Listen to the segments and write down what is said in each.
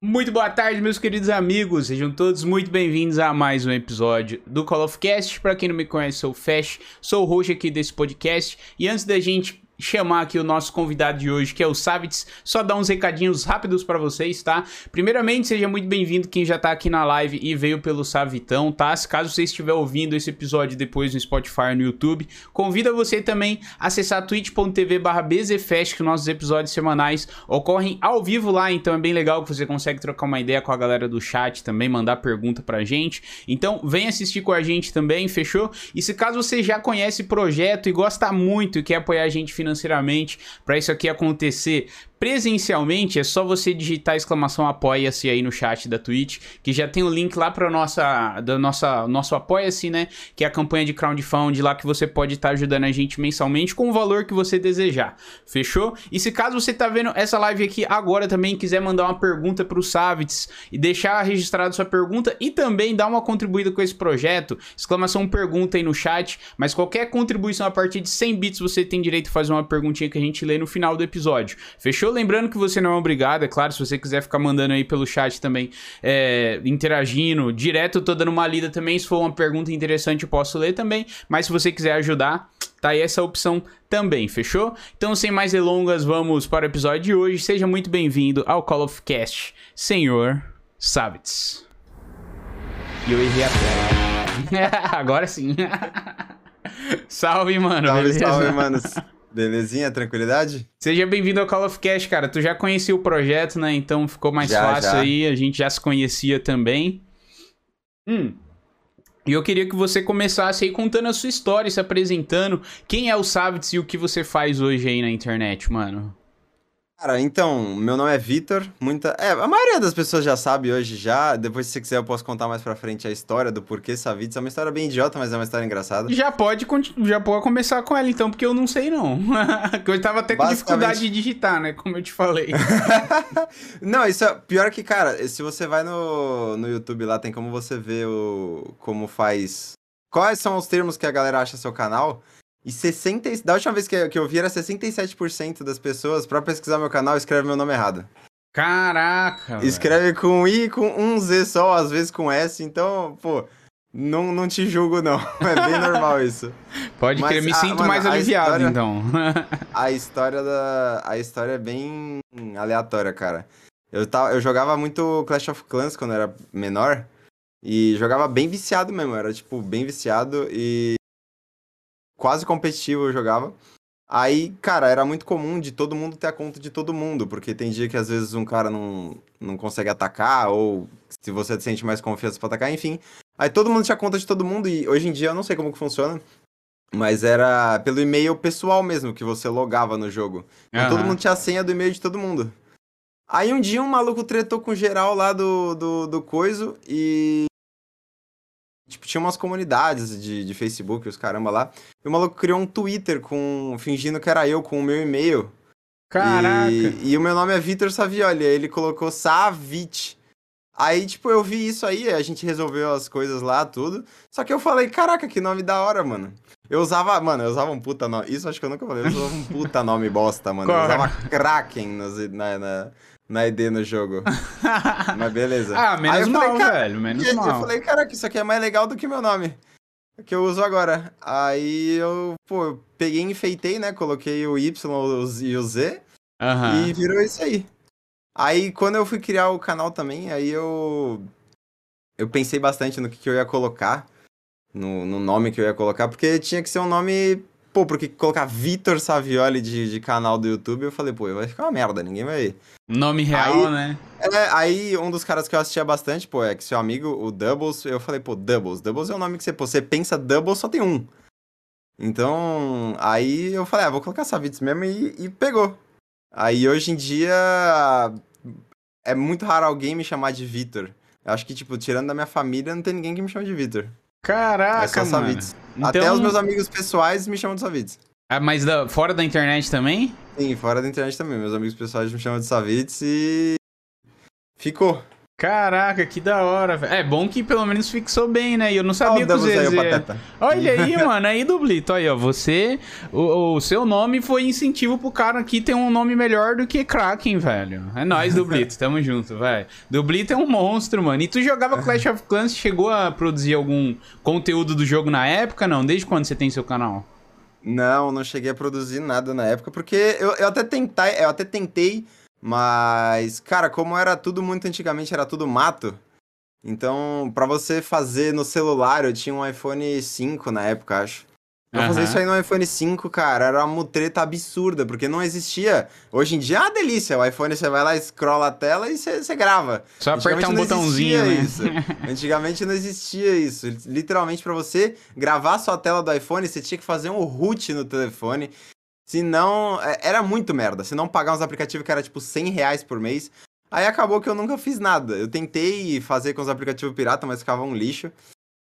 Muito boa tarde, meus queridos amigos. Sejam todos muito bem-vindos a mais um episódio do Call of Cast. Para quem não me conhece, sou o Fesh, sou o host aqui desse podcast. E antes da gente chamar aqui o nosso convidado de hoje, que é o Savitz, só dar uns recadinhos rápidos para vocês, tá? Primeiramente, seja muito bem-vindo quem já tá aqui na live e veio pelo Savitão, tá? Se caso você estiver ouvindo esse episódio depois no Spotify no YouTube, convido você também a acessar twitch.tv barra bzfest, que nossos episódios semanais ocorrem ao vivo lá, então é bem legal que você consegue trocar uma ideia com a galera do chat também, mandar pergunta pra gente. Então, vem assistir com a gente também, fechou? E se caso você já conhece o projeto e gosta muito e quer apoiar a gente financeiramente para isso aqui acontecer presencialmente, é só você digitar exclamação apoia-se aí no chat da Twitch, que já tem o link lá para nossa da nossa nosso apoia-se, né, que é a campanha de crowdfunding lá que você pode estar tá ajudando a gente mensalmente com o valor que você desejar. Fechou? E se caso você tá vendo essa live aqui agora também quiser mandar uma pergunta pro Savitz e deixar registrado sua pergunta e também dar uma contribuída com esse projeto, exclamação pergunta aí no chat, mas qualquer contribuição a partir de 100 bits você tem direito a fazer uma perguntinha que a gente lê no final do episódio. Fechou? Fechou? Lembrando que você não é obrigado, é claro, se você quiser ficar mandando aí pelo chat também, é, interagindo, direto, eu tô dando uma lida também. Se for uma pergunta interessante, eu posso ler também. Mas se você quiser ajudar, tá aí essa opção também, fechou? Então, sem mais delongas, vamos para o episódio de hoje. Seja muito bem-vindo ao Call of Cast, senhor Savitz. E eu errei a. Agora sim. salve, mano. Salve, beleza? salve, manos. Belezinha, tranquilidade? Seja bem-vindo ao Call of Cast, cara. Tu já conhecia o projeto, né? Então ficou mais já, fácil já. aí. A gente já se conhecia também. Hum. E eu queria que você começasse aí contando a sua história, se apresentando. Quem é o Savitz e o que você faz hoje aí na internet, mano? Cara, então, meu nome é Vitor. Muita. É, a maioria das pessoas já sabe hoje já. Depois, se você quiser, eu posso contar mais pra frente a história do porquê Savitz. É uma história bem idiota, mas é uma história engraçada. Já pode, já pode começar com ela, então, porque eu não sei, não. Eu tava até com dificuldade de digitar, né? Como eu te falei. não, isso é pior que, cara, se você vai no, no YouTube lá, tem como você ver o como faz. Quais são os termos que a galera acha seu canal? E 60, da última vez que, que eu vi era 67% das pessoas, pra pesquisar meu canal, escreve meu nome errado. Caraca! Escreve velho. com I com um Z só, às vezes com S, então, pô, não, não te julgo, não. É bem normal isso. Pode Mas, crer, me a, sinto mano, mais aliviado, história, então. a história da. A história é bem aleatória, cara. Eu, tava, eu jogava muito Clash of Clans quando era menor. E jogava bem viciado mesmo, era tipo, bem viciado. E quase competitivo eu jogava. Aí, cara, era muito comum de todo mundo ter a conta de todo mundo, porque tem dia que às vezes um cara não, não consegue atacar, ou se você sente mais confiança pra atacar, enfim. Aí todo mundo tinha conta de todo mundo, e hoje em dia eu não sei como que funciona, mas era pelo e-mail pessoal mesmo que você logava no jogo. Então uhum. todo mundo tinha a senha do e-mail de todo mundo. Aí um dia um maluco tretou com geral lá do, do, do coiso e Tipo, tinha umas comunidades de, de Facebook, os caramba lá. E o maluco criou um Twitter com. fingindo que era eu com o meu e-mail. Caraca! E, e o meu nome é Vitor Savioli. Aí ele colocou Savit. Aí, tipo, eu vi isso aí, a gente resolveu as coisas lá, tudo. Só que eu falei, caraca, que nome da hora, mano. Eu usava, mano, eu usava um puta nome. Isso acho que eu nunca falei, eu usava um puta nome bosta, mano. Eu usava Kraken nas, na, na, na ID no jogo. Mas beleza. Ah, menos mal, falei, velho, menos eu, mal. Eu falei, caraca, isso aqui é mais legal do que meu nome. Que eu uso agora. Aí eu, pô, peguei e enfeitei, né? Coloquei o Y e o Z. Uhum. E virou isso aí. Aí quando eu fui criar o canal também, aí eu. Eu pensei bastante no que, que eu ia colocar. No, no nome que eu ia colocar, porque tinha que ser um nome pô, porque colocar Vitor Savioli de, de canal do YouTube, eu falei, pô, vai ficar uma merda, ninguém vai. Nome real, aí, né? É, aí um dos caras que eu assistia bastante, pô, é que seu amigo, o Doubles, eu falei, pô, Doubles. Doubles é o nome que você, pô, você pensa Doubles, só tem um. Então, aí eu falei, ah, vou colocar Savitz mesmo e, e pegou. Aí hoje em dia é muito raro alguém me chamar de Vitor. Eu acho que, tipo, tirando da minha família, não tem ninguém que me chama de Vitor. Caraca, é só mano. Então... Até os meus amigos pessoais me chamam de Savitz. Ah, mas da, fora da internet também? Sim, fora da internet também. Meus amigos pessoais me chamam de Savitz e... Ficou. Caraca, que da hora, velho. É bom que pelo menos fixou bem, né? E eu não sabia que Olha o saiu, ia... pateta. Olha aí, mano, aí Dublito, aí ó, você, o, o seu nome foi incentivo pro cara aqui ter um nome melhor do que Kraken, velho. É nóis, Dublito, tamo junto, velho. Dublito é um monstro, mano. E tu jogava Clash of Clans, chegou a produzir algum conteúdo do jogo na época, não? Desde quando você tem seu canal? Não, não cheguei a produzir nada na época, porque eu, eu até tentei, eu até tentei, mas, cara, como era tudo muito antigamente, era tudo mato. Então, pra você fazer no celular, eu tinha um iPhone 5 na época, acho. Pra fazer Aham. isso aí no iPhone 5, cara, era uma mutreta absurda, porque não existia. Hoje em dia é uma delícia. O iPhone você vai lá, scrolla a tela e você, grava. Só apertar um botãozinho, né? Isso. Antigamente não existia isso. Literalmente, pra você gravar sua tela do iPhone, você tinha que fazer um root no telefone. Senão, é- era muito merda. Se não pagar uns aplicativos que era tipo 100 reais por mês. Aí acabou que eu nunca fiz nada. Eu tentei fazer com os aplicativos pirata, mas ficava um lixo.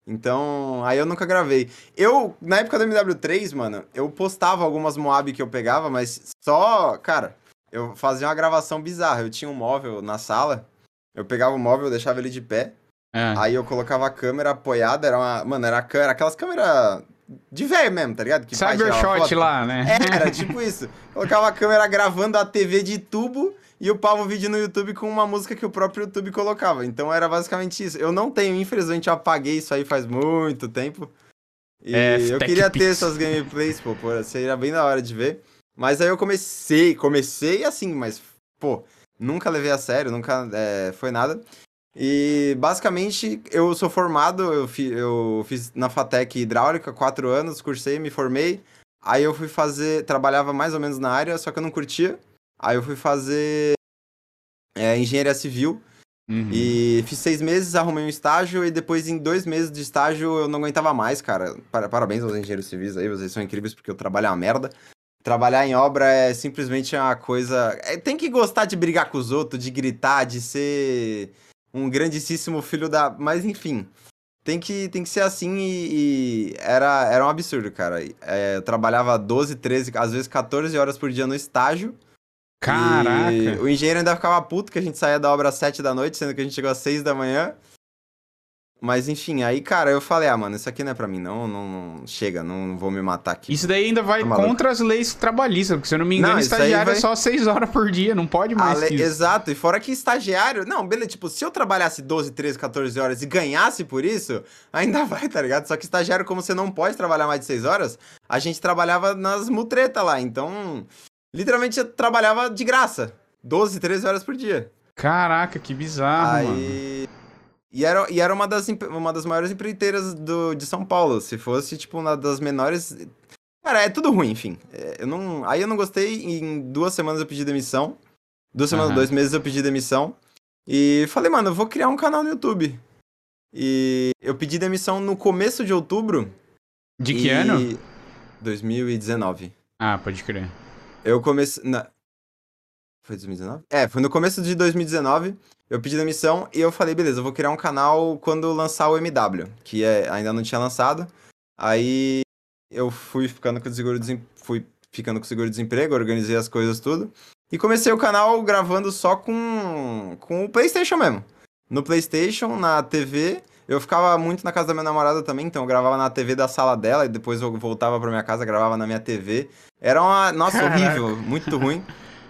Então, aí eu nunca gravei. Eu, na época do MW3, mano, eu postava algumas Moab que eu pegava, mas só, cara, eu fazia uma gravação bizarra. Eu tinha um móvel na sala, eu pegava o móvel, deixava ele de pé, É. aí eu colocava a câmera apoiada, era uma, mano, era, a câmera, aquelas câmeras de velho mesmo, tá ligado? Que Cybershot lá, né? Era tipo isso. Colocava a câmera gravando a TV de tubo e upava o vídeo no YouTube com uma música que o próprio YouTube colocava. Então era basicamente isso. Eu não tenho, infelizmente, eu apaguei isso aí faz muito tempo. E É, eu queria ter essas gameplays, pô, pô, seria bem da hora de ver. Mas aí eu comecei, comecei assim, mas, pô, nunca levei a sério, nunca é, foi nada. E basicamente eu sou formado, eu, fi- eu fiz na Fatec Hidráulica, quatro anos, cursei, me formei. Aí eu fui fazer, trabalhava mais ou menos na área, só que eu não curtia. Aí eu fui fazer é, engenharia civil Uhum. e fiz seis meses, arrumei um estágio e depois em dois meses de estágio eu não aguentava mais, cara. Para- Parabéns aos engenheiros civis aí, vocês são incríveis porque eu trabalho é uma merda. Trabalhar em obra é simplesmente uma coisa. é, tem que gostar de brigar com os outros, de gritar, de ser um grandíssimo filho da. Mas enfim. Tem que, tem que ser assim e, e era, era um absurdo, cara. É, eu trabalhava 12, 13, às vezes 14 horas por dia no estágio. Caraca. O engenheiro ainda ficava puto que a gente saía da obra às 7 da noite, sendo que a gente chegou às 6 da manhã. Mas enfim, aí, cara, eu falei, ah, mano, isso aqui não é pra mim, não, não, não- chega, não vou me matar aqui. Isso daí ainda vai Tá contra as leis trabalhistas, porque se eu não me engano, Não, aí estagiário é vai- só 6 horas por dia, não pode mais le-. Exato, e fora que estagiário, não, beleza, tipo, se eu trabalhasse 12, 13, 14 horas e ganhasse por isso, ainda vai, tá ligado? Só que estagiário, como você não pode trabalhar mais de 6 horas, a gente trabalhava nas mutretas lá, então, literalmente eu trabalhava de graça, 12, 13 horas por dia. Caraca, que bizarro, mano. E era, e era uma, das, uma das maiores empreiteiras do, de São Paulo. Se fosse, tipo, uma das menores. Cara, é tudo ruim, enfim. É, eu não, aí eu não gostei. Em duas semanas eu pedi demissão. Duas semanas, Aham. dois meses eu pedi demissão. E falei, mano, eu vou criar um canal no YouTube. E eu pedi demissão no começo de outubro. De que e- ano? 2019. Ah, pode crer. Eu comecei. Na... Foi 2019? É, foi no começo de 2019. Eu pedi demissão e eu falei, beleza, eu vou criar um canal quando lançar o MW, que é, ainda não tinha lançado. Aí eu fui ficando com o seguro fui ficando com o seguro-desemprego, organizei as coisas tudo. E comecei o canal gravando só com, com o PlayStation mesmo. No PlayStation, na TV. Eu ficava muito na casa da minha namorada também, então eu gravava na TV da sala dela e depois eu voltava pra minha casa, gravava na minha TV. Era uma. Nossa, horrível, muito ruim.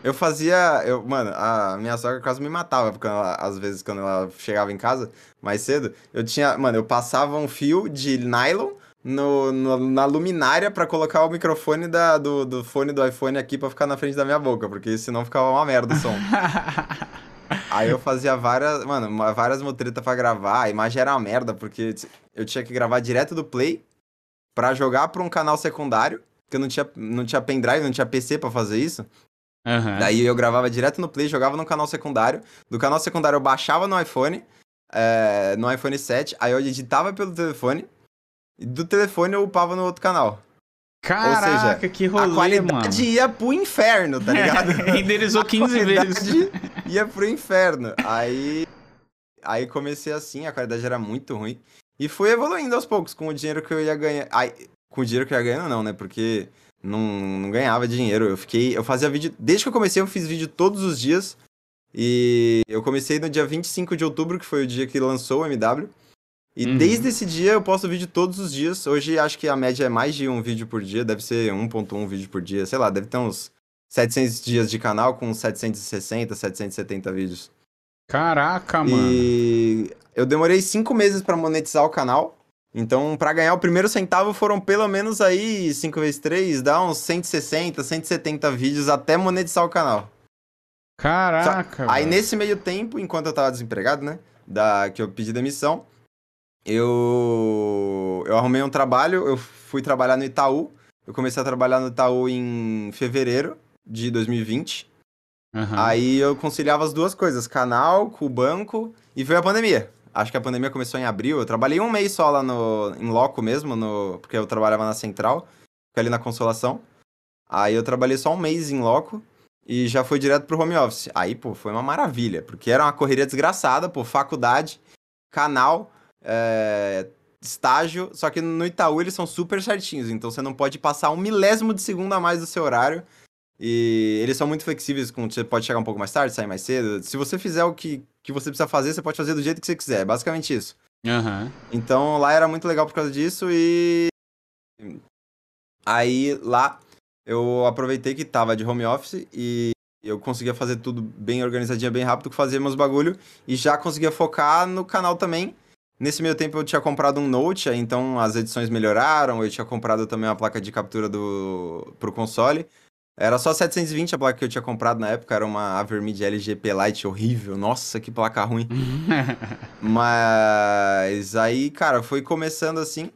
Eu fazia. Eu, mano, a minha sogra quase me matava, porque ela- às vezes quando ela chegava em casa mais cedo, eu tinha. Mano, eu passava um fio de nylon no, no- na luminária pra colocar o microfone da, do, do fone do iPhone aqui pra ficar na frente da minha boca, porque senão ficava uma merda o som. Aí eu fazia várias, mano, várias mutretas pra gravar. A imagem era uma merda, porque eu tinha que gravar direto do Play pra jogar pra um canal secundário, porque eu não tinha, não tinha pendrive, não tinha PC pra fazer isso. Aham. Daí eu gravava direto no Play, jogava no canal secundário. Do canal secundário eu baixava no iPhone, é, no iPhone 7, aí eu editava pelo telefone. E do telefone eu upava no outro canal. Caraca, que a rolê, qualidade mano. ia pro inferno, tá ligado? Renderizou 15 A vezes. ia pro inferno. Aí, aí comecei assim, a qualidade era muito ruim. E fui evoluindo aos poucos, com o dinheiro que eu ia ganhar. Com o dinheiro que eu ia ganhando, não, né? Porque não, não ganhava dinheiro. Eu fiquei. Eu fazia vídeo. Desde que eu comecei, eu fiz vídeo todos os dias. E eu comecei no dia 25 de outubro, que foi o dia que lançou o MW. E Uhum. desde esse dia eu posto vídeo todos os dias. Hoje acho que a média é mais de um vídeo por dia, deve ser 1.1 vídeo por dia, sei lá, deve ter uns 700 dias de canal com 760, 770 vídeos. Caraca, mano. E eu demorei cinco meses pra monetizar o canal. Então, pra ganhar o primeiro centavo foram pelo menos aí 5 vezes 3, dá uns 160, 170 vídeos até monetizar o canal. Caraca, Aí velho. nesse meio tempo, enquanto eu tava desempregado, né? Da, que eu pedi demissão, eu, eu arrumei um trabalho, eu fui trabalhar no Itaú. Eu comecei a trabalhar no Itaú em fevereiro de 2020. Aham. Aí eu conciliava as duas coisas, canal com o banco, e veio a pandemia. Acho que a pandemia começou em abril. Eu trabalhei um mês só lá no, em loco mesmo, no, porque eu trabalhava na central, fiquei ali na Consolação. Aí eu trabalhei só um mês em loco e já fui direto pro home office. Aí, pô, foi uma maravilha, porque era uma correria desgraçada, pô, faculdade, canal, é, estágio, só que no Itaú eles são super certinhos, então você não pode passar um milésimo de segundo a mais do seu horário. E eles são muito flexíveis, com você pode chegar um pouco mais tarde, sair mais cedo. Se você fizer o que, que você precisa fazer, você pode fazer do jeito que você quiser. É basicamente isso. Aham. Então lá era muito legal por causa disso e. Aí lá eu aproveitei que tava de home office e eu conseguia fazer tudo bem organizadinho, bem rápido, fazer meus bagulho e já conseguia focar no canal também. Nesse meio tempo eu tinha comprado um Note, então as edições melhoraram, eu tinha comprado também uma placa de captura do pro console. Era só 720 a placa que eu tinha comprado na época, era uma Avermid LGP Lite horrível. Nossa, que placa ruim. Mas aí, cara, foi começando assim.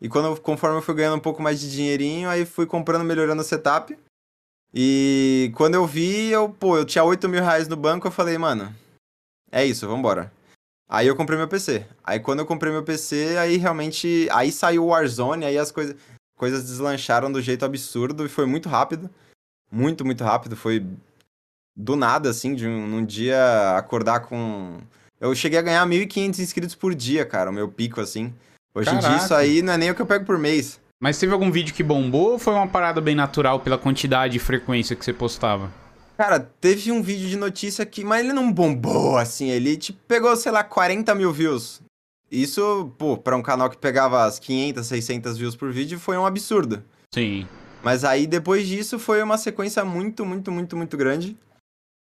E quando, conforme eu fui ganhando um pouco mais de dinheirinho, aí fui comprando, melhorando o setup. E quando eu vi, eu, pô, eu tinha 8 mil reais no banco, eu falei, mano, é isso, vambora. Aí eu comprei meu PC. Aí quando eu comprei meu PC, aí realmente. Aí saiu o Warzone, aí as coisas, coisas deslancharam do jeito absurdo e foi muito rápido. Muito, muito rápido. Foi do nada, assim, de um, num dia acordar com. Eu cheguei a ganhar 1.500 inscritos por dia, cara, o meu pico, assim. Hoje em dia Caraca. isso aí não é nem o que eu pego por mês. Mas teve algum vídeo que bombou ou foi uma parada bem natural pela quantidade e frequência que você postava? Cara, teve um vídeo de notícia que. Mas ele não bombou, assim. Ele, tipo, pegou, sei lá, 40 mil views. Isso, pô, pra um canal que pegava as 500, 600 views por vídeo, foi um absurdo. Sim. Mas aí, depois disso, foi uma sequência muito, muito, muito, muito grande.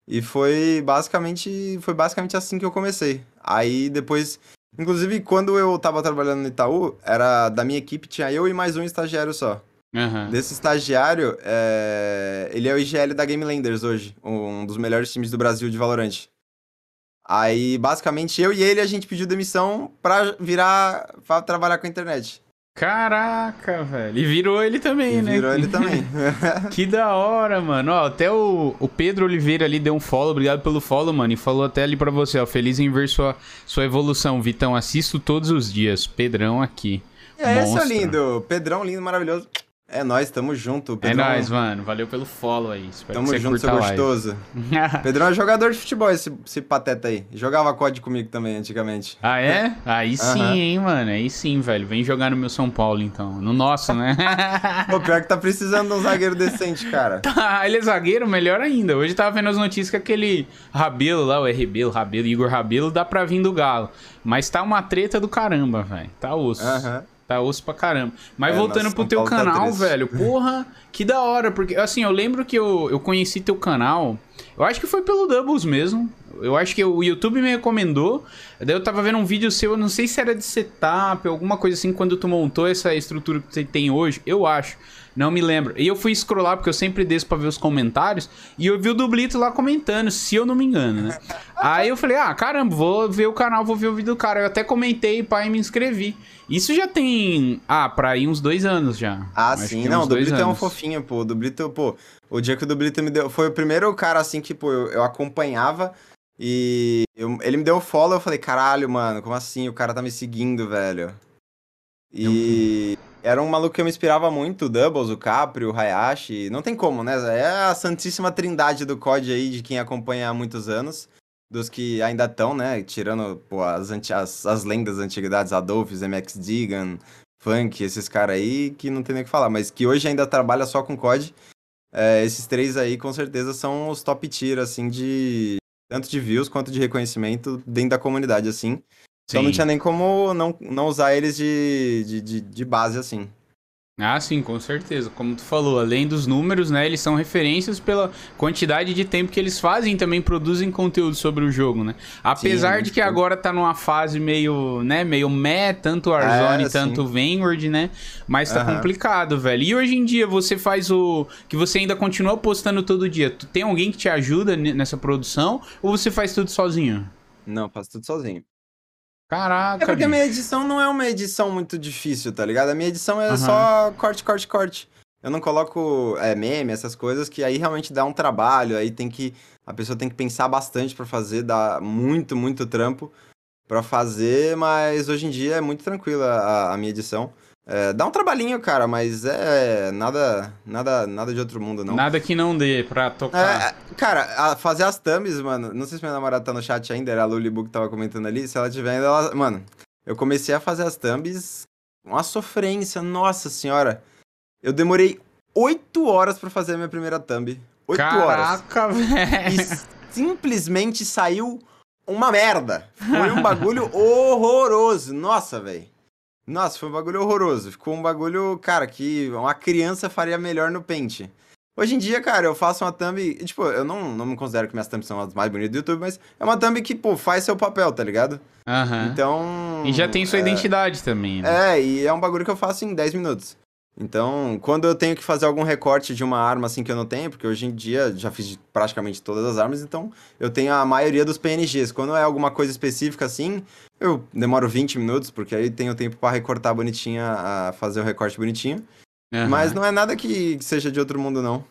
E foi basicamente. Foi basicamente assim que eu comecei. Aí depois. Inclusive, quando eu tava trabalhando no Itaú, era da minha equipe, tinha eu e mais um estagiário só. Aham. Desse estagiário, é, ele é o IGL da Game Landers hoje, um dos melhores times do Brasil de Valorant. Aí, basicamente, eu e ele, a gente pediu demissão pra virar, pra trabalhar com a internet. Caraca, velho. E virou ele também, E né? virou ele também. Que da hora, mano. Ó, até o, o Pedro Oliveira ali deu um follow, obrigado pelo follow, mano. E falou até ali pra você, ó. Feliz em ver sua, sua evolução, Vitão. Assisto todos os dias. Pedrão aqui. é, esse é lindo. Pedrão lindo, maravilhoso. É nóis, tamo junto. É Pedrão, nóis, mano. Valeu pelo follow aí. Espero Tamo junto, seu gostoso. Pedrão é jogador de futebol, esse, esse pateta aí. Jogava COD comigo também, antigamente. Ah, é? Aí sim, Aham. hein, mano. Aí sim, velho. Vem jogar no meu São Paulo, então. No nosso, né? Pô, pior que tá precisando de um zagueiro decente, cara. Ah, ele é zagueiro, melhor ainda. Hoje tava vendo as notícias que aquele Rabelo lá, o R Rabelo, Rabelo, Igor Rabelo, dá pra vir do Galo. Mas tá uma treta do caramba, velho. Tá osso. Aham. Tá osso pra caramba. Mas É, voltando pro teu tá canal, triste. velho, porra, que da hora. Porque, assim, eu lembro que eu, eu conheci teu canal. Eu acho que foi pelo Doubles mesmo. Eu acho que o YouTube me recomendou. Daí eu tava vendo um vídeo seu, eu não sei se era de setup, alguma coisa assim, quando tu montou essa estrutura que você tem hoje. Eu acho. Não me lembro. E eu fui scrollar, porque eu sempre desço pra ver os comentários. E eu vi o Dublito lá comentando, se eu não me engano, né? Aí eu falei, ah, caramba, vou ver o canal, vou ver o vídeo do cara. Eu até comentei, pai, e me inscrevi. Isso já tem. Ah, pra ir uns dois anos já. Ah, Acho sim, não, o Dublito é um fofinho, pô. O Dublito, pô, o dia que o Dublito me deu. Foi o primeiro cara, assim, que, pô, eu, eu acompanhava e eu- ele me deu o follow. Eu falei, caralho, mano, como assim? O cara tá me seguindo, velho. E era um maluco que eu me inspirava muito, o Doubles, o Capri, o Hayashi. Não tem como, né? É a santíssima trindade do COD aí, de quem acompanha há muitos anos. Dos que ainda estão, né? Tirando pô, as, as, as lendas das antiguidades, Adolphus, MX Digan, Funk, esses caras aí, que não tem nem o que falar. Mas que hoje ainda trabalha só com COD. É, esses três aí, com certeza, são os top tier, assim, de, tanto de views quanto de reconhecimento dentro da comunidade, assim. Então Sim. não tinha nem como não, não usar eles de, de, de, de base, assim. Ah, sim, com certeza. Como tu falou, além dos números, né, eles são referências pela quantidade de tempo que eles fazem e também produzem conteúdo sobre o jogo, né? Apesar Sim, de que sim. agora tá numa fase meio, né, meio meh, tanto Warzone, É, tanto Vanguard, né? Mas tá Aham. complicado, velho. E hoje em dia você faz o que você ainda continua postando todo dia. Tu tem alguém que te ajuda ne- nessa produção ou você faz tudo sozinho? Não, faço tudo sozinho. Caraca, É porque a minha edição não é uma edição muito difícil, tá ligado? A minha edição é Aham. só corte, corte, corte. Eu não coloco é, meme, essas coisas, que aí realmente dá um trabalho, aí tem que. A pessoa tem que pensar bastante pra fazer, dá muito, muito trampo pra fazer, mas hoje em dia é muito tranquila a, a minha edição. É, dá um trabalhinho, cara, mas é nada, nada, nada de outro mundo, não. Nada que não dê pra tocar. É, cara, a- fazer as thumbs, mano, não sei se minha namorada tá no chat ainda, era a Lulibu que tava comentando ali, se ela tiver ainda, ela, mano, eu comecei a fazer as thumbs, uma sofrência, nossa senhora. Eu demorei oito horas pra fazer a minha primeira thumb. Oito horas. Caraca, velho. E simplesmente saiu uma merda. Foi um bagulho horroroso. Nossa, velho. Nossa, foi um bagulho horroroso. Ficou um bagulho, cara, que uma criança faria melhor no pente. Hoje em dia, cara, eu faço uma thumb. Tipo, eu não, não me considero que minhas thumbs são as mais bonitas do YouTube, mas é uma thumb que, pô, faz seu papel, tá ligado? Aham. Então. E já tem sua é, identidade também, né? É, e é um bagulho que eu faço em 10 minutos. Então, quando eu tenho que fazer algum recorte de uma arma assim que eu não tenho, porque hoje em dia já fiz praticamente todas as armas, então eu tenho a maioria dos PNGs. Quando é alguma coisa específica assim, eu demoro 20 minutos, porque aí tenho tempo pra recortar bonitinha, a fazer o recorte bonitinho. Aham. Mas não é nada que seja de outro mundo, não.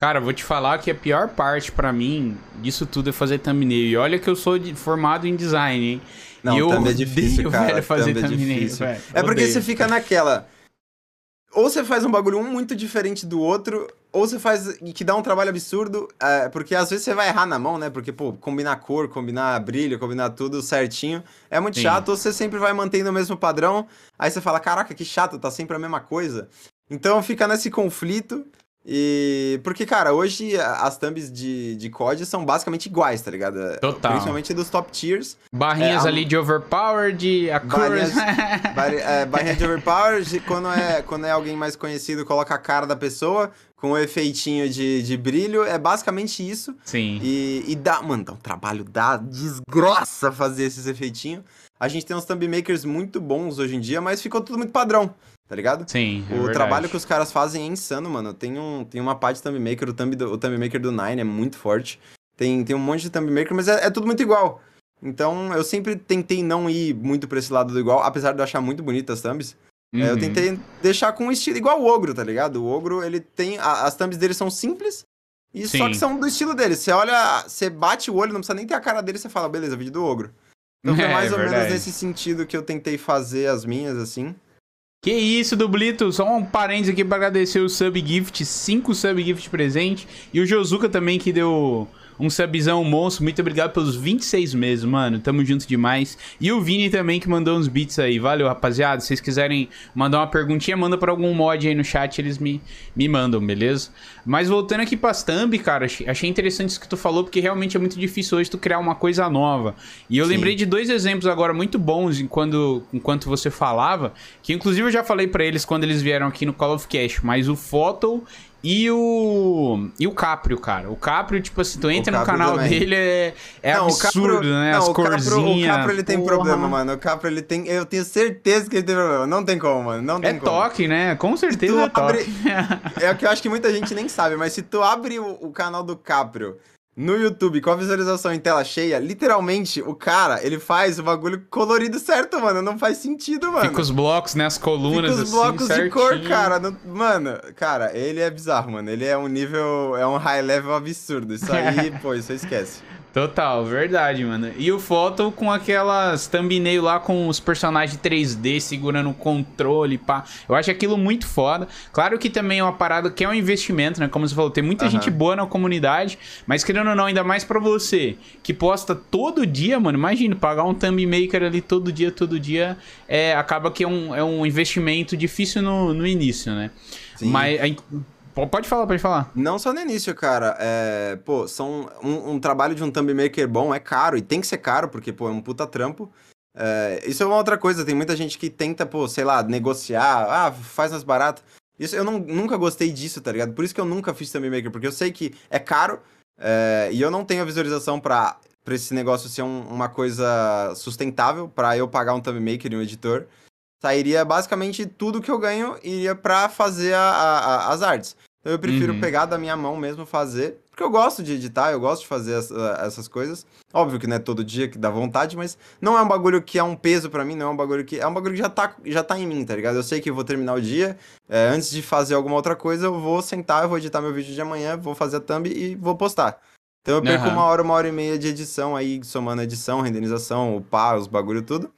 Cara, vou te falar que a pior parte pra mim disso tudo é fazer thumbnail. E olha que eu sou de- formado em design, hein? Não, eu é difícil, cara. velho, fazer thumb é difícil. velho. É porque Odeio. você fica naquela. Ou você faz um bagulho um muito diferente do outro, ou você faz que dá um trabalho absurdo, é, porque às vezes você vai errar na mão, né? Porque, pô, combinar cor, combinar brilho, combinar tudo certinho é muito Sim. chato, ou você sempre vai mantendo o mesmo padrão, aí você fala, caraca, que chato, tá sempre a mesma coisa. Então fica nesse conflito. E. Porque, cara, hoje as thumbs de, de COD são basicamente iguais, tá ligado? Total. Principalmente dos top tiers. Barrinhas É, a- ali de overpowered, a. Barrinhas- Bar é, barrinha de overpower, de- quando é, quando é alguém mais conhecido, coloca a cara da pessoa com o efeitinho de, de brilho. É basicamente isso. Sim. E, e dá, mano, dá um trabalho, dá desgrossa fazer esses efeitinhos. A gente tem uns thumb makers muito bons hoje em dia, mas ficou tudo muito padrão, tá ligado? Sim, é o verdade. trabalho que os caras fazem é insano, mano. Tem, um, tem uma parte de thumb maker, o thumb, do, o thumb maker do Nine é muito forte. Tem, tem um monte de thumb maker, mas é, é tudo muito igual. Então eu sempre tentei não ir muito pra esse lado do igual, apesar de eu achar muito bonitas as thumbs. É, eu Uhum. tentei deixar com um estilo igual o Ogro, tá ligado? O Ogro, ele tem. a- as thumbs dele são simples. E só Sim. que são do estilo dele. Você olha, você bate o olho, não precisa nem ter a cara dele, você fala, beleza, vídeo do Ogro. Então foi É, mais ou verdade. menos nesse sentido que eu tentei fazer as minhas, assim. Que isso, Dublito. Só um parênteses aqui pra agradecer o sub gift, 5 sub gift presente. E o Josuka também que deu um subzão monstro. Muito obrigado pelos 26 meses, mano. Tamo junto demais. E o Vini também que mandou uns beats aí. Valeu, rapaziada. Se vocês quiserem mandar uma perguntinha, manda pra algum mod aí no chat, eles me, me mandam, beleza? Mas voltando aqui pra thumb, cara, achei interessante isso que tu falou, porque realmente é muito difícil hoje tu criar uma coisa nova. E eu Sim. lembrei de dois exemplos agora muito bons enquanto, enquanto você falava, que inclusive eu já falei pra eles quando eles vieram aqui no Call of Cash, mas o Photo e o e o Caprio, cara. O Caprio, tipo assim, tu entra no Caprio canal também. dele é, é Não, absurdo, Capro- né? não, As o corzinhas. O Capro ele tem porra. problema, mano. O Capro ele tem. Eu tenho certeza que ele tem problema. Não tem como, mano. Não tem É como. toque, né? Com certeza é toque. abre- É o que eu acho que muita gente nem sabe, mas se tu abre o, o canal do Caprio no YouTube com a visualização em tela cheia, literalmente o cara, ele faz o bagulho colorido certo, mano. Não faz sentido, mano. Fica os blocos, né? As colunas, Fica os assim, blocos de cor, cara. não- Mano, cara, ele é bizarro, mano. Ele é um nível. É um high level absurdo. Isso aí, pô, isso aí esquece. Total, verdade, mano. E o foto com aquelas thumbnail lá com os personagens 3D segurando o controle, pá. Eu acho aquilo muito foda. Claro que também é uma parada que é um investimento, né? Como você falou, tem muita Aham. gente boa na comunidade, mas querendo ou não, ainda mais pra você, que posta todo dia, mano. Imagina, pagar um thumb maker ali todo dia, todo dia, é, acaba que é um, é um investimento difícil no, no início, né? Sim. Mas, Pode falar, pode falar. Não só no início, cara. É, pô, são um, um trabalho de um thumb maker bom é caro, e tem que ser caro, porque, pô, é um puta trampo. É, isso é uma outra coisa, tem muita gente que tenta, pô, sei lá, negociar, ah, faz mais barato. Isso, eu não, nunca gostei disso, tá ligado? Por isso que eu nunca fiz thumb maker, porque eu sei que é caro é, e eu não tenho a visualização pra esse negócio ser um, uma coisa sustentável, pra eu pagar um thumb maker e um editor. Sairia basicamente tudo que eu ganho iria pra fazer a, a, as artes. Então eu prefiro uhum. pegar da minha mão mesmo fazer, porque eu gosto de editar, eu gosto de fazer essa, essas coisas. Óbvio que não é todo dia que dá vontade, mas não é um bagulho que é um peso para mim, não é um bagulho que. É um bagulho que já tá, já tá em mim, tá ligado? Eu sei que eu vou terminar o dia, é, antes de fazer alguma outra coisa, eu vou sentar, eu vou editar meu vídeo de amanhã, vou fazer a thumb e vou postar. Então eu perco uhum. uma hora, uma hora e meia de edição aí, somando edição, renderização, upar, os bagulho tudo.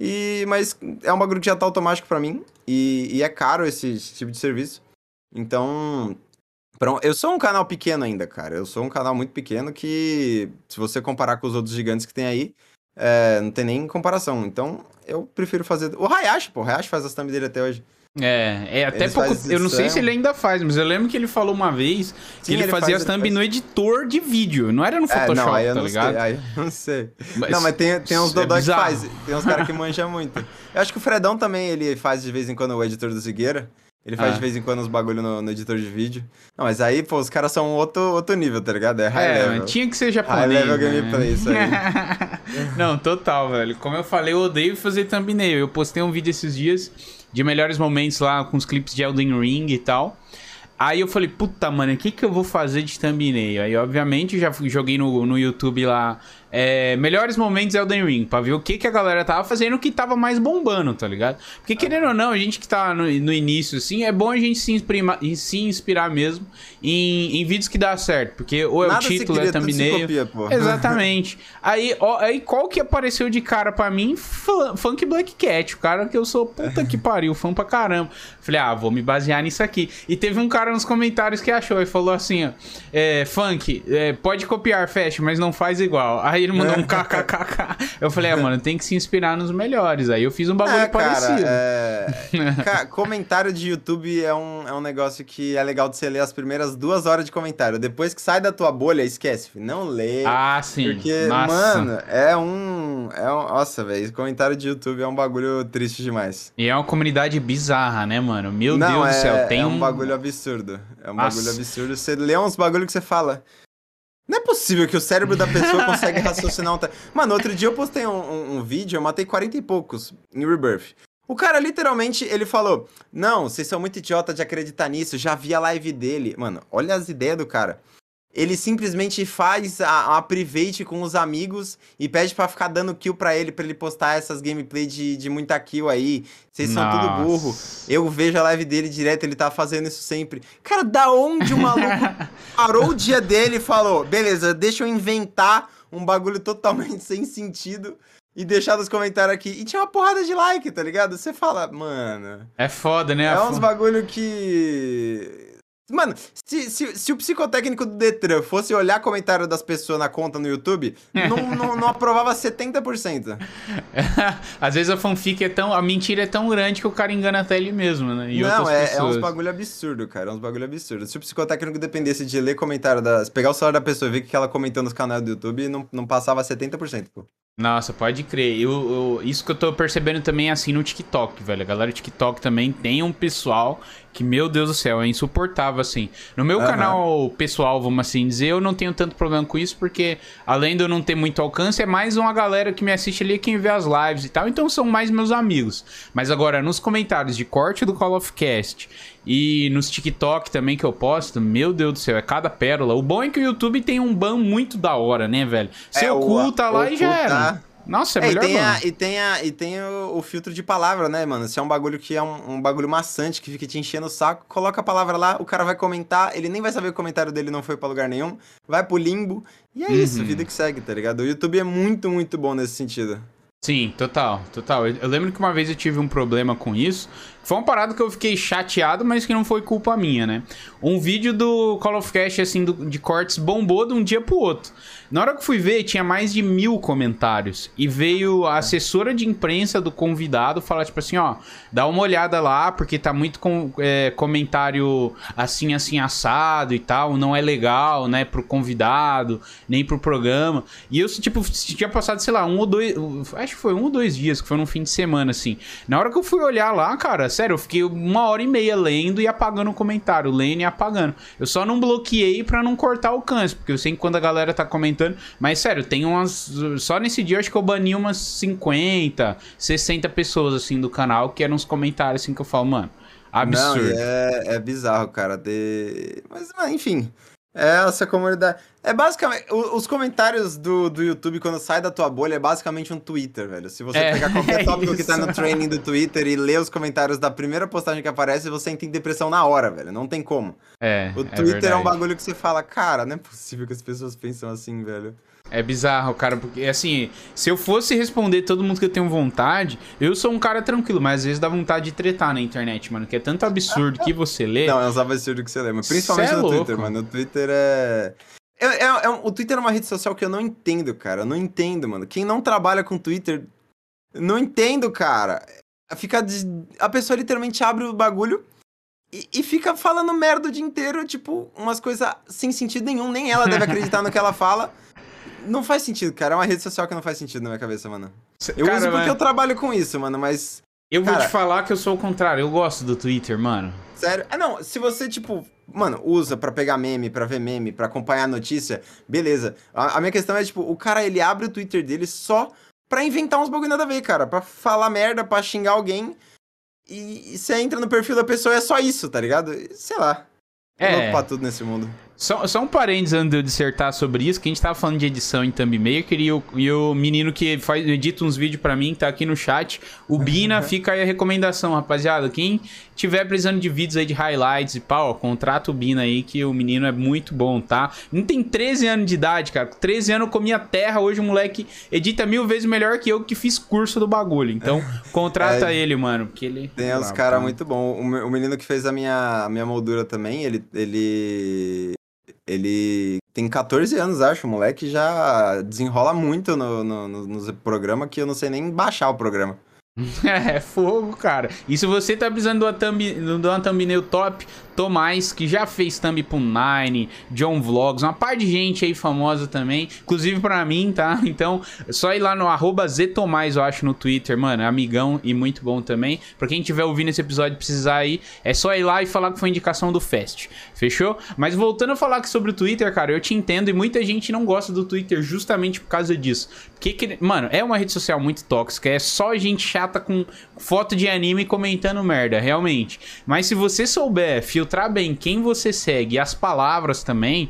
E, mas é um bagulho que já tá automático para mim. E, e, é caro esse, esse tipo de serviço. Então, eu sou um canal pequeno ainda, cara. Eu sou um canal muito pequeno que, se você comparar com os outros gigantes que tem aí, é, não tem nem comparação. Então, eu prefiro fazer. O Hayashi, pô, o Hayashi faz as thumb dele até hoje. É, é até ele pouco. Eu não sei se ele ainda faz, mas eu lembro que ele falou uma vez Sim, que ele, ele fazia as thumb faz... no editor de vídeo, não era no Photoshop, é, não, eu tá não ligado? Sei, aí eu não sei. Mas, não, mas tem, tem uns Dodó é que faz, tem uns caras que manjam muito. Eu acho que o Fredão também ele faz de vez em quando o editor do Zigueira. Ele faz ah. de vez em quando uns bagulho no, no, editor de vídeo. Não, mas aí, pô, os caras são outro, outro nível, tá ligado? É high é, level. Tinha que ser japonês. High level né? gameplay, isso aí. Não, total, velho. Como eu falei, eu odeio fazer thumbnail. Eu postei um vídeo esses dias de melhores momentos lá com os clipes de Elden Ring e tal. Aí eu falei, puta, mano, o que que eu vou fazer de thumbnail? Aí, obviamente, já joguei no, no YouTube lá é, melhores momentos Elden Ring, pra ver o que, que a galera tava fazendo que tava mais bombando, tá ligado? Porque querendo ou não, a gente que tá no, no início, assim, é bom a gente se, se inspirar mesmo em, em vídeos que dá certo. Porque ou é Nada o título, é thumbnail. Copia, Exatamente. aí, ó, aí qual que apareceu de cara pra mim? Funk Black Cat, o cara que eu sou puta que pariu, fã pra caramba. Falei, ah, vou me basear nisso aqui. E teve um cara nos comentários que achou e falou assim, ó, é, Funk, é, pode copiar Fast, mas não faz igual. Aí ele mandou um kkkk. Eu falei, ah, mano, tem que se inspirar nos melhores. Aí eu fiz um bagulho é, parecido. Cara, é... comentário de YouTube é um, é um negócio que é legal de você ler as primeiras duas horas de comentário. Depois que sai da tua bolha, esquece. Não lê. Ah, sim. Porque, Nossa. mano, é um. É um nossa, velho. Comentário de YouTube é um bagulho triste demais. E é uma comunidade bizarra, né, mano? Meu Não, Deus é, do céu. Tem é um bagulho absurdo. É um nossa. bagulho absurdo. Você lê uns bagulho que você fala. Não é possível que o cérebro da pessoa consegue raciocinar um. Mano, outro dia eu postei um, um, um, vídeo, eu matei 40 e poucos em Rebirth. O cara literalmente, ele falou: Não, vocês são muito idiota de acreditar nisso, já vi a live dele. Mano, olha as ideias do cara ele simplesmente faz a, a private com os amigos e pede para ficar dando kill para ele, para ele postar essas gameplay de, de muita kill aí. Vocês são tudo burro. Eu vejo a live dele direto, ele tá fazendo isso sempre. Cara, da onde o maluco parou o dia dele e falou: beleza, deixa eu inventar um bagulho totalmente sem sentido e deixar nos comentários aqui. E tinha uma porrada de like, tá ligado? Você fala, mano. É foda, né? É uns bagulho que Mano, se, se, se, o psicotécnico do Detran fosse olhar comentário das pessoas na conta no YouTube, não, não, não aprovava 70%. Às vezes a fanfic é tão. A mentira é tão grande que o cara engana até ele mesmo, né? E não, é, é uns bagulho absurdo, cara. É uns bagulho absurdo. Se o psicotécnico dependesse de ler comentário das. pegar o celular da pessoa e ver o que ela comentou nos canais do YouTube, não, não passava 70%, pô. Nossa, pode crer. Eu, eu, isso que eu tô percebendo também é assim no TikTok, velho. A galera do TikTok também tem um pessoal que, meu Deus do céu, é insuportável, assim. No meu uhum. canal pessoal, vamos assim dizer, eu não tenho tanto problema com isso, porque além de eu não ter muito alcance, é mais uma galera que me assiste ali, quem vê as lives e tal, então são mais meus amigos. Mas agora, nos comentários de corte do Call of Cast e nos TikTok também que eu posto, meu Deus do céu, é cada pérola. O bom é que o YouTube tem um ban muito da hora, né, velho? Você é, lá e já era. Nossa, é, é melhor e tem, a, e tem, a, e tem o, o, filtro de palavra, né, mano? Se é um bagulho que é um, um, bagulho maçante, que fica te enchendo o saco, coloca a palavra lá, o cara vai comentar, ele nem vai saber que o comentário dele não foi pra lugar nenhum, vai pro limbo, e é uhum. isso, vida que segue, tá ligado? O YouTube é muito, muito bom nesse sentido. Sim, total, total. Eu, eu lembro que uma vez eu tive um problema com isso, Foi uma parada que eu fiquei chateado, mas que não foi culpa minha, né? Um vídeo do Call of Cast, assim, do, de cortes bombou de um dia pro outro. Na hora que fui ver, tinha mais de mil comentários. E veio a assessora de imprensa do convidado falar, tipo assim, ó, dá uma olhada lá, porque tá muito com, é, comentário assim, assim, assado e tal, não é legal, né, pro convidado, nem pro programa. E eu, tipo, tinha passado, sei lá, um ou dois, acho que foi um ou dois dias, que foi num fim de semana, assim. Na hora que eu fui olhar lá, cara, sério, eu fiquei uma hora e meia lendo e apagando o comentário, lendo e apagando. Eu só não bloqueei pra não cortar o alcance, porque eu sei que quando a galera tá comentando Mas sério, tem umas. Só nesse dia eu acho que eu bani umas 50, 60 pessoas assim do canal que eram uns comentários assim que eu falo, mano. Absurdo. Não, é, é bizarro, cara. De... Mas, enfim. É essa comunidade. É basicamente. Os comentários do, do YouTube, quando sai da tua bolha, é basicamente um Twitter, velho. Se você é, pegar qualquer é tópico que tá no training do Twitter e ler os comentários da primeira postagem que aparece, você entra em depressão na hora, velho. Não tem como. É. O é Twitter é, é um bagulho que você fala, cara, não é possível que as pessoas pensam assim, velho. É bizarro, cara, porque assim, se eu fosse responder todo mundo que eu tenho vontade, eu sou um cara tranquilo, mas às vezes dá vontade de tretar na internet, mano, que é tanto absurdo que você lê. Não, é um absurdo que você lê, mas principalmente é no louco. Twitter, mano. O Twitter é... É, é, é... O Twitter é uma rede social que eu não entendo, cara. Eu não entendo, mano. Quem não trabalha com Twitter, não entendo, cara. Fica. A pessoa literalmente abre o bagulho e, e, fica falando merda o dia inteiro, tipo, umas coisas sem sentido nenhum. Nem ela deve acreditar no que ela fala. Não faz sentido, cara. É uma rede social que não faz sentido na minha cabeça, mano. Eu cara, uso porque mas... eu trabalho com isso, mano, mas. Eu vou cara... te falar que eu sou o contrário. Eu gosto do Twitter, mano. Sério? Ah, não. Se você, tipo, mano, usa para pegar meme, para ver meme, para acompanhar a notícia, beleza. A, a, minha questão é, tipo, o cara, ele abre o Twitter dele só pra inventar uns bagulho nada a ver, cara. Pra falar merda, pra xingar alguém. E, e você entra no perfil da pessoa é só isso, tá ligado? Sei lá. É. louco pra tudo nesse mundo. Só, só um parênteses antes de eu dissertar sobre isso, que a gente tava falando de edição em Thumb Maker e o, e o menino que faz, edita uns vídeos para mim, tá aqui no chat, o Bina, fica aí a recomendação, rapaziada. Quem tiver precisando de vídeos aí de highlights e pau, ó, contrata o Bina aí, que o menino é muito bom, tá? Não tem 13 anos de idade, cara. Com 13 anos eu comia terra, hoje o moleque edita mil vezes melhor que eu que fiz curso do bagulho. Então, contrata é, ele, mano, porque ele... Tem uns caras muito bom. O menino que fez a minha, a minha moldura também, ele... ele ele tem 14 anos, acho. O moleque já desenrola muito no, no, no, no programa que eu não sei nem baixar o programa. É, fogo, cara. E se você tá precisando de uma, de uma thumbnail top, Tomás, que já fez thumb pro Nine, John Vlogs, uma par de gente aí famosa também, inclusive pra mim, tá? Então, só ir lá no arroba Ztomais, eu acho, no Twitter, mano, amigão e muito bom também. Pra quem tiver ouvindo esse episódio e precisar aí, é só ir lá e falar que foi indicação do Fest, fechou? Mas voltando a falar aqui sobre o Twitter, cara, eu te entendo e muita gente não gosta do Twitter justamente por causa disso. Porque, que, mano, é uma rede social muito tóxica, é só gente chata com foto de anime comentando merda, realmente. Mas se você souber filtrar bem quem você segue e as palavras também,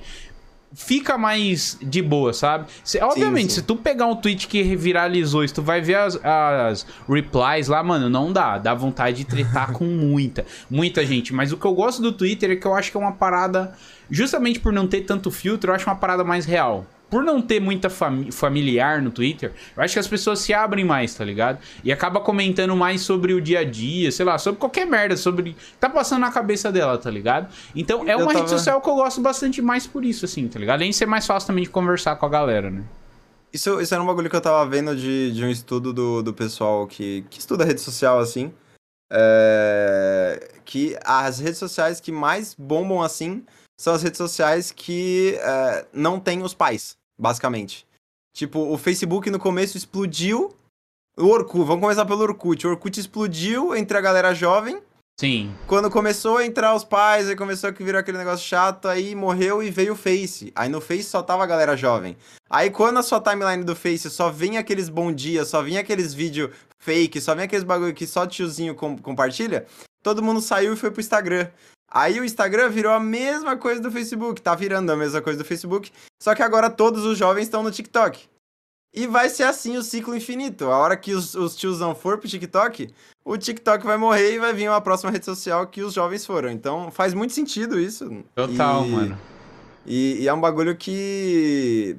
fica mais de boa, sabe? Se, obviamente, sim, sim. se tu pegar um tweet que viralizou, se tu vai ver as, as, replies lá, mano, não dá. Dá vontade de tretar com muita, muita gente. Mas o que eu gosto do Twitter é que eu acho que é uma parada, justamente por não ter tanto filtro, eu acho uma parada mais real por não ter muita fami familiar no Twitter, eu acho que as pessoas se abrem mais, tá ligado? E acaba comentando mais sobre o dia a dia, sei lá, sobre qualquer merda, sobre. tá passando na cabeça dela, tá ligado? Então é uma tava... rede social que eu gosto bastante mais por isso, assim, tá ligado? Além de ser mais fácil também de conversar com a galera, né? Isso, isso era um bagulho que eu tava vendo de, de um estudo do, do pessoal que, que estuda rede social, assim. É, que as redes sociais que mais bombam assim são as redes sociais que é, não têm os pais basicamente. Tipo, o Facebook no começo explodiu. O Orkut, vamos começar pelo Orkut. O Orkut explodiu entre a galera jovem. Sim. Quando começou a entrar os pais, aí começou a virar aquele negócio chato, aí morreu e veio o Face. Aí no Face só tava a galera jovem. Aí quando a sua timeline do Face só vinha aqueles bom dia, só vinha aqueles vídeos fake, só vinha aqueles bagulho que só tiozinho com compartilha, todo mundo saiu e foi pro Instagram. Aí o Instagram virou a mesma coisa do Facebook, tá virando a mesma coisa do Facebook, só que agora todos os jovens estão no TikTok. E vai ser assim o ciclo infinito. A hora que os, os tiozão for pro TikTok, o TikTok vai morrer e vai vir uma próxima rede social que os jovens foram. Então faz muito sentido isso. Total, e, mano. E, e, é um bagulho que.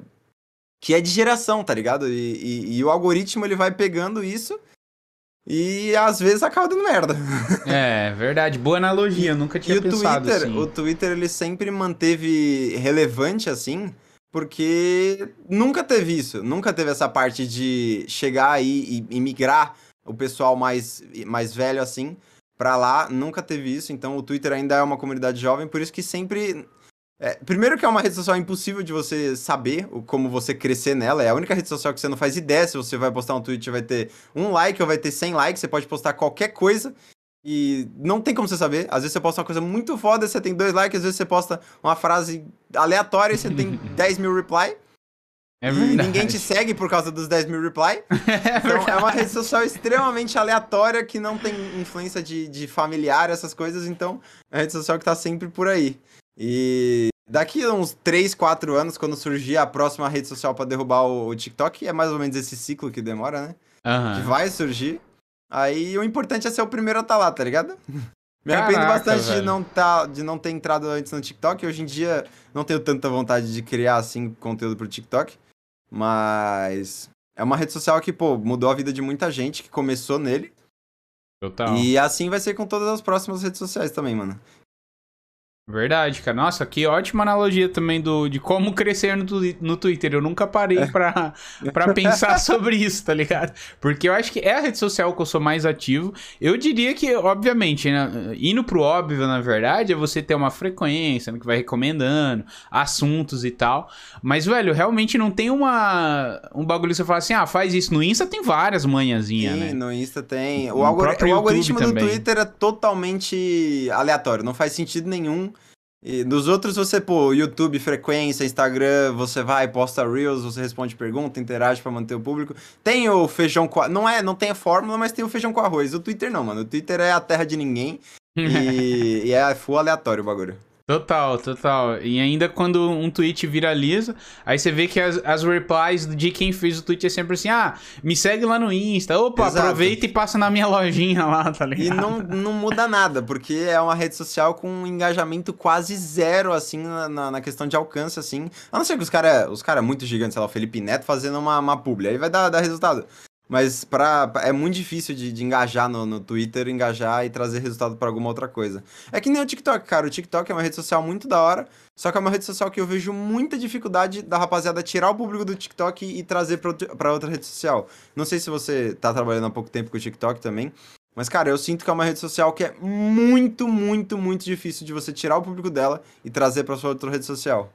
que é de geração, tá ligado? E, e, e o algoritmo ele vai pegando isso e às vezes acaba dando merda. É, verdade. Boa analogia, nunca tinha e o pensado Twitter, assim. o Twitter ele sempre manteve relevante assim, porque nunca teve isso, nunca teve essa parte de chegar aí e, e migrar o pessoal mais, mais velho assim pra lá, nunca teve isso, então o Twitter ainda é uma comunidade jovem, por isso que sempre é, primeiro que é uma rede social impossível de você saber como você crescer nela. É a única rede social que você não faz ideia se você vai postar um tweet vai ter um like ou vai ter 100 likes. Você pode postar qualquer coisa e não tem como você saber. Às vezes você posta uma coisa muito foda, você tem dois likes. Às vezes você posta uma frase aleatória e você tem 10 mil reply. É e ninguém te segue por causa dos 10 mil reply. É Então é uma rede social extremamente aleatória que não tem influência de, de familiar, essas coisas. Então é uma rede social que tá sempre por aí. E daqui a uns 3, 4 anos, quando surgir a próxima rede social pra derrubar o, o TikTok, é mais ou menos esse ciclo que demora, né? Aham. Que vai surgir. Aí o importante é ser o primeiro a estar lá, tá ligado? Me arrependo Caraca, bastante de não, tá, de não ter entrado antes no TikTok. Hoje em dia não tenho tanta vontade de criar assim conteúdo pro TikTok. Mas é uma rede social que, pô, mudou a vida de muita gente que começou nele. Total. E assim vai ser com todas as próximas redes sociais também, mano. Verdade, cara. Nossa, que ótima analogia também do, de como crescer no, no Twitter. Eu nunca parei pra, pra pensar sobre isso, tá ligado? Porque eu acho que é a rede social que eu sou mais ativo. Eu diria que, obviamente, né, indo pro óbvio, na verdade, é você ter uma frequência né, que vai recomendando assuntos e tal. Mas, velho, realmente não tem uma um bagulho que você fala assim, ah, faz isso. No Insta tem várias manhãzinhas, Sim, né? no Insta tem. O, No algori- o algoritmo do também. Twitter é totalmente aleatório, não faz sentido nenhum. E dos outros, você, pô, YouTube, frequência, Instagram, você vai, posta Reels, você responde pergunta, interage pra manter o público. Tem o feijão com. Não é, não tem a fórmula, mas tem o feijão com arroz. O Twitter não, mano. O Twitter é a terra de ninguém. e, e é full aleatório o bagulho. Total, total. E ainda quando um tweet viraliza, aí você vê que as, as replies de quem fez o tweet é sempre assim: ah, me segue lá no Insta. Opa, Exato. aproveita e passa na minha lojinha lá, tá ligado? E não, não muda nada, porque é uma rede social com um engajamento quase zero, assim, na, na- questão de alcance, assim. A não ser que os caras os cara muito gigantes, sei lá, o Felipe Neto fazendo uma, uma publi, aí vai dar, dar resultado. Mas pra, é muito difícil de, de engajar no, no Twitter, engajar e trazer resultado pra alguma outra coisa. É que nem o TikTok, cara. O TikTok é uma rede social muito da hora, só que é uma rede social que eu vejo muita dificuldade da rapaziada tirar o público do TikTok e, trazer pra outra rede social. Não sei se você tá trabalhando há pouco tempo com o TikTok também, mas, cara, eu sinto que é uma rede social que é muito, muito, muito difícil de você tirar o público dela e trazer pra sua outra rede social.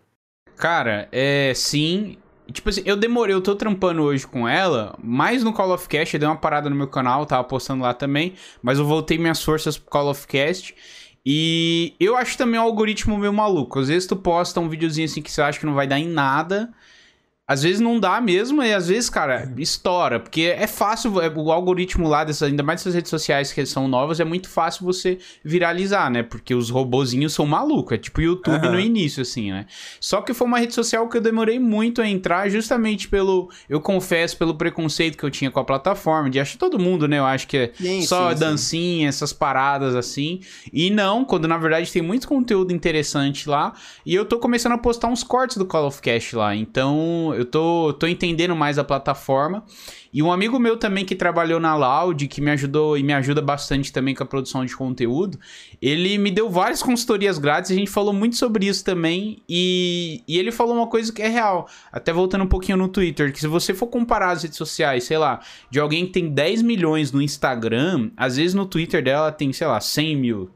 Cara, é sim. Tipo assim, eu demorei, eu tô trampando hoje com ela, mais no Call of Cast, eu dei uma parada no meu canal, tava postando lá também, mas eu voltei minhas forças pro Call of Cast. E eu acho também o algoritmo meio maluco. Às vezes tu posta um videozinho assim que você acha que não vai dar em nada. Às vezes não dá mesmo, e às vezes, cara, estoura. Porque é fácil, é, o algoritmo lá, dessas, ainda mais dessas redes sociais que são novas, é muito fácil você viralizar, né? Porque os robozinhos são malucos. É tipo o YouTube Aham. no início, assim, né? Só que foi uma rede social que eu demorei muito a entrar, justamente pelo. Eu confesso, pelo preconceito que eu tinha com a plataforma. De acho que todo mundo, né? Eu acho que é Sim, só sim, sim. dancinha, essas paradas assim. E não, quando na verdade tem muito conteúdo interessante lá. E eu tô começando a postar uns cortes do Call of Cast lá. Então eu tô, tô entendendo mais a plataforma. E um amigo meu também que trabalhou na Loud, que me ajudou e me ajuda bastante também com a produção de conteúdo, ele me deu várias consultorias grátis, a gente falou muito sobre isso também, e, e ele falou uma coisa que é real, até voltando um pouquinho no Twitter, que se você for comparar as redes sociais, sei lá, de alguém que tem 10 milhões no Instagram, às vezes no Twitter dela tem, sei lá, 100 mil,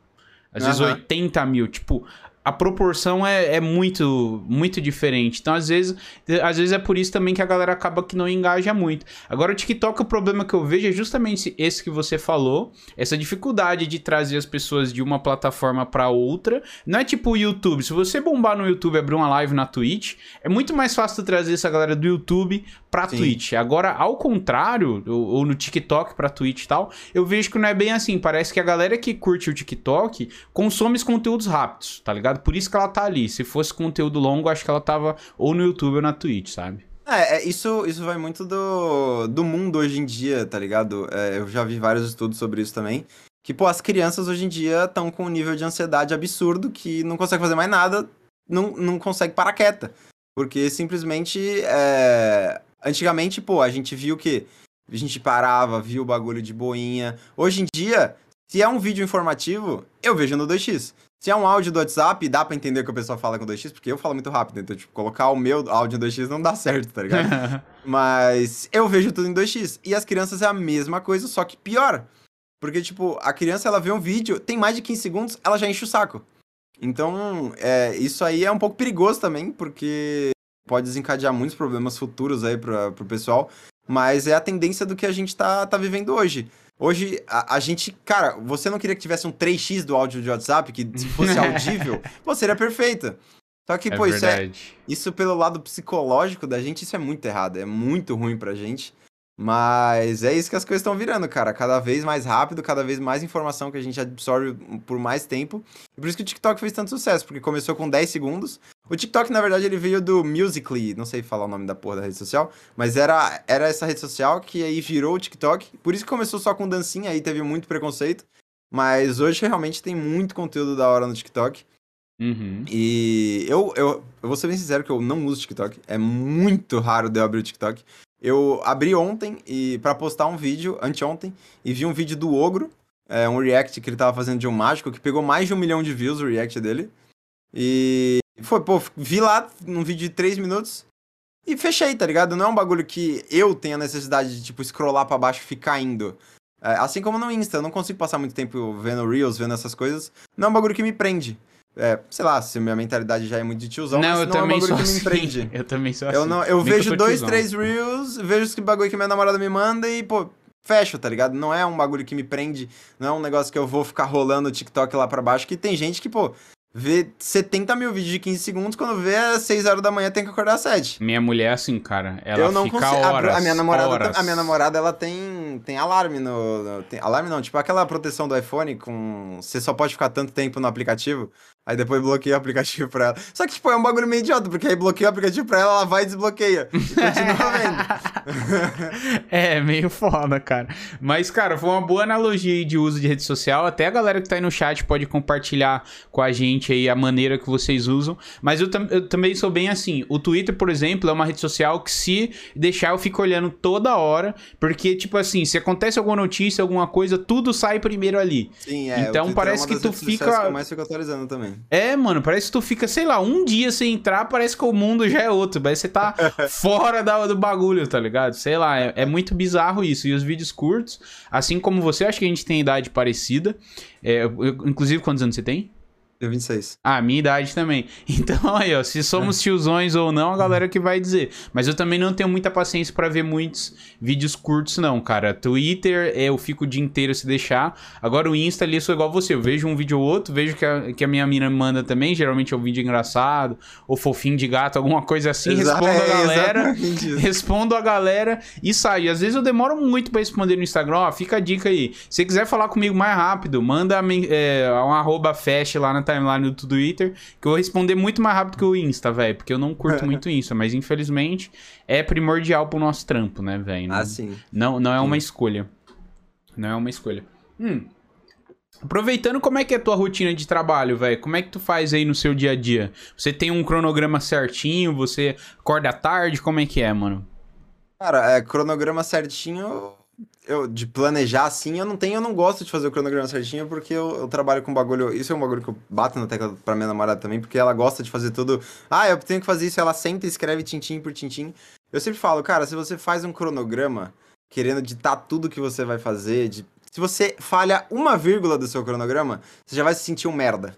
às vezes Aham. 80 mil, tipo... A proporção é, é muito muito diferente. Então, às vezes, às vezes é por isso também que a galera acaba que não engaja muito. Agora, o TikTok, o problema que eu vejo é justamente esse que você falou, essa dificuldade de trazer as pessoas de uma plataforma pra outra. Não é tipo o YouTube. Se você bombar no YouTube e abrir uma live na Twitch, é muito mais fácil trazer essa galera do YouTube pra Sim. Twitch. Agora, ao contrário, ou, ou no TikTok pra Twitch e tal, eu vejo que não é bem assim. Parece que a galera que curte o TikTok consome os conteúdos rápidos, tá ligado? Por isso que ela tá ali. Se fosse conteúdo longo, acho que ela tava ou no YouTube ou na Twitch, sabe? É, é, isso, isso vai muito do, do mundo hoje em dia, tá ligado? É, eu já vi vários estudos sobre isso também. Que, pô, as crianças hoje em dia estão com um nível de ansiedade absurdo que não consegue fazer mais nada, não, não consegue parar quieta. Porque simplesmente, é... antigamente, pô, a gente viu que a gente parava, via o bagulho de boinha. Hoje em dia, se é um vídeo informativo, eu vejo no 2x. Se é um áudio do WhatsApp, dá pra entender o que o pessoal fala com 2x, porque eu falo muito rápido, então, tipo, colocar o meu áudio em 2x não dá certo, tá ligado? Mas eu vejo tudo em 2x. E as crianças é a mesma coisa, só que pior. Porque, tipo, a criança, ela vê um vídeo, tem mais de 15 segundos, ela já enche o saco. Então, é, isso aí é um pouco perigoso também, porque pode desencadear muitos problemas futuros aí pra, pro pessoal. Mas é a tendência do que a gente tá, tá vivendo hoje. Hoje, a, a, gente, cara, você não queria que tivesse um 3x do áudio de WhatsApp, que se fosse audível, pô, seria perfeita. Só que, é pô, isso, é, isso pelo lado psicológico da gente, isso é muito errado, é muito ruim pra gente. Mas é isso que as coisas estão virando, cara. Cada vez mais rápido, cada vez mais informação que a gente absorve por mais tempo. E por isso que o TikTok fez tanto sucesso, porque começou com 10 segundos. O TikTok, na verdade, ele veio do Musical.ly, não sei falar o nome da porra da rede social, mas era, era essa rede social que aí virou o TikTok. Por isso que começou só com dancinha, aí teve muito preconceito. Mas hoje realmente tem muito conteúdo da hora no TikTok. Uhum. E eu, eu, eu vou ser bem sincero que eu não uso TikTok. É muito raro de eu abrir o TikTok. Eu abri ontem e para postar um vídeo, anteontem, e vi um vídeo do Ogro, é, um react que ele tava fazendo de um mágico, que pegou mais de um milhão de views o react dele. E foi, pô, vi lá num vídeo de 3 minutos e fechei, tá ligado? Não é um bagulho que eu tenha necessidade de, tipo, scrollar para baixo e ficar indo. É, assim como no Insta, eu não consigo passar muito tempo vendo Reels, vendo essas coisas. Não é um bagulho que me prende. É, sei lá, se minha mentalidade já é muito de tiozão, não, eu não também é um bagulho sou que assim. me empreende. Eu também sou eu assim. Não, eu Nem vejo eu dois, tiozão. três reels, vejo esse bagulho que minha namorada me manda e, pô, fecho, tá ligado? Não é um bagulho que me prende, não é um negócio que eu vou ficar rolando o TikTok lá pra baixo, que tem gente que, pô, vê 70 mil vídeos de 15 segundos, quando vê às 6 horas da manhã tem que acordar às 7. Minha mulher é assim, cara. Ela eu não fica consigo. a- horas, a, minha namorada, horas. a minha namorada, ela tem tem alarme no, no- tem, alarme não, tipo aquela proteção do iPhone com você só pode ficar tanto tempo no aplicativo. Aí depois bloqueia o aplicativo pra ela. Só que, tipo, é um bagulho meio idiota, porque aí bloqueia o aplicativo pra ela, ela vai e desbloqueia. E continua vendo. é, meio foda, cara. Mas, cara, foi uma boa analogia aí de uso de rede social. Até a galera que tá aí no chat pode compartilhar com a gente aí a maneira que vocês usam. Mas eu, tam- eu também sou bem assim. O Twitter, por exemplo, é uma rede social que se deixar eu fico olhando toda hora. Porque, tipo assim, se acontece alguma notícia, alguma coisa, tudo sai primeiro ali. Sim, é. Então Twitter parece é que tu fica- que eu mais fico atualizando também. É, mano, parece que tu fica, sei lá, um dia sem entrar, parece que o mundo já é outro. Parece que você tá fora da, do bagulho, tá ligado? Sei lá, é, é muito bizarro isso. E os vídeos curtos, assim como você, acho que a gente tem idade parecida. É, eu- inclusive, quantos anos você tem? Deu 26. Ah, minha idade também. Então aí, ó, se somos tiozões ou não, a galera que vai dizer. Mas eu também não tenho muita paciência pra ver muitos vídeos curtos, não, cara. Twitter, eu fico o dia inteiro se deixar. Agora o Insta ali, eu sou igual você. Eu vejo um vídeo ou outro, vejo que a, que a minha mina manda também. Geralmente é um vídeo engraçado, ou fofinho de gato, alguma coisa assim. Exa- respondo a é, galera. exatamente isso. Respondo a galera e saio. Às vezes eu demoro muito pra responder no Instagram. Ó, fica a dica aí. Se você quiser falar comigo mais rápido, manda é, um arroba fast lá na timeline do Twitter, que eu vou responder muito mais rápido que o Insta, velho. Porque eu não curto muito Insta, mas infelizmente é primordial pro nosso trampo, né, velho? Ah, sim. não, não é uma escolha. Não é uma escolha. Hum. Aproveitando, como é que é a tua rotina de trabalho, velho? Como é que tu faz aí no seu dia a dia? Você tem um cronograma certinho? Você acorda tarde? Como é que é, mano? Cara, é, cronograma certinho, eu, de planejar assim, eu não tenho, eu não gosto de fazer o cronograma certinho, porque eu, eu trabalho com bagulho, isso é um bagulho que eu bato na tecla pra minha namorada também, porque ela gosta de fazer tudo, ah, eu tenho que fazer isso, ela senta e escreve tintim por tintim. Eu sempre falo, cara, se você faz um cronograma, querendo ditar tudo que você vai fazer, de, se você falha uma vírgula do seu cronograma, você já vai se sentir um merda.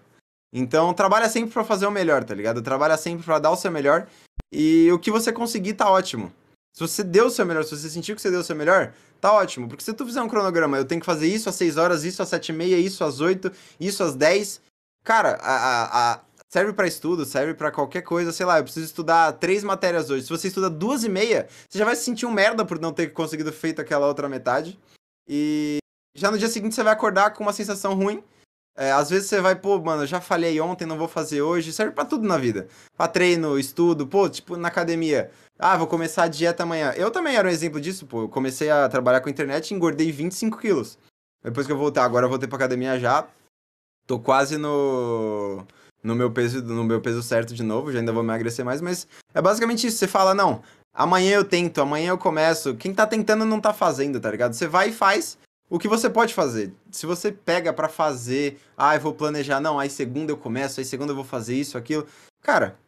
Então, trabalha sempre pra fazer o melhor, tá ligado? Trabalha sempre pra dar o seu melhor, e o que você conseguir tá ótimo. Se você deu o seu melhor, se você sentiu que você deu o seu melhor, tá ótimo. Porque se tu fizer um cronograma, eu tenho que fazer isso às 6 horas, isso às 7 e meia, isso às 8, isso às 10. Cara, a, a- a- serve pra estudo, serve pra qualquer coisa. Sei lá, eu preciso estudar três matérias hoje. Se você estuda duas e meia, você já vai se sentir um merda por não ter conseguido feito aquela outra metade. E já no dia seguinte você vai acordar com uma sensação ruim. É, às vezes você vai, pô, mano, já falhei ontem, não vou fazer hoje. Serve pra tudo na vida. Pra treino, estudo, pô, tipo, na academia. Ah, vou começar a dieta amanhã. Eu também era um exemplo disso, pô. Eu comecei a trabalhar com a internet e engordei 25 quilos. Depois que eu voltar, agora eu voltei pra academia já. Tô quase no. No meu peso, no meu peso certo de novo, já ainda vou emagrecer mais, mas é basicamente isso. Você fala, não, amanhã eu tento, amanhã eu começo. Quem tá tentando não tá fazendo, tá ligado? Você vai e faz o que você pode fazer. Se você pega para fazer, ah, eu vou planejar, não, aí segunda eu começo, aí segunda eu vou fazer isso, aquilo. Cara,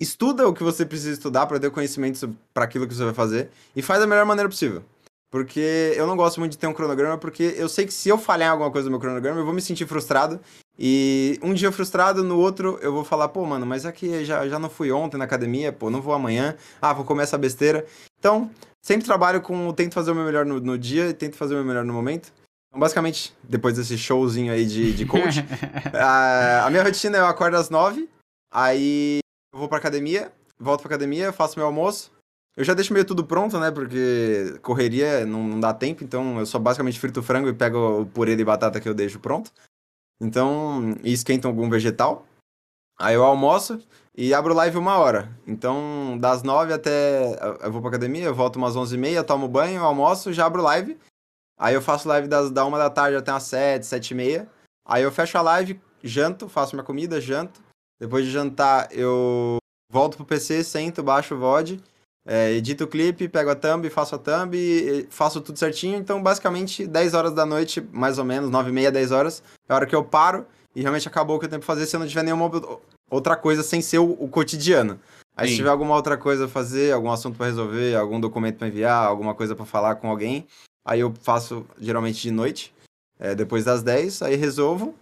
estuda o que você precisa estudar para ter conhecimento para aquilo que você vai fazer e faz da melhor maneira possível. Porque eu não gosto muito de ter um cronograma, porque eu sei que se eu falhar em alguma coisa no meu cronograma, eu vou me sentir frustrado. E um dia frustrado, no outro eu vou falar, pô, mano, mas aqui já, já não fui ontem na academia, pô, não vou amanhã, ah, vou comer essa besteira. Então, sempre trabalho com. Tento fazer o meu melhor no, no dia e tento fazer o meu melhor no momento. Então, basicamente, depois desse showzinho aí de, de coach, a, a minha rotina é eu acordo às nove, aí eu vou pra academia, volto pra academia, faço meu almoço, eu já deixo meio tudo pronto, né? Porque correria não, não dá tempo, então eu só basicamente frito frango e pego o purê de batata que eu deixo pronto. Então, e esquento algum vegetal. Aí eu almoço e abro live uma hora. Então, das nove até. Eu vou pra academia, eu volto umas onze e meia, tomo banho, almoço, já abro live. Aí eu faço live das, da uma da tarde até umas sete, sete e meia. Aí eu fecho a live, janto, faço minha comida, janto. Depois de jantar, eu volto pro PC, sento, baixo o VOD é, edito o clipe, pego a thumb, faço a thumb, faço tudo certinho. Então, basicamente, 10 horas da noite, mais ou menos, 9 e meia, 10 horas, é a hora que eu paro e realmente acabou o que eu tenho pra fazer se eu não tiver nenhuma outra coisa sem ser o, o cotidiano. Aí, Sim. se tiver alguma outra coisa a fazer, algum assunto para resolver, algum documento para enviar, alguma coisa para falar com alguém, aí eu faço geralmente de noite, é, depois das 10, aí resolvo.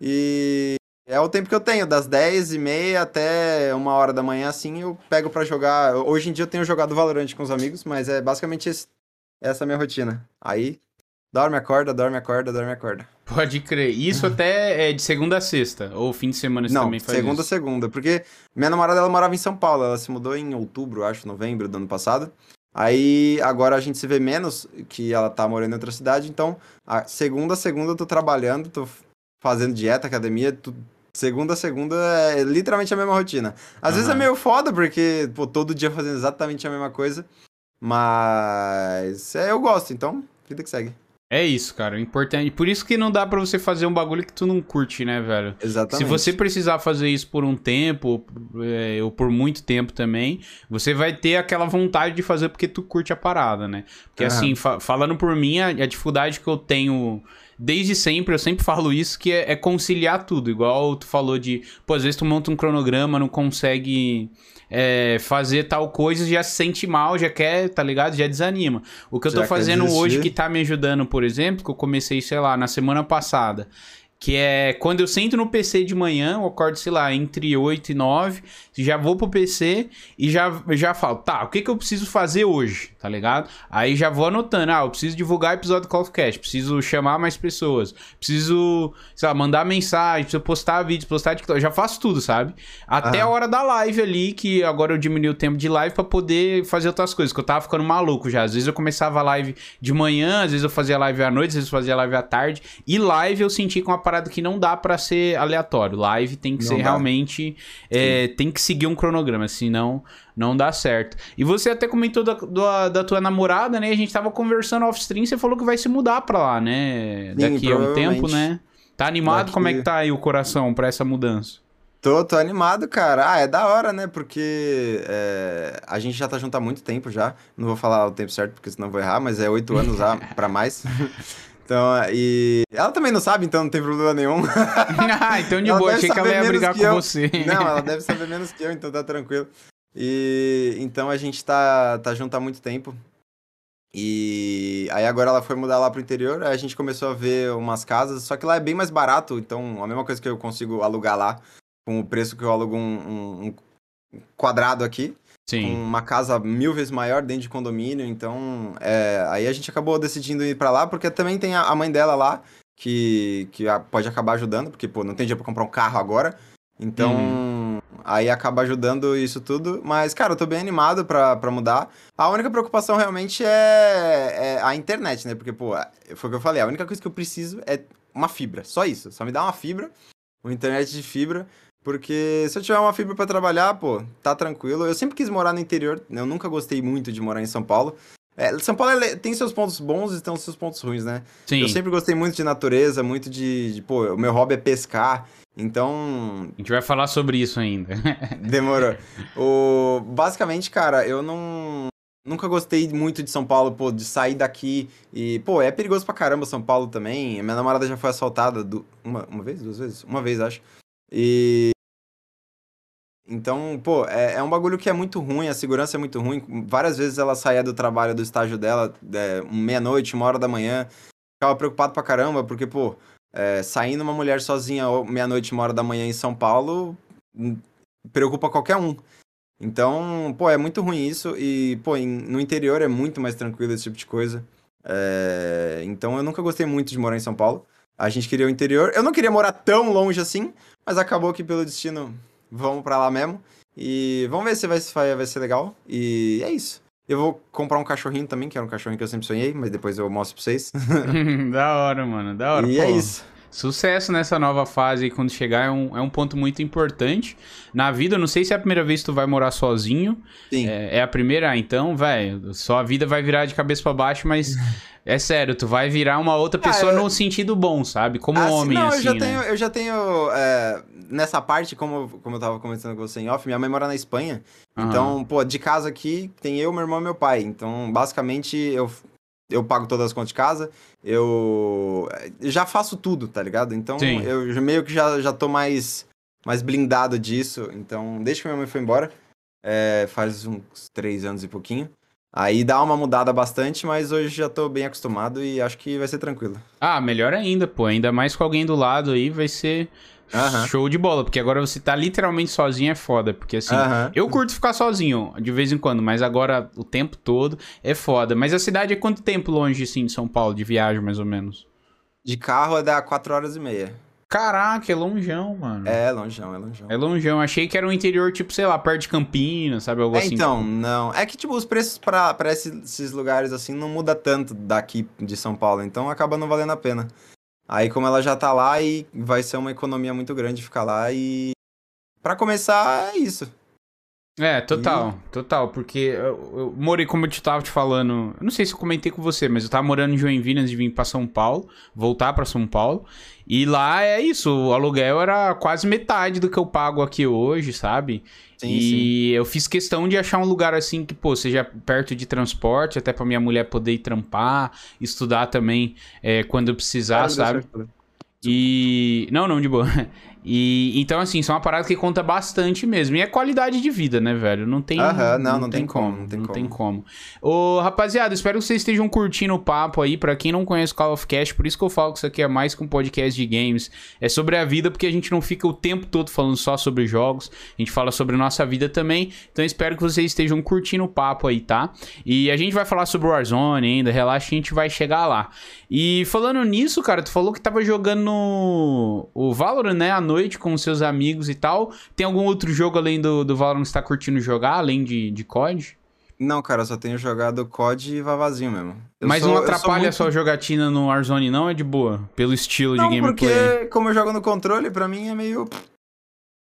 E é o tempo que eu tenho, das 10 e meia até uma hora da manhã, assim, eu pego para jogar. Hoje em dia eu tenho jogado Valorant com os amigos, mas é basicamente esse, essa a minha rotina. Aí, dorme, acorda, dorme, acorda, dorme, acorda. Pode crer. Isso até é de segunda a sexta, ou fim de semana você Não, também faz segunda isso? a segunda, porque minha namorada, ela morava em São Paulo, ela se mudou em outubro, acho, novembro do ano passado. Aí agora a gente se vê menos, que ela tá morando em outra cidade, então a segunda a segunda eu tô trabalhando, tô fazendo dieta, academia, tu, segunda a segunda é literalmente a mesma rotina. Às uhum. vezes é meio foda, porque, pô, todo dia fazendo exatamente a mesma coisa. Mas é, eu gosto, então, vida que segue. É isso, cara. Importante. Por isso que não dá para você fazer um bagulho que tu não curte, né, velho? Exatamente. Se você precisar fazer isso por um tempo, é, ou por muito tempo também, você vai ter aquela vontade de fazer porque tu curte a parada, né? Porque, assim, fa falando por mim, a, a dificuldade que eu tenho desde sempre, eu sempre falo isso, que é, é, conciliar tudo. Igual tu falou de, pô, às vezes tu monta um cronograma, não consegue é, fazer tal coisa, já se sente mal, já quer, tá ligado? Já desanima. O que eu já tô fazendo hoje que tá me ajudando, por exemplo, que eu comecei, sei lá, na semana passada, que é quando eu sento no PC de manhã, eu acordo, sei lá, entre 8 e 9, já vou pro PC e já, já falo, tá, o que que eu preciso fazer hoje, tá ligado? Aí já vou anotando, ah, eu preciso divulgar episódio do Call of Cast, preciso chamar mais pessoas, preciso, sei lá, mandar mensagem, preciso postar vídeos, postar TikTok, já faço tudo, sabe? Até ah. a hora da live ali, que agora eu diminui o tempo de live para poder fazer outras coisas, que eu tava ficando maluco já. Às vezes eu começava a live de manhã, às vezes eu fazia live à noite, às vezes eu fazia live à tarde, e live eu senti com uma parada que não dá para ser aleatório. Live tem que não ser dá. realmente. É, tem que seguir um cronograma, senão não dá certo. E você até comentou da, da, da tua namorada, né? A gente tava conversando off-stream, você falou que vai se mudar pra lá, né? Sim, Daqui a um tempo, né? Tá animado? Daqui... Como é que tá aí o coração pra essa mudança? Tô, tô animado, cara. Ah, é da hora, né? Porque é, a gente já tá junto há muito tempo já. Não vou falar o tempo certo, porque senão vou errar, mas é oito anos pra mais. Então, e ela também não sabe, então não tem problema nenhum. ah, então de ela boa, achei que ela ia brigar com você. Não, ela deve saber menos que eu, então tá tranquilo. E então a gente tá, tá junto há muito tempo. E aí agora ela foi mudar lá pro interior, aí a gente começou a ver umas casas, só que lá é bem mais barato, então a mesma coisa que eu consigo alugar lá, com o preço que eu alugo um, um, um quadrado aqui. Sim. uma casa mil vezes maior dentro de condomínio. Então, é, aí a gente acabou decidindo ir para lá, porque também tem a, a, mãe dela lá, que, que pode acabar ajudando, porque, pô, não tem dinheiro pra comprar um carro agora. Então, uhum. aí acaba ajudando isso tudo. Mas, cara, eu tô bem animado pra, pra mudar. A única preocupação realmente é, é a internet, né? Porque, pô, foi o que eu falei, a única coisa que eu preciso é uma fibra. Só isso. Só me dá uma fibra, uma internet de fibra. Porque se eu tiver uma fibra para trabalhar, pô, tá tranquilo. Eu sempre quis morar no interior, eu nunca gostei muito de morar em São Paulo. É, São Paulo tem seus pontos bons e tem seus pontos ruins, né? Sim. Eu sempre gostei muito de natureza, muito de, de, Pô, o meu hobby é pescar. Então. A gente vai falar sobre isso ainda. Demorou. O... Basicamente, cara, eu não. Nunca gostei muito de São Paulo, pô, de sair daqui e, pô, é perigoso pra caramba São Paulo também. Minha namorada já foi assaltada do... uma, uma vez, duas vezes? Uma vez, acho. E. Então, pô, é, é um bagulho que é muito ruim, a segurança é muito ruim. Várias vezes ela saía do trabalho, do estágio dela, é, meia-noite, uma hora da manhã, ficava preocupado pra caramba, porque, pô, é, saindo uma mulher sozinha meia-noite, uma hora da manhã em São Paulo, hum, preocupa qualquer um. Então, pô, é muito ruim isso. E, pô, em, no interior é muito mais tranquilo esse tipo de coisa. É, então, eu nunca gostei muito de morar em São Paulo. A gente queria o interior. Eu não queria morar tão longe assim, mas acabou que pelo destino vamos para lá mesmo. E vamos ver se vai, vai, ser legal. E é isso. Eu vou comprar um cachorrinho também, que era um cachorrinho que eu sempre sonhei, mas depois eu mostro pra vocês. da hora, mano, da hora. E é pô. é isso. Sucesso nessa nova fase quando chegar é um, é um ponto muito importante. Na vida, eu não sei se é a primeira vez que tu vai morar sozinho. Sim. É, é a primeira, então, velho, só a vida vai virar de cabeça para baixo, mas é sério, tu vai virar uma outra ah, pessoa ah, eu... no sentido bom, sabe? Como assim, homem, não, assim, eu já né? tenho, eu já tenho, é, nessa parte, como, como eu tava conversando com você em off, minha mãe mora na Espanha. Uhum. Então, pô, de casa aqui tem eu, meu irmão e meu pai. Então, basicamente, eu eu pago todas as contas de casa, eu já faço tudo, tá ligado? Então Sim. eu meio que já, já tô mais, mais blindado disso. Então, desde que minha mãe foi embora, é, faz uns três anos e pouquinho. Aí dá uma mudada bastante, mas hoje já tô bem acostumado e acho que vai ser tranquilo. Ah, melhor ainda, pô. Ainda mais com alguém do lado aí, vai ser Uhum. Show de bola, porque agora você tá literalmente sozinho é foda. Porque assim, uhum. eu curto ficar sozinho de vez em quando, mas agora o tempo todo é foda. Mas a cidade é quanto tempo longe, assim, de São Paulo, de viagem mais ou menos? De carro é dar 4 horas e meia. Caraca, é longeão, mano. É, longeão, é longeão. É longeão. Achei que era um interior, tipo, sei lá, perto de Campinas, sabe? Algo é, assim. Então, não. É que, tipo, os preços pra, pra esses, lugares, assim, não muda tanto daqui de São Paulo. Então acaba não valendo a pena. Aí, como ela já tá lá, e vai ser uma economia muito grande ficar lá e. para começar, é isso. É, total, e... total, porque eu, eu, morei, como eu te tava te falando, não sei se eu comentei com você, mas eu tava morando em Joinville antes de vir pra São Paulo, voltar pra São Paulo, e lá é isso, o aluguel era quase metade do que eu pago aqui hoje, sabe? Sim, e sim. eu fiz questão de achar um lugar assim que, pô, seja perto de transporte, até pra minha mulher poder ir trampar, estudar também é, quando precisar, sabe? E. Não, não, de boa. E então, assim, isso é uma parada que conta bastante mesmo. E é qualidade de vida, né, velho? Não tem. Aham, não, não, não, tem, tem como, Não tem não como. tem como. Ô, rapaziada, espero que vocês estejam curtindo o papo aí. Pra quem não conhece Call of Cast, por isso que eu falo que isso aqui é mais que um podcast de games. É sobre a vida, porque a gente não fica o tempo todo falando só sobre jogos. A gente fala sobre nossa vida também. Então, espero que vocês estejam curtindo o papo aí, tá? E a gente vai falar sobre o Warzone ainda. Relaxa, a gente vai chegar lá. E falando nisso, cara, tu falou que tava jogando o Valorant, né? noite com seus amigos e tal. Tem algum outro jogo além do, do Valorant que você tá curtindo jogar, além de, de COD? Não, cara, eu só tenho jogado COD e Vavazinho mesmo. Eu Mas sou, não atrapalha muito... a sua jogatina no Warzone, não? É de boa? Pelo estilo não, de gameplay? porque como eu jogo no controle, pra mim é meio...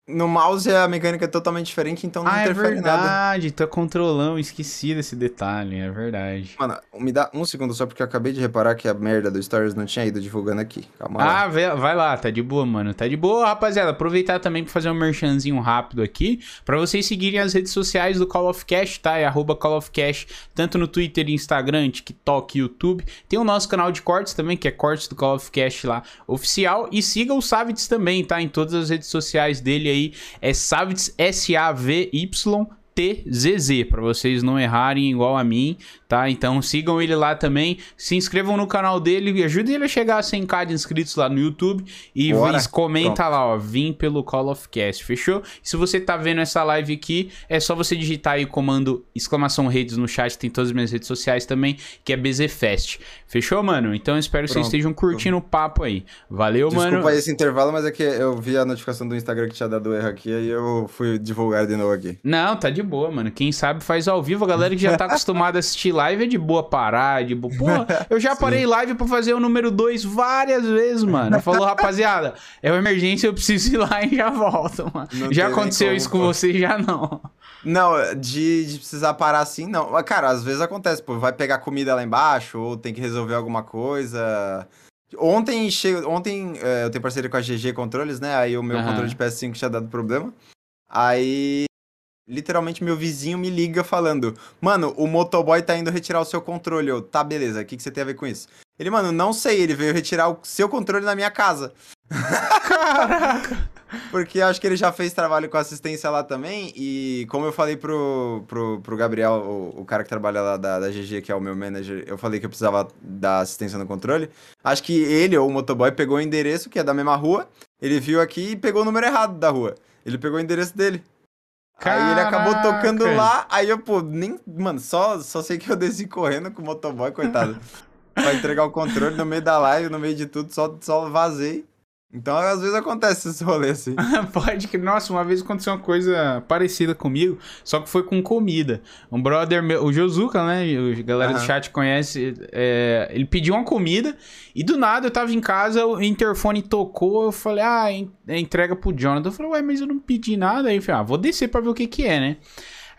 No mouse a mecânica é totalmente diferente, então não ah, é interfere é verdade, nada. tá controlando, esqueci desse detalhe, é verdade. Mano, me dá um segundo só porque eu acabei de reparar que a merda do Stories não tinha ido divulgando aqui. Calma ah, lá. vai lá, tá de boa, mano. Tá de boa, rapaziada. Aproveitar também pra fazer um merchanzinho rápido aqui, pra vocês seguirem as redes sociais do Call of Cash, tá? É arroba Call of Cash, tanto no Twitter, Instagram, TikTok, YouTube. Tem o nosso canal de cortes também, que é Cortes do Call of Cash lá, oficial. E siga o Savits também, tá? Em todas as redes sociais dele aí é Savitz S-A-V-Y TZZ, para vocês não errarem igual a mim, tá? Então sigam ele lá também, se inscrevam no canal dele e ajudem ele a chegar a 100k de inscritos lá no YouTube e Bora. comenta Pronto. lá, ó, vim pelo Call of Cast, fechou? Se você tá vendo essa live aqui, é só você digitar aí o comando exclamação redes no chat, tem todas as minhas redes sociais também, que é BZFest. Fechou, mano? Então espero que Pronto. vocês estejam curtindo Pronto. o papo aí. Valeu, Desculpa mano. Desculpa esse intervalo, mas é que eu vi a notificação do Instagram que tinha dado erro aqui, aí eu fui divulgar de novo aqui. Não, tá de boa, mano. Quem sabe faz ao vivo. A galera que já tá acostumada a assistir live é de boa parar, de boa. Pô, eu já parei live pra fazer o número 2 várias vezes, mano. Falou, rapaziada, é uma emergência, eu preciso ir lá e já volto, mano. Não já aconteceu isso com você, já não. Não, de, de, precisar parar assim, não. Cara, às vezes acontece, pô, vai pegar comida lá embaixo, ou tem que resolver alguma coisa. Ontem, che... Ontem é, eu tenho parceria com a GG Controles, né? Aí o meu Aham. controle de PS5 tinha dado problema. Aí, literalmente, meu vizinho me liga falando: Mano, o motoboy tá indo retirar o seu controle. Eu, tá, beleza, o que, que você tem a ver com isso? Ele, mano, não sei, ele veio retirar o seu controle na minha casa. Caraca! Porque acho que ele já fez trabalho com assistência lá também. E como eu falei pro, pro, pro Gabriel, o, o cara que trabalha lá da, da GG, que é o meu manager, eu falei que eu precisava da assistência no controle. Acho que ele ou o motoboy pegou o endereço, que é da mesma rua. Ele viu aqui e pegou o número errado da rua. Ele pegou o endereço dele. Aí ele acabou Caraca. tocando lá, aí eu, pô, nem. Mano, só, só sei que eu desci correndo com o motoboy, coitado. pra entregar o controle no meio da live, no meio de tudo, só, só vazei. Então, às vezes acontece esse rolê assim. Pode que. Nossa, uma vez aconteceu uma coisa parecida comigo, só que foi com comida. Um brother meu, o Josuka, né? A galera do Aham. chat conhece. é, ele pediu uma comida e do nada eu tava em casa, o interfone tocou. Eu falei, ah, é entrega pro Jonathan. Eu falei, ué, mas eu não pedi nada. Aí eu falei, ah, vou descer pra ver o que que é, né?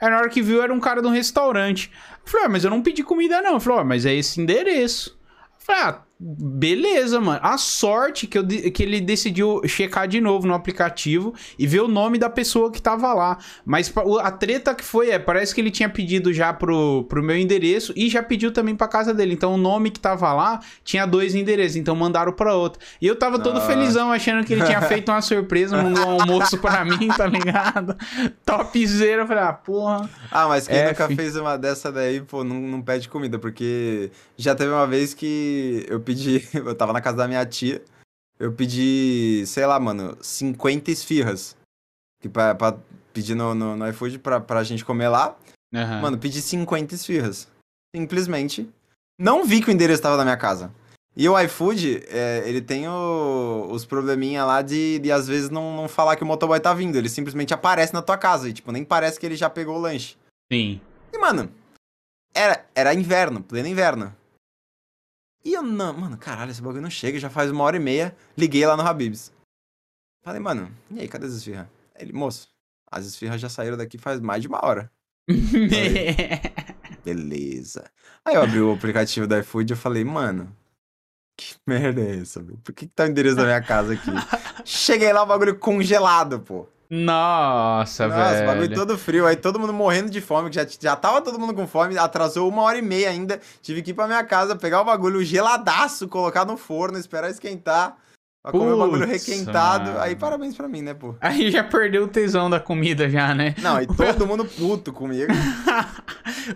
Aí na hora que viu, era um cara de um restaurante. Eu falei, ah, mas eu não pedi comida não. Eu falei, ah, mas é esse endereço. Eu falei, ah, beleza, mano. A sorte que, eu, que ele decidiu checar de novo no aplicativo e ver o nome da pessoa que tava lá. Mas a treta que foi é, parece que ele tinha pedido já pro, pro meu endereço e já pediu também pra casa dele. Então o nome que tava lá tinha dois endereços, então mandaram pra outro. E eu tava todo Nossa. felizão achando que ele tinha feito uma surpresa, mandou um almoço pra mim, tá ligado? Topzera. Eu falei, ah, porra. Ah, mas quem É, nunca fez uma dessa daí, pô, não, não pede comida, porque já teve uma vez que eu pedi, eu tava na casa da minha tia, eu pedi, sei lá, mano, 50 esfirras, que pra, pra pedir no, no, no iFood pra, pra gente comer lá, Aham. mano, pedi 50 esfirras, simplesmente, não vi que o endereço tava na minha casa. E o iFood, é, ele tem o- os probleminha lá de, de às vezes não, não falar que o motoboy tá vindo, ele simplesmente aparece na tua casa e, tipo, nem parece que ele já pegou o lanche. Sim. E, mano, era, era inverno, pleno inverno. E eu não, mano, caralho, esse bagulho não chega, já faz uma hora e meia. Liguei lá no Habibs. Falei, mano, e aí, cadê as esfirras? Ele, moço, as esfirras já saíram daqui faz mais de uma hora. Beleza. Aí eu abri o aplicativo da iFood e eu falei, mano, que merda é essa, velho? Por que, que tá o endereço da minha casa aqui? Cheguei lá, o bagulho congelado, pô. Nossa, Nossa, o velho. bagulho todo frio, aí todo mundo morrendo de fome, que já, já tava todo mundo com fome, atrasou uma hora e meia ainda. Tive que ir pra minha casa, pegar o bagulho geladaço, colocar no forno, esperar esquentar, pra comer o bagulho requentado. mano. Aí parabéns pra mim, né, pô? Aí já perdeu o tesão da comida já, né? Não, e todo mundo puto comigo.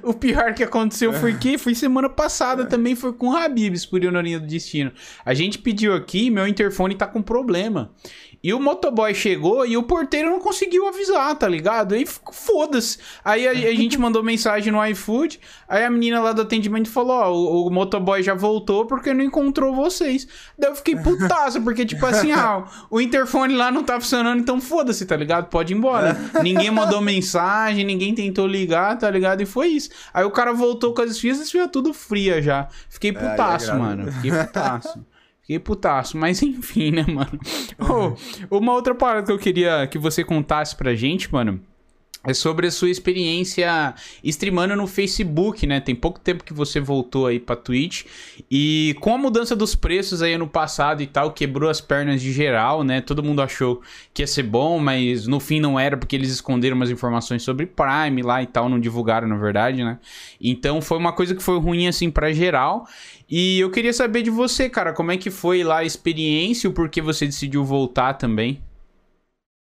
o pior que aconteceu foi que foi semana passada também, foi com o Habibs, por ironia do destino. A gente pediu aqui, meu interfone tá com problema. E o motoboy chegou e o porteiro não conseguiu avisar, tá ligado? Aí ficou- foda-se. Aí a, a gente mandou mensagem no iFood, aí a menina lá do atendimento falou: Ó, o, o motoboy já voltou porque não encontrou vocês. Daí eu fiquei putaço, porque tipo assim, ah, o interfone lá não tá funcionando, então foda-se, tá ligado? Pode ir embora. ninguém mandou mensagem, ninguém tentou ligar, tá ligado? E foi isso. Aí o cara voltou com as esfias, as esfias tudo fria já. Fiquei aí é putaço, grave. mano. Fiquei putaço. Fiquei putaço, mas enfim, né, mano? Ô, uma outra parada que eu queria que você contasse pra gente, mano. É sobre a sua experiência streamando no Facebook, né? Tem pouco tempo que você voltou aí pra Twitch. E com a mudança dos preços aí no passado e tal, quebrou as pernas de geral, né? Todo mundo achou que ia ser bom, mas no fim não era, porque eles esconderam umas informações sobre Prime lá e tal, não divulgaram, na verdade, né? Então foi uma coisa que foi ruim, assim, pra geral. E eu queria saber de você, cara, como é que foi lá a experiência e o porquê você decidiu voltar também.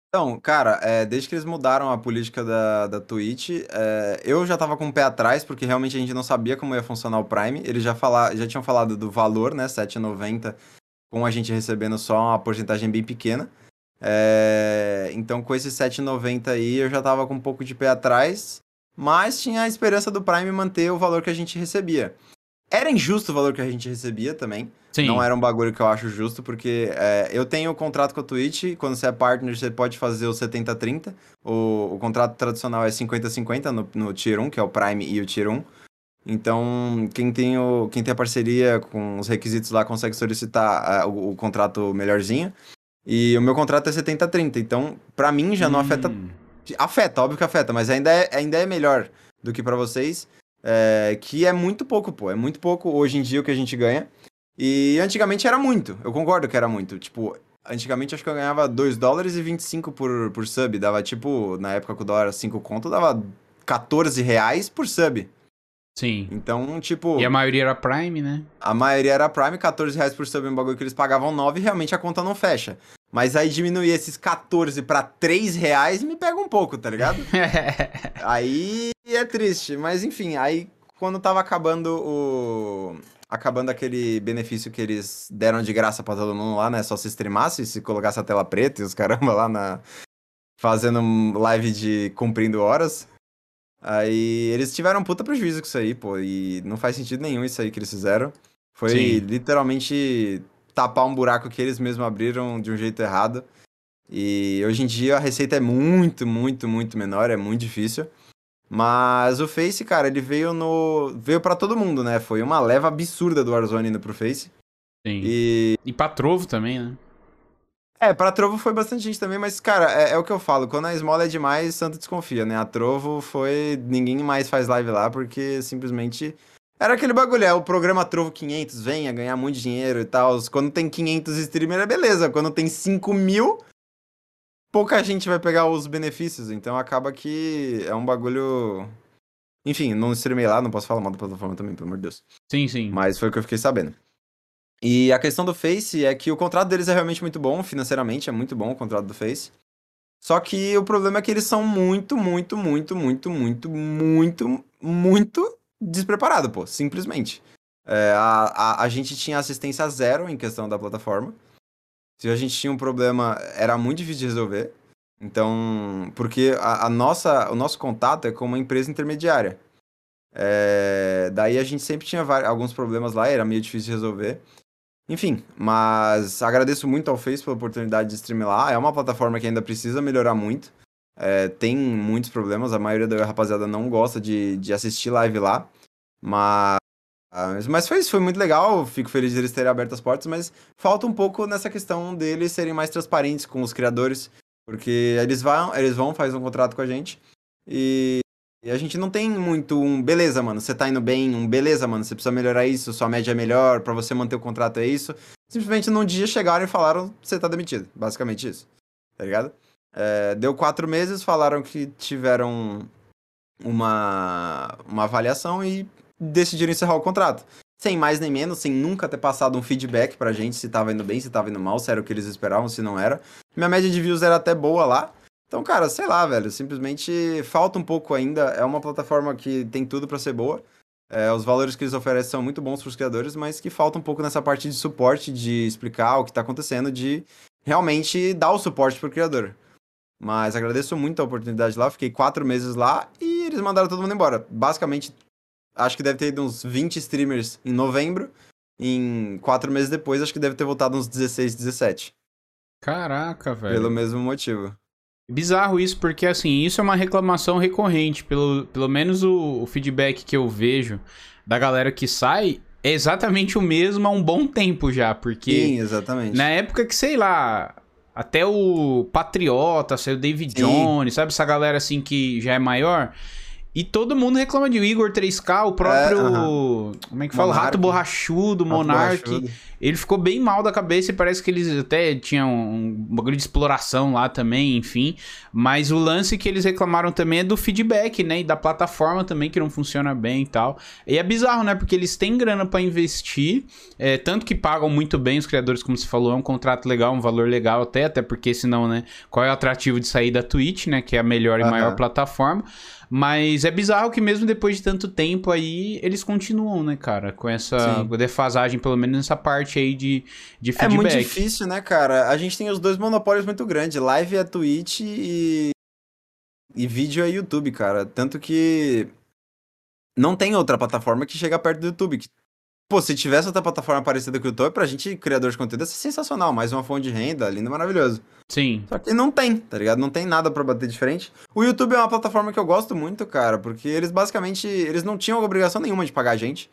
Então, cara, é, desde que eles mudaram a política da, da Twitch, é, eu já tava com o pé atrás, porque realmente a gente não sabia como ia funcionar o Prime. Eles já, fala, já tinham falado do valor, né? R$7,90, com a gente recebendo só uma porcentagem bem pequena. É, então, com esse R$7,90 aí, eu já tava com um pouco de pé atrás, mas tinha a esperança do Prime manter o valor que a gente recebia. Era injusto o valor que a gente recebia também. Sim. Não era um bagulho que eu acho justo, porque é, eu tenho o contrato com a Twitch, quando você é partner, você pode fazer o 70-30. O, o contrato tradicional é 50-50 no, no Tier 1, que é o Prime e o Tier 1. Então, quem tem, o, quem tem a parceria com os requisitos lá consegue solicitar ah, o, o contrato melhorzinho. E o meu contrato é 70-30. Então, pra mim já não afeta Hum. Afeta, óbvio que afeta, mas ainda é, ainda é melhor do que pra vocês. É, que é muito pouco, pô. É muito pouco hoje em dia o que a gente ganha. E antigamente era muito, eu concordo que era muito. Tipo, antigamente acho que eu ganhava 2 dólares e 25 por, por sub. Dava tipo, na época que o dólar era 5 conto, dava 14 reais por sub. Sim. Então, tipo. E a maioria era Prime, né? A maioria era Prime, 14 reais por sub, um bagulho que eles pagavam 9 e realmente a conta não fecha. Mas aí diminuir esses 14 pra 3 reais me pega um pouco, tá ligado? aí é triste. Mas enfim, aí quando tava acabando o. Acabando aquele benefício que eles deram de graça pra todo mundo lá, né? Só se streamasse, se colocasse a tela preta e os caramba lá na. Fazendo live de cumprindo horas. Aí eles tiveram um puta prejuízo com isso aí, pô. E não faz sentido nenhum isso aí que eles fizeram. Foi Sim. literalmente tapar um buraco que eles mesmos abriram de um jeito errado. E hoje em dia a receita é muito, muito, muito menor, é muito difícil. Mas o Face, cara, ele veio no. veio para todo mundo, né? Foi uma leva absurda do Warzone indo pro Face. Sim. E. E pra Trovo também, né? É, pra Trovo foi bastante gente também, mas, cara, é, é, o que eu falo. Quando a Small é demais, Santo desconfia, né? A Trovo foi. Ninguém mais faz live lá porque simplesmente. Era aquele bagulho, é o programa Trovo 500, venha ganhar muito dinheiro e tal. Quando tem 500 streamers, é beleza. Quando tem 5 mil, pouca gente vai pegar os benefícios. Então acaba que é um bagulho. Enfim, não streamei lá, não posso falar mal da plataforma também, pelo amor de Deus. Sim, sim. Mas foi o que eu fiquei sabendo. E a questão do Face é que o contrato deles é realmente muito bom, financeiramente é muito bom o contrato do Face. Só que o problema é que eles são muito, muito, muito, muito, muito, muito, muito despreparados, pô, simplesmente. É, a, a, a gente tinha assistência zero em questão da plataforma. Se a gente tinha um problema, era muito difícil de resolver. Então, porque a, a nossa, o nosso contato é com uma empresa intermediária. É, daí a gente sempre tinha vários, alguns problemas lá, era meio difícil de resolver. Enfim, mas agradeço muito ao Face pela oportunidade de streamar lá. É uma plataforma que ainda precisa melhorar muito. É, tem muitos problemas, a maioria da rapaziada não gosta de, de assistir live lá. Mas, mas foi isso, foi muito legal. Fico feliz de eles terem aberto as portas, mas falta um pouco nessa questão deles serem mais transparentes com os criadores. Porque eles vão, eles vão, faz um contrato com a gente. E e a gente não tem muito um beleza, mano, você tá indo bem, um beleza, mano, você precisa melhorar isso, sua média é melhor, para você manter o contrato é isso. Simplesmente num dia chegaram e falaram, você tá demitido. Basicamente isso. Tá ligado? É, deu quatro meses, falaram que tiveram uma, uma avaliação e decidiram encerrar o contrato. Sem mais nem menos, sem nunca ter passado um feedback pra gente se tava indo bem, se tava indo mal, se era o que eles esperavam, se não era. Minha média de views era até boa lá, então, cara, sei lá, velho, simplesmente falta um pouco ainda. É uma plataforma que tem tudo para ser boa. É, os valores que eles oferecem são muito bons para os criadores, mas que falta um pouco nessa parte de suporte, de explicar o que está acontecendo, de realmente dar o suporte para o criador. Mas agradeço muito a oportunidade lá, fiquei quatro meses lá e eles mandaram todo mundo embora. Basicamente, acho que deve ter ido uns 20 streamers em novembro. Em quatro meses depois, acho que deve ter voltado uns 16, 17. Caraca, velho. Pelo mesmo motivo. Bizarro isso, porque assim, isso é uma reclamação recorrente. Pelo, pelo menos o, o feedback que eu vejo da galera que sai é exatamente o mesmo há um bom tempo já, porque. Sim, exatamente. Na época que, sei lá, até o Patriota, saiu o David Sim. Jones, sabe? Essa galera assim que já é maior. E todo mundo reclama de Igor 3K, o próprio. É, uh -huh. Como é que fala? Rato Borrachudo, Monark. Ele ficou bem mal da cabeça e parece que eles até tinham um bagulho de exploração lá também, enfim. Mas o lance que eles reclamaram também é do feedback, né? E da plataforma também, que não funciona bem e tal. E é bizarro, né? Porque eles têm grana para investir, é, tanto que pagam muito bem os criadores, como você falou, é um contrato legal, um valor legal até, até porque senão, né? Qual é o atrativo de sair da Twitch, né? Que é a melhor e uhum. maior plataforma. Mas é bizarro que mesmo depois de tanto tempo aí, eles continuam, né, cara? Com essa Sim. defasagem, pelo menos nessa parte aí de, de feedback. É muito difícil, né, cara? A gente tem os dois monopólios muito grandes. Live é Twitch e... E vídeo é YouTube, cara. Tanto que... Não tem outra plataforma que chega perto do YouTube. Pô, se tivesse outra plataforma parecida com o YouTube, pra gente, criador de conteúdo, ia ser sensacional. Mais uma fonte de renda, lindo maravilhoso. Sim. Só que não tem, tá ligado? Não tem nada para bater diferente. O YouTube é uma plataforma que eu gosto muito, cara, porque eles basicamente, eles não tinham obrigação nenhuma de pagar a gente.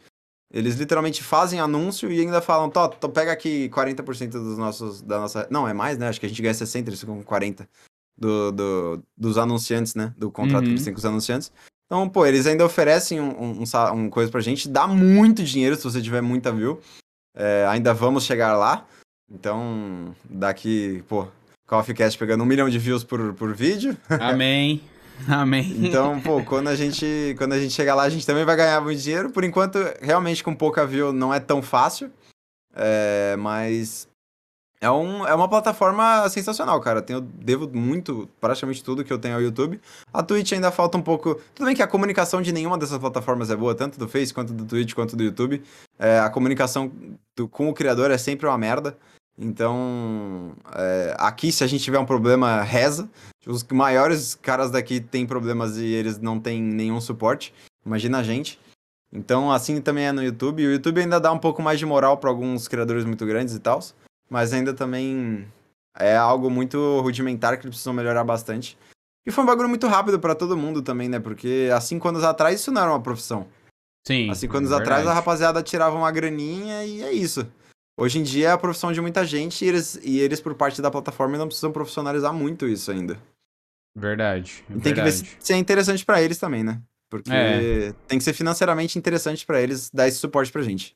Eles literalmente fazem anúncio e ainda falam, Tó, tô, pega aqui 40% dos nossos, da nossa... Não, é mais, né? Acho que a gente ganha 60, eles ficam com 40 do, do, dos anunciantes, né? Do contrato uhum. que eles têm com os anunciantes. Então, pô, eles ainda oferecem um, um, um, coisa pra gente, dá muito dinheiro se você tiver muita view. É, ainda vamos chegar lá. Então, daqui, pô, of Cast pegando um milhão de views por, por vídeo. Amém. Amém. Então, pô, quando a gente quando a gente chegar lá, a gente também vai ganhar muito dinheiro. Por enquanto, realmente com pouca view não é tão fácil. É, mas é, um, é uma plataforma sensacional, cara. Eu devo muito, praticamente tudo que eu tenho ao YouTube. A Twitch ainda falta um pouco. Tudo bem que a comunicação de nenhuma dessas plataformas é boa, tanto do Face quanto do Twitch quanto do YouTube. É, a comunicação do, com o criador é sempre uma merda. Então, é, aqui, se a gente tiver um problema, reza. Os maiores caras daqui têm problemas e eles não têm nenhum suporte. Imagina a gente. Então, assim também é no YouTube. O YouTube ainda dá um pouco mais de moral para alguns criadores muito grandes e tal. Mas ainda também é algo muito rudimentar que eles precisam melhorar bastante. E foi um bagulho muito rápido para todo mundo também, né? Porque há cinco anos atrás isso não era uma profissão. Sim. Há cinco anos verdade. atrás a rapaziada tirava uma graninha e é isso. Hoje em dia é a profissão de muita gente e eles, e eles por parte da plataforma, não precisam profissionalizar muito isso ainda. Verdade. E tem verdade. que ver se é interessante para eles também, né? Porque é. tem que ser financeiramente interessante para eles dar esse suporte pra gente.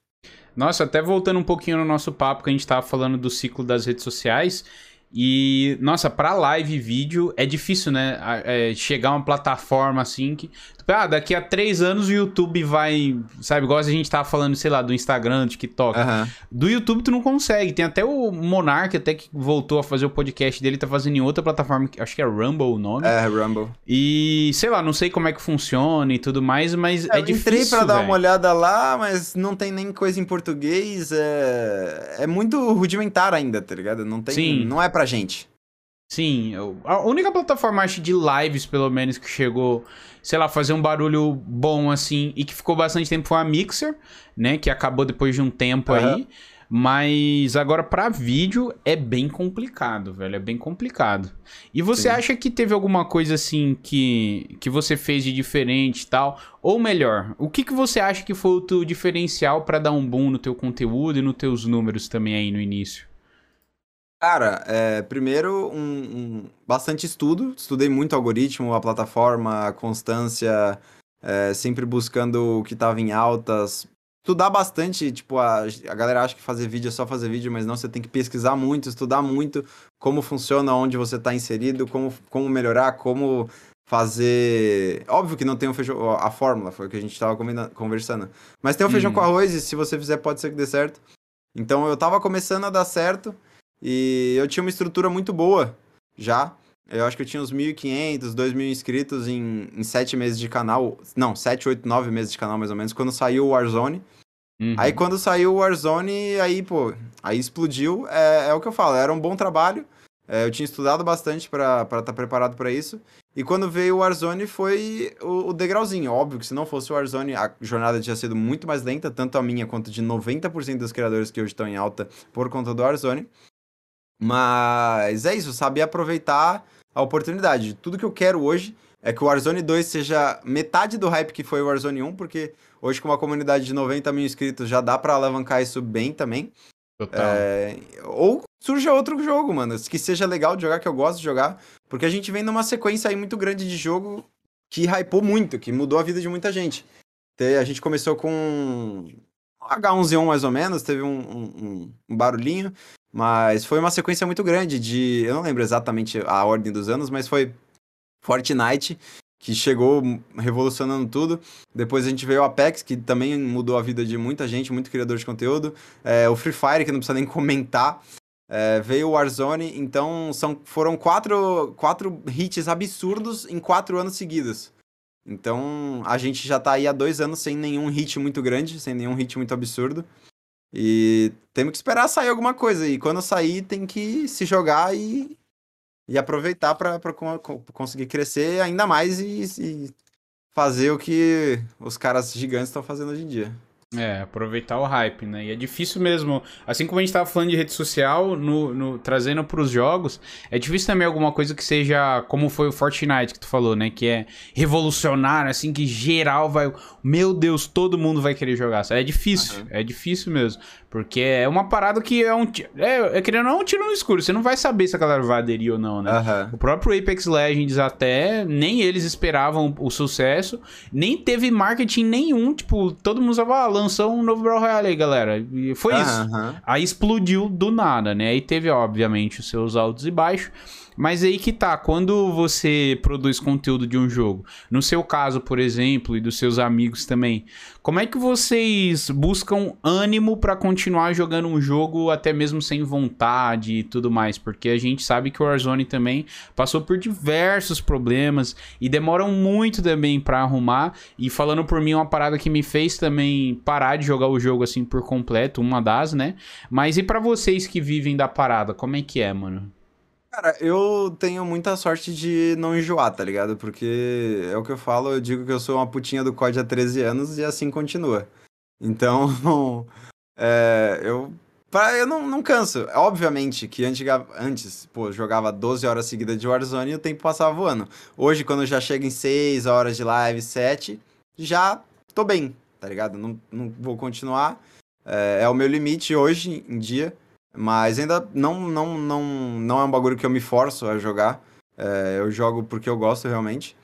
Nossa, até voltando um pouquinho no nosso papo que a gente tava falando do ciclo das redes sociais, e, nossa, pra live e vídeo é difícil, né? É, chegar uma plataforma assim que. Ah, daqui a três anos o YouTube vai. Sabe, igual a gente tava falando, sei lá, do Instagram, do TikTok. Uhum. Do YouTube tu não consegue. Tem até o Monark, até que voltou a fazer o podcast dele, tá fazendo em outra plataforma, acho que é Rumble o nome. É, Rumble. E, sei lá, não sei como é que funciona e tudo mais, mas é, é difícil. Entrei pra véio. dar uma olhada lá, mas não tem nem coisa em português. É, é muito rudimentar ainda, tá ligado? Não tem. Sim. Não é pra pra gente. Sim, a única plataforma, acho, de lives, pelo menos, que chegou, sei lá, fazer um barulho bom, assim, e que ficou bastante tempo foi a Mixer, né? Que acabou depois de um tempo uhum. aí. Mas agora para vídeo é bem complicado, velho, é bem complicado. E você Sim. acha que teve alguma coisa assim que, que você fez de diferente e tal? Ou melhor, o que, que você acha que foi o teu diferencial para dar um boom no teu conteúdo e nos teus números também aí no início? Cara, é, primeiro, um, um, bastante estudo. Estudei muito algoritmo, a plataforma, a constância, é, sempre buscando o que estava em altas. Estudar bastante, tipo, a, a galera acha que fazer vídeo é só fazer vídeo, mas não, você tem que pesquisar muito, estudar muito como funciona, onde você está inserido, como, como melhorar, como fazer. Óbvio que não tem um feijão. A fórmula, foi o que a gente estava conversando. Mas tem um feijão hum. com arroz e se você fizer, pode ser que dê certo. Então eu estava começando a dar certo. E eu tinha uma estrutura muito boa já. Eu acho que eu tinha uns 1.500, 2.000 inscritos em, em 7 meses de canal. Não, 7, 8, 9 meses de canal mais ou menos, quando saiu o Warzone. Uhum. Aí quando saiu o Warzone, aí, pô, aí explodiu. É, é o que eu falo, era um bom trabalho. É, eu tinha estudado bastante para estar tá preparado para isso. E quando veio o Warzone foi o, o, degrauzinho. Óbvio que se não fosse o Warzone, a jornada tinha sido muito mais lenta, tanto a minha quanto de 90% dos criadores que hoje estão em alta por conta do Warzone. Mas é isso, saber aproveitar a oportunidade. Tudo que eu quero hoje é que o Warzone 2 seja metade do hype que foi o Warzone 1, porque hoje com uma comunidade de 90 mil inscritos já dá para alavancar isso bem também. Total. É... Ou surja outro jogo, mano, que seja legal de jogar, que eu gosto de jogar, porque a gente vem numa sequência aí muito grande de jogo que hypou muito, que mudou a vida de muita gente. A gente começou com H1Z1 mais ou menos, teve um, um, um barulhinho. Mas foi uma sequência muito grande de. Eu não lembro exatamente a ordem dos anos, mas foi Fortnite, que chegou revolucionando tudo. Depois a gente veio o Apex, que também mudou a vida de muita gente, muito criador de conteúdo. É, o Free Fire, que não precisa nem comentar. É, veio o Warzone, então são, foram quatro, quatro hits absurdos em quatro anos seguidos. Então a gente já tá aí há dois anos sem nenhum hit muito grande, sem nenhum hit muito absurdo. E temos que esperar sair alguma coisa. E quando sair, tem que se jogar e, e aproveitar para conseguir crescer ainda mais e, e fazer o que os caras gigantes estão fazendo hoje em dia. É, aproveitar o hype, né? E é difícil mesmo. Assim como a gente tava falando de rede social, no, no trazendo pros jogos, é difícil também alguma coisa que seja como foi o Fortnite que tu falou, né? Que é revolucionário, assim, que geral vai. Meu Deus, todo mundo vai querer jogar. É difícil, uhum. é difícil mesmo. Porque é uma parada que é um. É, é querendo não, um tiro no escuro. Você não vai saber se a galera vai aderir ou não, né? O próprio Apex Legends até, nem eles esperavam o sucesso, nem teve marketing nenhum, tipo, todo mundo usava, ah, lançou um novo Brawl Royale aí, galera. E foi isso. Aí explodiu do nada, né? Aí teve, obviamente, os seus altos e baixos. Mas aí que tá, quando você produz conteúdo de um jogo, no seu caso, por exemplo, e dos seus amigos também, como é que vocês buscam ânimo pra continuar jogando um jogo até mesmo sem vontade e tudo mais? Porque a gente sabe que o Warzone também passou por diversos problemas e demoram muito também pra arrumar. E falando por mim, uma parada que me fez também parar de jogar o jogo assim por completo, uma das, né? Mas e pra vocês que vivem da parada, como é que é, mano? Cara, eu tenho muita sorte de não enjoar, tá ligado? Porque é o que eu falo, eu digo que eu sou uma putinha do COD há 13 anos e assim continua. Então, é, eu, pra, eu não, não canso. Obviamente que antiga, antes, pô, jogava 12 horas seguidas de Warzone e o tempo passava voando. Hoje, quando já chego em 6 horas de live, 7, já tô bem, tá ligado? Não, não vou continuar. É, é o meu limite hoje em dia. Mas ainda não, não, não, não é um bagulho que eu me forço a jogar. É, eu jogo porque eu gosto realmente.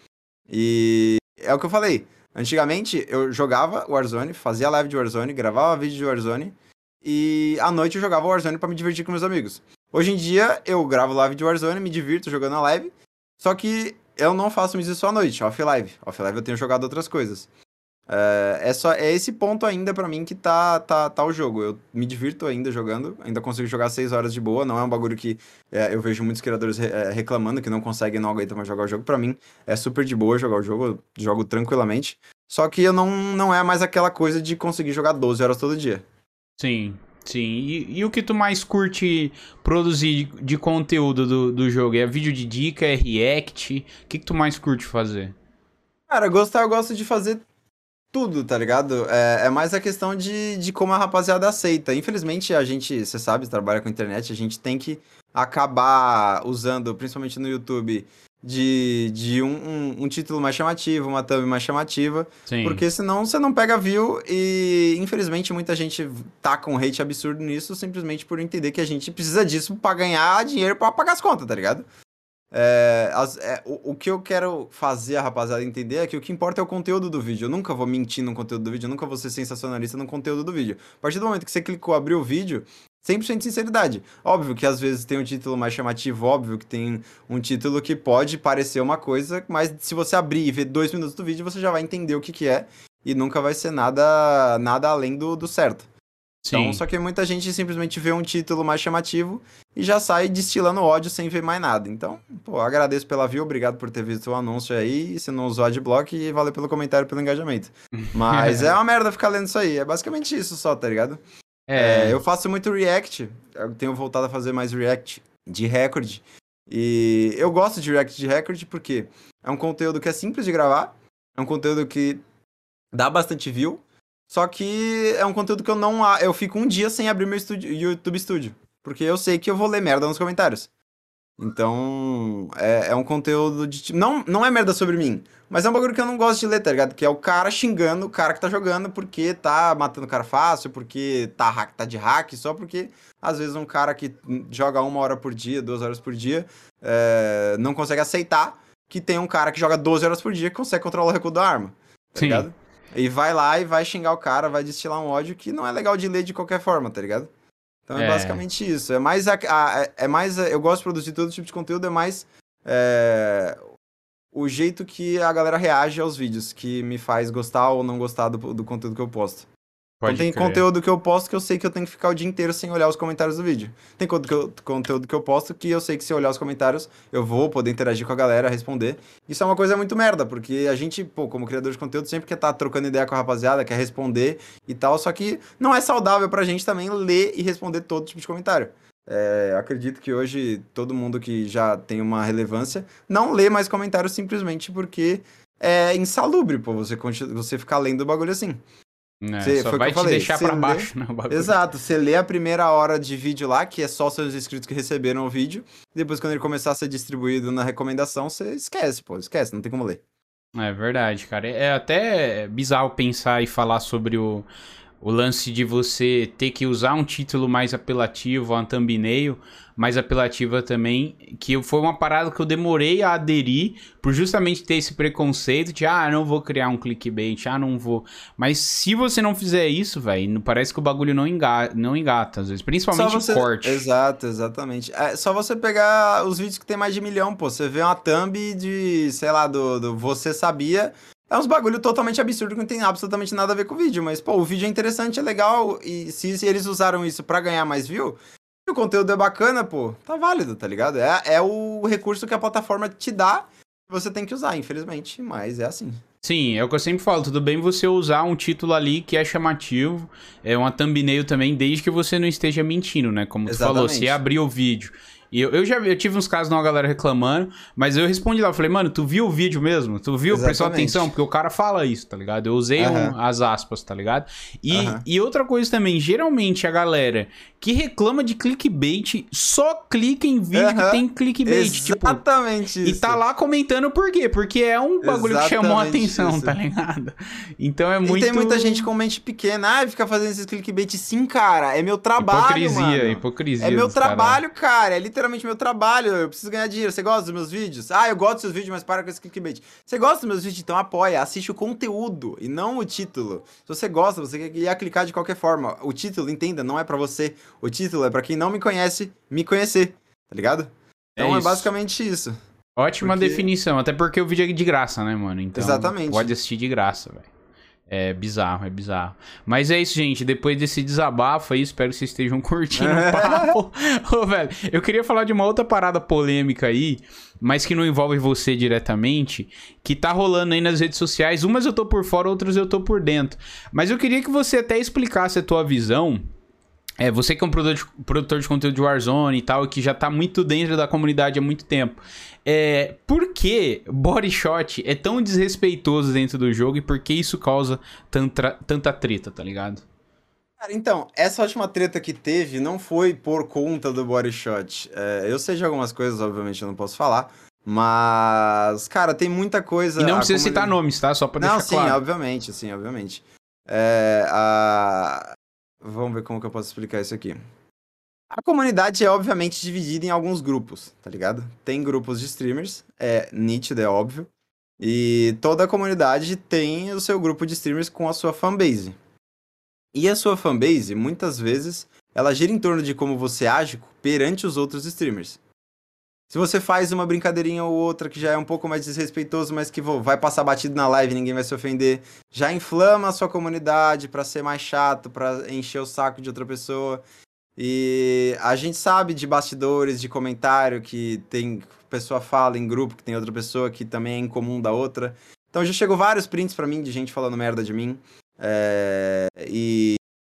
E é o que eu falei. Antigamente eu jogava Warzone, fazia live de Warzone, gravava vídeo de Warzone. E à noite eu jogava Warzone pra me divertir com meus amigos. Hoje em dia eu gravo live de Warzone, me divirto jogando a live. Só que eu não faço isso só à noite, off-live. Off-live eu tenho jogado outras coisas. É, é só é esse ponto ainda pra mim que tá, tá, tá o jogo. Eu me divirto ainda jogando, ainda consigo jogar 6 horas de boa. Não é um bagulho que é, eu vejo muitos criadores re- é, reclamando que não conseguem, não aguentam mais jogar o jogo. Pra mim é super de boa jogar o jogo, eu jogo tranquilamente. Só que eu não, não é mais aquela coisa de conseguir jogar 12 horas todo dia. Sim, sim. E, e o que tu mais curte produzir de, de conteúdo do, do jogo? É vídeo de dica, é react? O que, que tu mais curte fazer? Cara, gostar eu gosto de fazer tudo, tá ligado? É, é mais a questão de, de como a rapaziada aceita. Infelizmente, a gente, você sabe, trabalha com internet, a gente tem que acabar usando, principalmente no YouTube, de, de um, um, um título mais chamativo, uma thumb mais chamativa, Sim. porque senão você não pega view e, infelizmente, muita gente tá com hate absurdo nisso simplesmente por entender que a gente precisa disso pra ganhar dinheiro pra pagar as contas, tá ligado? É, as- é, o, o que eu quero fazer a rapaziada entender é que o que importa é o conteúdo do vídeo. Eu nunca vou mentir no conteúdo do vídeo, eu nunca vou ser sensacionalista no conteúdo do vídeo. A partir do momento que você clicou, abriu o vídeo, 100% de sinceridade. Óbvio que às vezes tem um título mais chamativo, óbvio que tem um título que pode parecer uma coisa, mas se você abrir e ver dois minutos do vídeo, você já vai entender o que, que é e nunca vai ser nada, nada além do, do certo. Sim. Então, só que muita gente simplesmente vê um título mais chamativo e já sai destilando ódio sem ver mais nada. Então, pô, agradeço pela view, obrigado por ter visto o anúncio aí, se não usou adblock e valeu pelo comentário, pelo engajamento. Mas é uma merda ficar lendo isso aí, é basicamente isso só, tá ligado? É, É, eu faço muito react, eu tenho voltado a fazer mais react de recorde. E eu gosto de react de recorde porque é um conteúdo que é simples de gravar, é um conteúdo que dá bastante view, só que é um conteúdo que eu não. Eu fico um dia sem abrir meu estúdio, YouTube Studio. Porque eu sei que eu vou ler merda nos comentários. Então, é, é um conteúdo de. Não, não é merda sobre mim, mas é um bagulho que eu não gosto de ler, tá ligado? Que é o cara xingando o cara que tá jogando porque tá matando o cara fácil, porque tá, hack, tá de hack, só porque às vezes um cara que joga uma hora por dia, duas horas por dia, é, não consegue aceitar que tem um cara que joga 12 horas por dia que consegue controlar o recuo da arma. Tá Sim. ligado? E vai lá e vai xingar o cara, vai destilar um ódio que não é legal de ler de qualquer forma, tá ligado? Então é, É. basicamente isso. É mais. A, a- é- é mais eu gosto de produzir todo tipo de conteúdo, é mais. é, o jeito que a galera reage aos vídeos, que me faz gostar ou não gostar do, do conteúdo que eu posto. Pode então tem crer. conteúdo que eu posto que eu sei que eu tenho que ficar o dia inteiro sem olhar os comentários do vídeo. Tem conteúdo que eu, conteúdo que eu posto que eu sei que se eu olhar os comentários, eu vou poder interagir com a galera, responder. Isso é uma coisa muito merda, porque a gente, pô, como criador de conteúdo, sempre quer estar trocando ideia com a rapaziada, quer responder e tal, só que não é saudável pra gente também ler e responder todo tipo de comentário. É, acredito que hoje todo mundo que já tem uma relevância não lê mais comentários simplesmente porque é insalubre, pô, você, você ficar lendo o bagulho assim. É, Cê- só foi o que vai te falei, deixar cê pra lê- baixo, né? bagulho. Exato, você lê a primeira hora de vídeo lá, que é só seus inscritos que receberam o vídeo, depois quando ele começar a ser distribuído na recomendação, você esquece, pô, esquece, não tem como ler. É verdade, cara. É até bizarro pensar e falar sobre o, o lance de você ter que usar um título mais apelativo, uma thumbnail mais apelativa também, que foi uma parada que eu demorei a aderir por justamente ter esse preconceito de, ah, não vou criar um clickbait, ah, não vou. Mas se você não fizer isso, velho, parece que o bagulho não engata, não engata às vezes, principalmente você... corte. Exato, exatamente. É só você pegar os vídeos que tem mais de milhão, pô, você vê uma thumb de, sei lá, do, do Você Sabia, é uns bagulho totalmente absurdo que não tem absolutamente nada a ver com o vídeo, mas, pô, o vídeo é interessante, é legal, e se, se eles usaram isso para ganhar mais view, o conteúdo é bacana, pô, tá válido, tá ligado? É, é o recurso que a plataforma te dá, você tem que usar, infelizmente, mas é assim. Sim, é o que eu sempre falo, tudo bem você usar um título ali que é chamativo, é uma thumbnail também, desde que você não esteja mentindo, né? Como Exatamente. tu falou, se abrir o vídeo e eu, eu já eu tive uns casos de uma galera reclamando, mas eu respondi lá, eu falei, mano, tu viu o vídeo mesmo? Tu viu? Exatamente. Prestou atenção? Porque o cara fala isso, tá ligado? Eu usei um, as aspas, tá ligado? E, e outra coisa também, geralmente a galera que reclama de clickbait só clica em vídeo que tem clickbait. Tipo, Exatamente tipo, isso. E tá lá comentando por quê? Porque é um bagulho Exatamente que chamou a atenção, isso. tá ligado? Então é muito... E tem muita gente com mente pequena, ah, fica fazendo esses clickbait sim, cara, é meu trabalho, hipocrisia, mano. Hipocrisia, É meu trabalho, cara, cara. é literalmente meu trabalho, eu preciso ganhar dinheiro. Você gosta dos meus vídeos? Ah, eu gosto dos seus vídeos, mas para com esse clickbait. Você gosta dos meus vídeos? Então apoia, assiste o conteúdo e não o título. Se você gosta, você ia clicar de qualquer forma. O título, entenda, não é para você. O título é para quem não me conhece, me conhecer, tá ligado? Então é, é basicamente isso. Ótima porque... definição, até porque o vídeo é de graça, né, mano? Então, Exatamente. Pode assistir de graça, velho. É bizarro, é bizarro. Mas é isso, gente. Depois desse desabafo aí, espero que vocês estejam curtindo o papo. Ô, velho, eu queria falar de uma outra parada polêmica aí, mas que não envolve você diretamente, que tá rolando aí nas redes sociais. Umas eu tô por fora, outras eu tô por dentro. Mas eu queria que você até explicasse a tua visão é, você que é um produtor de, produtor de conteúdo de Warzone e tal, que já tá muito dentro da comunidade há muito tempo. É, por que body shot é tão desrespeitoso dentro do jogo e por que isso causa tanta, tanta treta, tá ligado? Cara, então, essa última treta que teve não foi por conta do body shot. É, eu sei de algumas coisas, obviamente eu não posso falar, mas, cara, tem muita coisa. E não precisa citar nomes, tá? Só pra deixar não, sim, claro. obviamente, sim, obviamente. É, a... Vamos ver como que eu posso explicar isso aqui. A comunidade é obviamente dividida em alguns grupos, tá ligado? Tem grupos de streamers, é nítido, é óbvio. E toda a comunidade tem o seu grupo de streamers com a sua fanbase. E a sua fanbase, muitas vezes, ela gira em torno de como você age perante os outros streamers. Se você faz uma brincadeirinha ou outra que já é um pouco mais desrespeitoso, mas que vai passar batido na live ninguém vai se ofender, já inflama a sua comunidade para ser mais chato, para encher o saco de outra pessoa. E a gente sabe de bastidores, de comentário que tem pessoa fala em grupo que tem outra pessoa que também é incomum da outra. Então já chegou vários prints para mim de gente falando merda de mim. É... E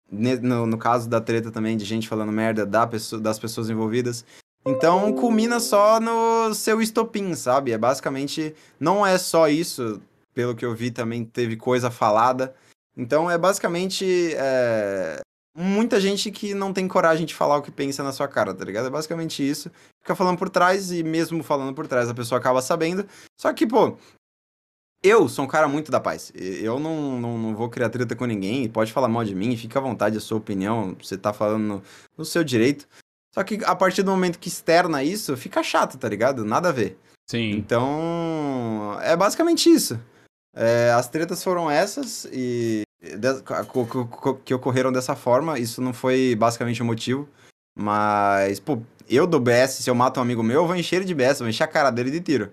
no, no, caso da treta também de gente falando merda da pessoa, das pessoas envolvidas. Então culmina só no seu estopim, sabe? É basicamente. Não é só isso, pelo que eu vi também teve coisa falada. Então é basicamente. É... Muita gente que não tem coragem de falar o que pensa na sua cara, tá ligado? É basicamente isso. Fica falando por trás e mesmo falando por trás a pessoa acaba sabendo. Só que, pô, eu sou um cara muito da paz. Eu não, não, não, vou criar treta com ninguém. Pode falar mal de mim, fica à vontade, a sua opinião. Você tá falando no, no, seu direito. Só que a partir do momento que externa isso, fica chato, tá ligado? Nada a ver. Sim. Então, é basicamente isso. É, as tretas foram essas e que ocorreram dessa forma. Isso não foi basicamente o motivo. Mas, pô, eu do BS, se eu mato um amigo meu, eu vou encher ele de BS, vou encher a cara dele de tiro.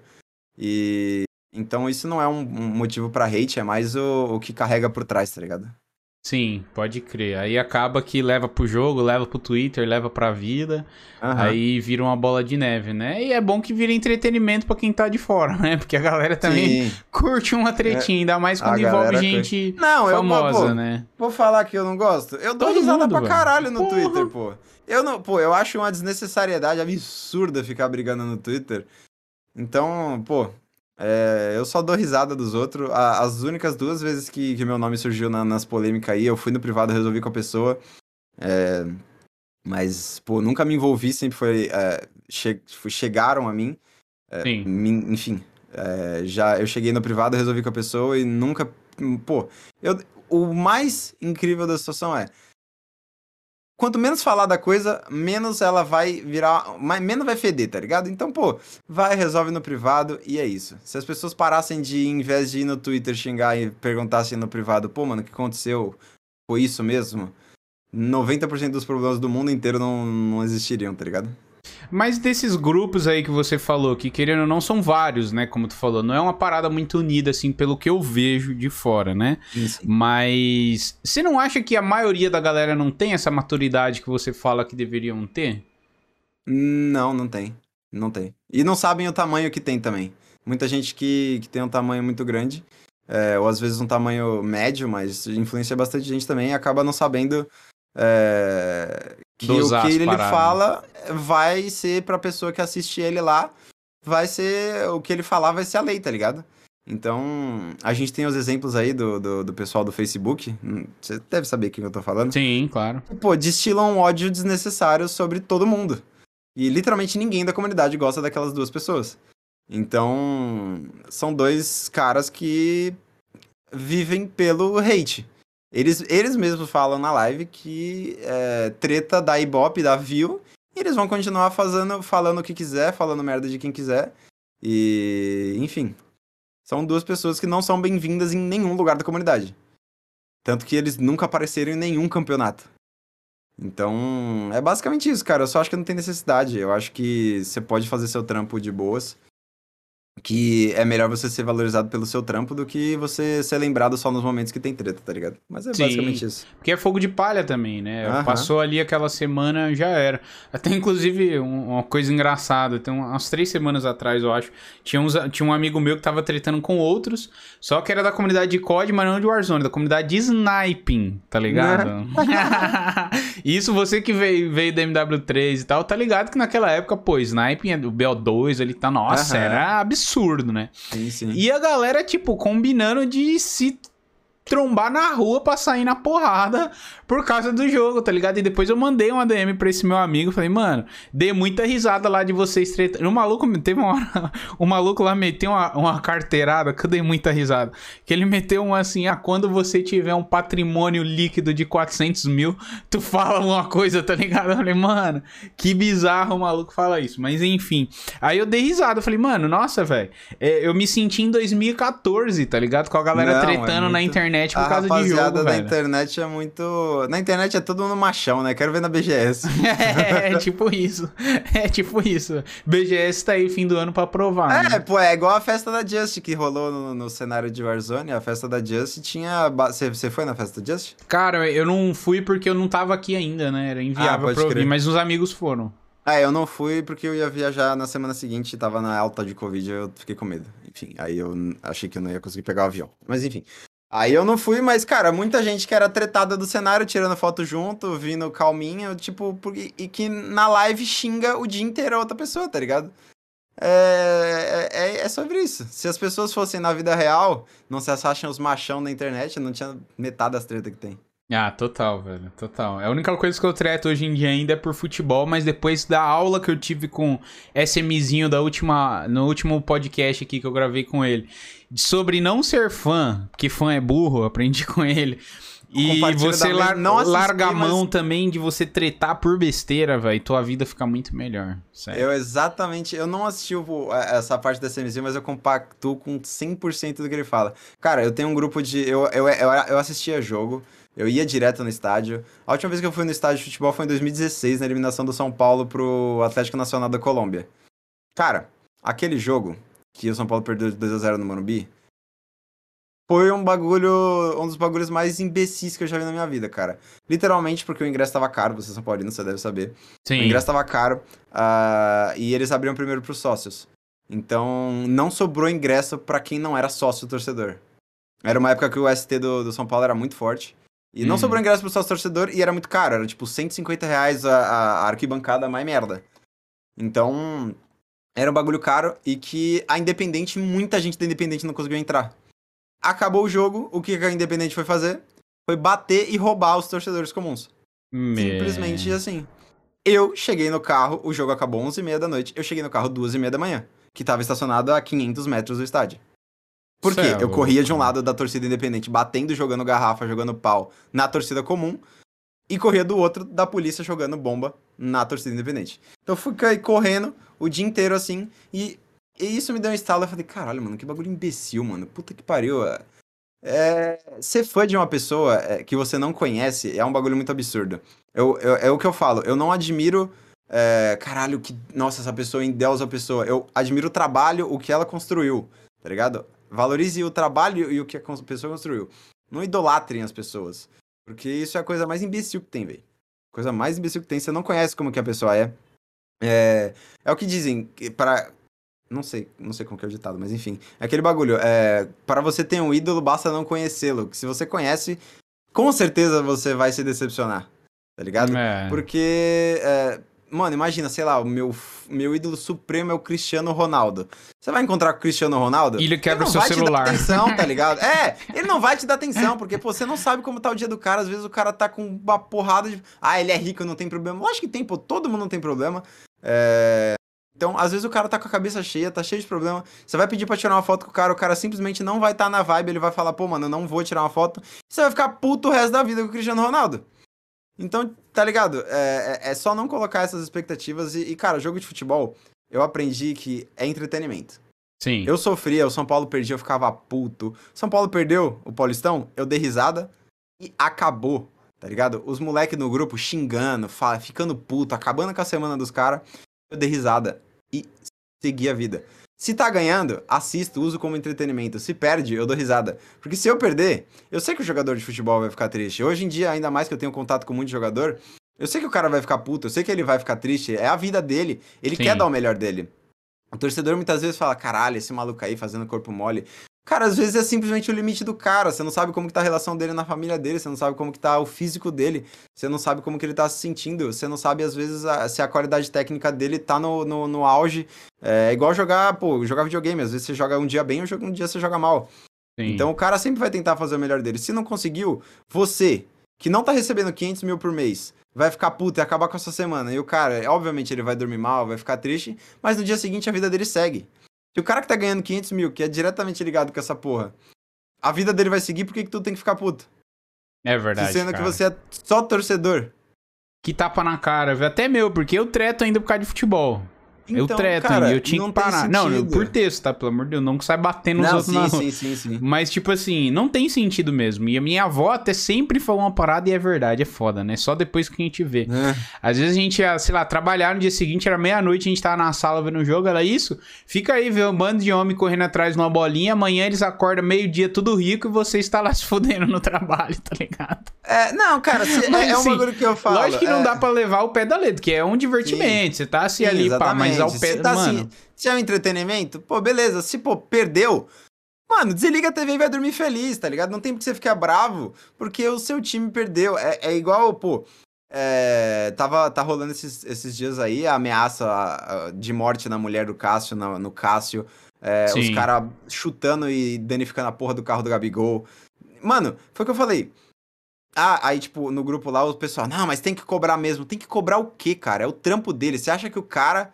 E então isso não é um, um motivo para hate, é mais o, o que carrega por trás, tá ligado? Sim, pode crer. Aí acaba que leva pro jogo, leva pro Twitter, leva pra vida. Uhum. Aí vira uma bola de neve, né? E é bom que vira entretenimento para quem tá de fora, né? Porque a galera também Sim. curte uma tretinha, ainda mais quando envolve gente não, famosa, eu, pô, né? Vou falar que eu não gosto. Eu dou Todo risada mundo, pra caralho no Porra. Twitter, pô. Eu não, pô, eu acho uma desnecessariedade absurda ficar brigando no Twitter. Então, pô, é, eu só dou risada dos outros. as únicas duas vezes que, que meu nome surgiu na, nas polêmicas aí, eu fui no privado resolvi com a pessoa. É, mas, pô, nunca me envolvi, sempre foi. É, che, chegaram a mim. É, Sim. enfim, é, já eu cheguei no privado, resolvi com a pessoa e nunca. Pô, eu, o mais incrível da situação é. Quanto menos falar da coisa, menos ela vai virar. Menos vai feder, tá ligado? Então, pô, vai, resolve no privado e é isso. Se as pessoas parassem de, em vez de ir no Twitter xingar e perguntassem no privado, pô, mano, o que aconteceu? Foi isso mesmo? 90% dos problemas do mundo inteiro não, não existiriam, tá ligado? Mas desses grupos aí que você falou, que querendo ou não são vários, né? Como tu falou, não é uma parada muito unida, assim, pelo que eu vejo de fora, né? Sim. Mas você não acha que a maioria da galera não tem essa maturidade que você fala que deveriam ter? Não, não tem. Não tem. E não sabem o tamanho que tem também. Muita gente que, que tem um tamanho muito grande, é, ou às vezes um tamanho médio, mas influencia bastante gente também, acaba não sabendo é, que o que ele paradas. fala vai ser pra pessoa que assiste ele lá, vai ser. O que ele falar vai ser a lei, tá ligado? Então, a gente tem os exemplos aí do, do, do pessoal do Facebook. hum, Você deve saber quem eu tô falando. Sim, claro. Pô, destilam um ódio desnecessário sobre todo mundo. E literalmente ninguém da comunidade gosta daquelas duas pessoas. Então, são dois caras que vivem pelo hate. Eles, eles mesmos falam na live que é, treta dá ibope, dá view, e eles vão continuar fazendo, falando o que quiser, falando merda de quem quiser. E, enfim, são duas pessoas que não são bem-vindas em nenhum lugar da comunidade. Tanto que eles nunca apareceram em nenhum campeonato. Então, é basicamente isso, cara. Eu só acho que não tem necessidade. Eu acho que você pode fazer seu trampo de boas. Que é melhor você ser valorizado pelo seu trampo do que você ser lembrado só nos momentos que tem treta, tá ligado? Mas é Sim. basicamente isso. Porque é fogo de palha também, né? Aham. Passou ali aquela semana, já era. Até inclusive um- uma coisa engraçada, tem umas três semanas atrás, eu acho, tinha, uns- tinha um amigo meu que tava tretando com outros, só que era da comunidade de COD, mas não de Warzone, da comunidade de sniping, tá ligado? Isso você que veio, veio da MW3 e tal, tá ligado que naquela época, pô, sniping, o BO2, ele tá, nossa, Aham. era absurdo, né? Sim, sim. E a galera, tipo, combinando de se trombar na rua pra sair na porrada por causa do jogo, tá ligado? E depois eu mandei uma DM pra esse meu amigo, falei, mano, dei muita risada lá de vocês tretando. O maluco, teve uma hora, o maluco lá meteu uma, uma carteirada que eu dei muita risada. Que ele meteu uma assim, ah, quando você tiver um patrimônio líquido de 400 mil, tu fala uma coisa, tá ligado? Eu falei, mano, que bizarro o maluco fala isso. Mas enfim, aí eu dei risada, eu falei, mano, nossa, velho, é, eu me senti em 2014, tá ligado? Com a galera Não, é tretando na muito- internet por a causa de rapaziada jogo, da velho. internet é muito. Na internet é todo mundo machão, né? Quero ver na BGS. É, tipo isso. É tipo isso. BGS tá aí fim do ano pra provar. É, né? pô, é igual a festa da Just que rolou no, no cenário de Warzone. A festa da Just tinha. Você foi na festa da Just? Cara, eu não fui porque eu não tava aqui ainda, né? Era Ah, inviável pode pra eu vir, crer. mas os amigos foram. Ah, eu não fui porque eu ia viajar na semana seguinte e tava na alta de Covid, eu fiquei com medo. Enfim, aí eu achei que eu não ia conseguir pegar o avião. Mas enfim. Aí eu não fui, mas, cara, muita gente que era tretada do cenário, tirando foto junto, vindo calminho, tipo, porque, e que na live xinga o dia inteiro a outra pessoa, tá ligado? É, é, é sobre isso. Se as pessoas fossem na vida real, não se acham os machão na internet, não tinha metade das tretas que tem. Ah, total, velho, total. A única coisa que eu treto hoje em dia ainda é por futebol, mas depois da aula que eu tive com SMzinho da última, no último podcast aqui que eu gravei com ele, sobre não ser fã, porque fã é burro, aprendi com ele. E você lar não assisti, larga a mão mas- também de você tretar por besteira, velho. Tua vida fica muito melhor. Sério. Eu exatamente, eu não assisti o- essa parte da CMZ, mas eu compacto com 100% do que ele fala. Cara, eu tenho um grupo de. Eu, eu, eu, eu assistia jogo, eu ia direto no estádio. A última vez que eu fui no estádio de futebol foi em 2016, na eliminação do São Paulo pro Atlético Nacional da Colômbia. Cara, aquele jogo que o São Paulo perdeu de 2x0 no Morumbi. Foi um bagulho, um dos bagulhos mais imbecis que eu já vi na minha vida, cara. Literalmente porque o ingresso tava caro, você é São Paulino, você deve saber. O Sim. ingresso tava caro ah, e eles abriam primeiro pros sócios. Então, não sobrou ingresso pra quem não era sócio torcedor. Era uma época que o ST do, do São Paulo era muito forte. E não Uhum. sobrou ingresso pro sócio torcedor e era muito caro. Era tipo 150 reais a, a- arquibancada mais merda. Então, era um bagulho caro e que a Independente, muita gente da Independente não conseguiu entrar. Acabou o jogo, o que a Independente foi fazer? Foi bater e roubar os torcedores comuns. Simplesmente assim. Eu cheguei no carro, o jogo acabou 11h30 da noite, eu cheguei no carro 2h30 da manhã, que tava estacionado a 500 metros do estádio. Por quê? É Eu corria de um lado da torcida independente, batendo, jogando garrafa, jogando pau na torcida comum, e corria do outro da polícia jogando bomba na torcida independente. Então eu fiquei correndo o dia inteiro assim, e, e isso me deu um estalo. Eu falei, caralho, mano, que bagulho imbecil, mano. Puta que pariu. É, ser fã de uma pessoa é, que você não conhece é um bagulho muito absurdo. Eu, eu- é o que eu falo, eu não admiro. é, caralho, que. Nossa, essa pessoa endeusa a pessoa. Eu admiro o trabalho, o que ela construiu, tá ligado? Valorize o trabalho e o que a pessoa construiu. Não idolatrem as pessoas. Porque isso é a coisa mais imbecil que tem, velho. Coisa mais imbecil que tem. Você não conhece como que a pessoa é. É, é o que dizem, para não sei, não sei como que é o ditado, mas enfim. É aquele bagulho. É, para você ter um ídolo, basta não conhecê-lo. Que se você conhece, com certeza você vai se decepcionar. Tá ligado? É. Porque, é, mano, imagina, sei lá, o meu, meu ídolo supremo é o Cristiano Ronaldo. Você vai encontrar com o Cristiano Ronaldo? E ele quebra não o seu vai celular. te dar atenção, tá ligado? É, ele não vai te dar atenção, porque pô, você não sabe como tá o dia do cara. Às vezes o cara tá com uma porrada de. Ah, ele é rico, não tem problema. Lógico que tem, pô, todo mundo não tem problema. É, Então, às vezes o cara tá com a cabeça cheia, tá cheio de problema. Você vai pedir pra tirar uma foto com o cara, o cara simplesmente não vai estar tá na vibe, ele vai falar, pô, mano, eu não vou tirar uma foto. Você vai ficar puto o resto da vida com o Cristiano Ronaldo. Então, tá ligado? É, é- é só não colocar essas expectativas. E, e, cara, jogo de futebol, eu aprendi que é entretenimento. Sim. Eu sofria, o São Paulo perdia, eu ficava puto. São Paulo perdeu o Paulistão, eu dei risada e acabou, tá ligado? Os moleques no grupo xingando, fa- ficando puto, acabando com a semana dos caras, eu dei risada e segui a vida. Se tá ganhando, assisto, uso como entretenimento. Se perde, eu dou risada. Porque se eu perder, eu sei que o jogador de futebol vai ficar triste. Hoje em dia, ainda mais que eu tenho contato com muito jogador, eu sei que o cara vai ficar puto, eu sei que ele vai ficar triste. É a vida dele. Ele Sim. quer dar o melhor dele. O torcedor muitas vezes fala, caralho, esse maluco aí fazendo corpo mole. Cara, às vezes é simplesmente o limite do cara. Você não sabe como que tá a relação dele na família dele, você não sabe como que tá o físico dele, você não sabe como que ele tá se sentindo, você não sabe, às vezes, a- se a qualidade técnica dele tá no, no, no auge. É igual jogar, pô, jogar videogame. Às vezes você joga um dia bem, um dia você joga mal. Sim. Então o cara sempre vai tentar fazer o melhor dele. Se não conseguiu, você, que não tá recebendo 500 mil por mês, vai ficar puto e acabar com a sua semana. E o cara, obviamente, ele vai dormir mal, vai ficar triste, mas no dia seguinte a vida dele segue. E o cara que tá ganhando 500 mil, que é diretamente ligado com essa porra, a vida dele vai seguir, por que, que tu tem que ficar puto? é verdade. Sendo cara. que você é só torcedor. Que tapa na cara, velho. Até meu, porque eu treto ainda por causa de futebol. Eu Então, treto cara, eu tinha não que parar. Não, eu- por texto, tá? Pelo amor de Deus, não sai batendo nos Não, outros sim, na sim, sim, sim. Mas, tipo assim, não tem sentido mesmo. E a minha avó até sempre falou uma parada e é verdade, é foda, né? Só depois que a gente vê. É. Às vezes a gente ia, sei lá, trabalhar no dia seguinte, era meia-noite, a gente tava na sala vendo o jogo, era isso. Fica aí, vê um bando de homem correndo atrás de uma bolinha, amanhã eles acordam meio-dia tudo rico e você está lá se fudendo no trabalho, tá ligado? É, não, cara, se- Mas, é, é um assim, bagulho que eu falo. Lógico que não é- dá pra levar o pé da letra, que é um divertimento, você tá assim Sim, ali, pá, mas ao pé, tá mano... assim, se é um entretenimento, pô, beleza. Se, pô, perdeu, mano, desliga a TV e vai dormir feliz, tá ligado? Não tem por que você ficar bravo, porque o seu time perdeu. É, é igual, pô, é, tava, tá rolando esses, esses dias aí a ameaça de morte na mulher do Cássio, na- no Cássio. é, os caras chutando e danificando a porra do carro do Gabigol. Mano, foi o que eu falei. Ah, aí, tipo, no grupo lá, o pessoal, não, mas tem que cobrar mesmo. Tem que cobrar o quê, cara? É o trampo dele. Você acha que o cara.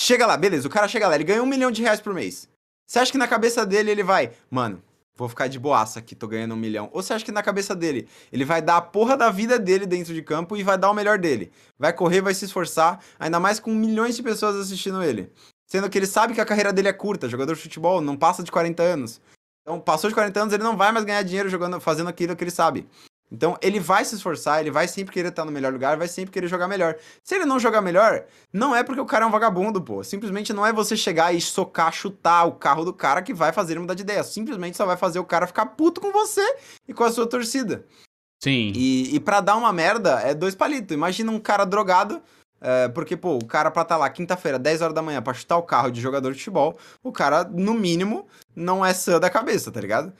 Chega lá, beleza, o cara chega lá, ele ganha um milhão de reais por mês. Você acha que na cabeça dele ele vai, mano, vou ficar de boaça aqui, tô ganhando um milhão. Ou você acha que na cabeça dele ele vai dar a porra da vida dele dentro de campo e vai dar o melhor dele? Vai correr, vai se esforçar, ainda mais com milhões de pessoas assistindo ele. Sendo que ele sabe que a carreira dele é curta, jogador de futebol, não passa de 40 anos. Então, passou de 40 anos, ele não vai mais ganhar dinheiro jogando, fazendo aquilo que ele sabe. Então, ele vai se esforçar, ele vai sempre querer estar no melhor lugar, vai sempre querer jogar melhor. Se ele não jogar melhor, não é porque o cara é um vagabundo, pô. Simplesmente não é você chegar e socar, chutar o carro do cara que vai fazer ele mudar de ideia. Simplesmente só vai fazer o cara ficar puto com você e com a sua torcida. Sim. E, e pra dar uma merda, é dois palitos. Imagina um cara drogado, é, porque, pô, o cara pra estar lá quinta-feira, 10 horas da manhã, pra chutar o carro de jogador de futebol, o cara, no mínimo, não é sã da cabeça, tá ligado?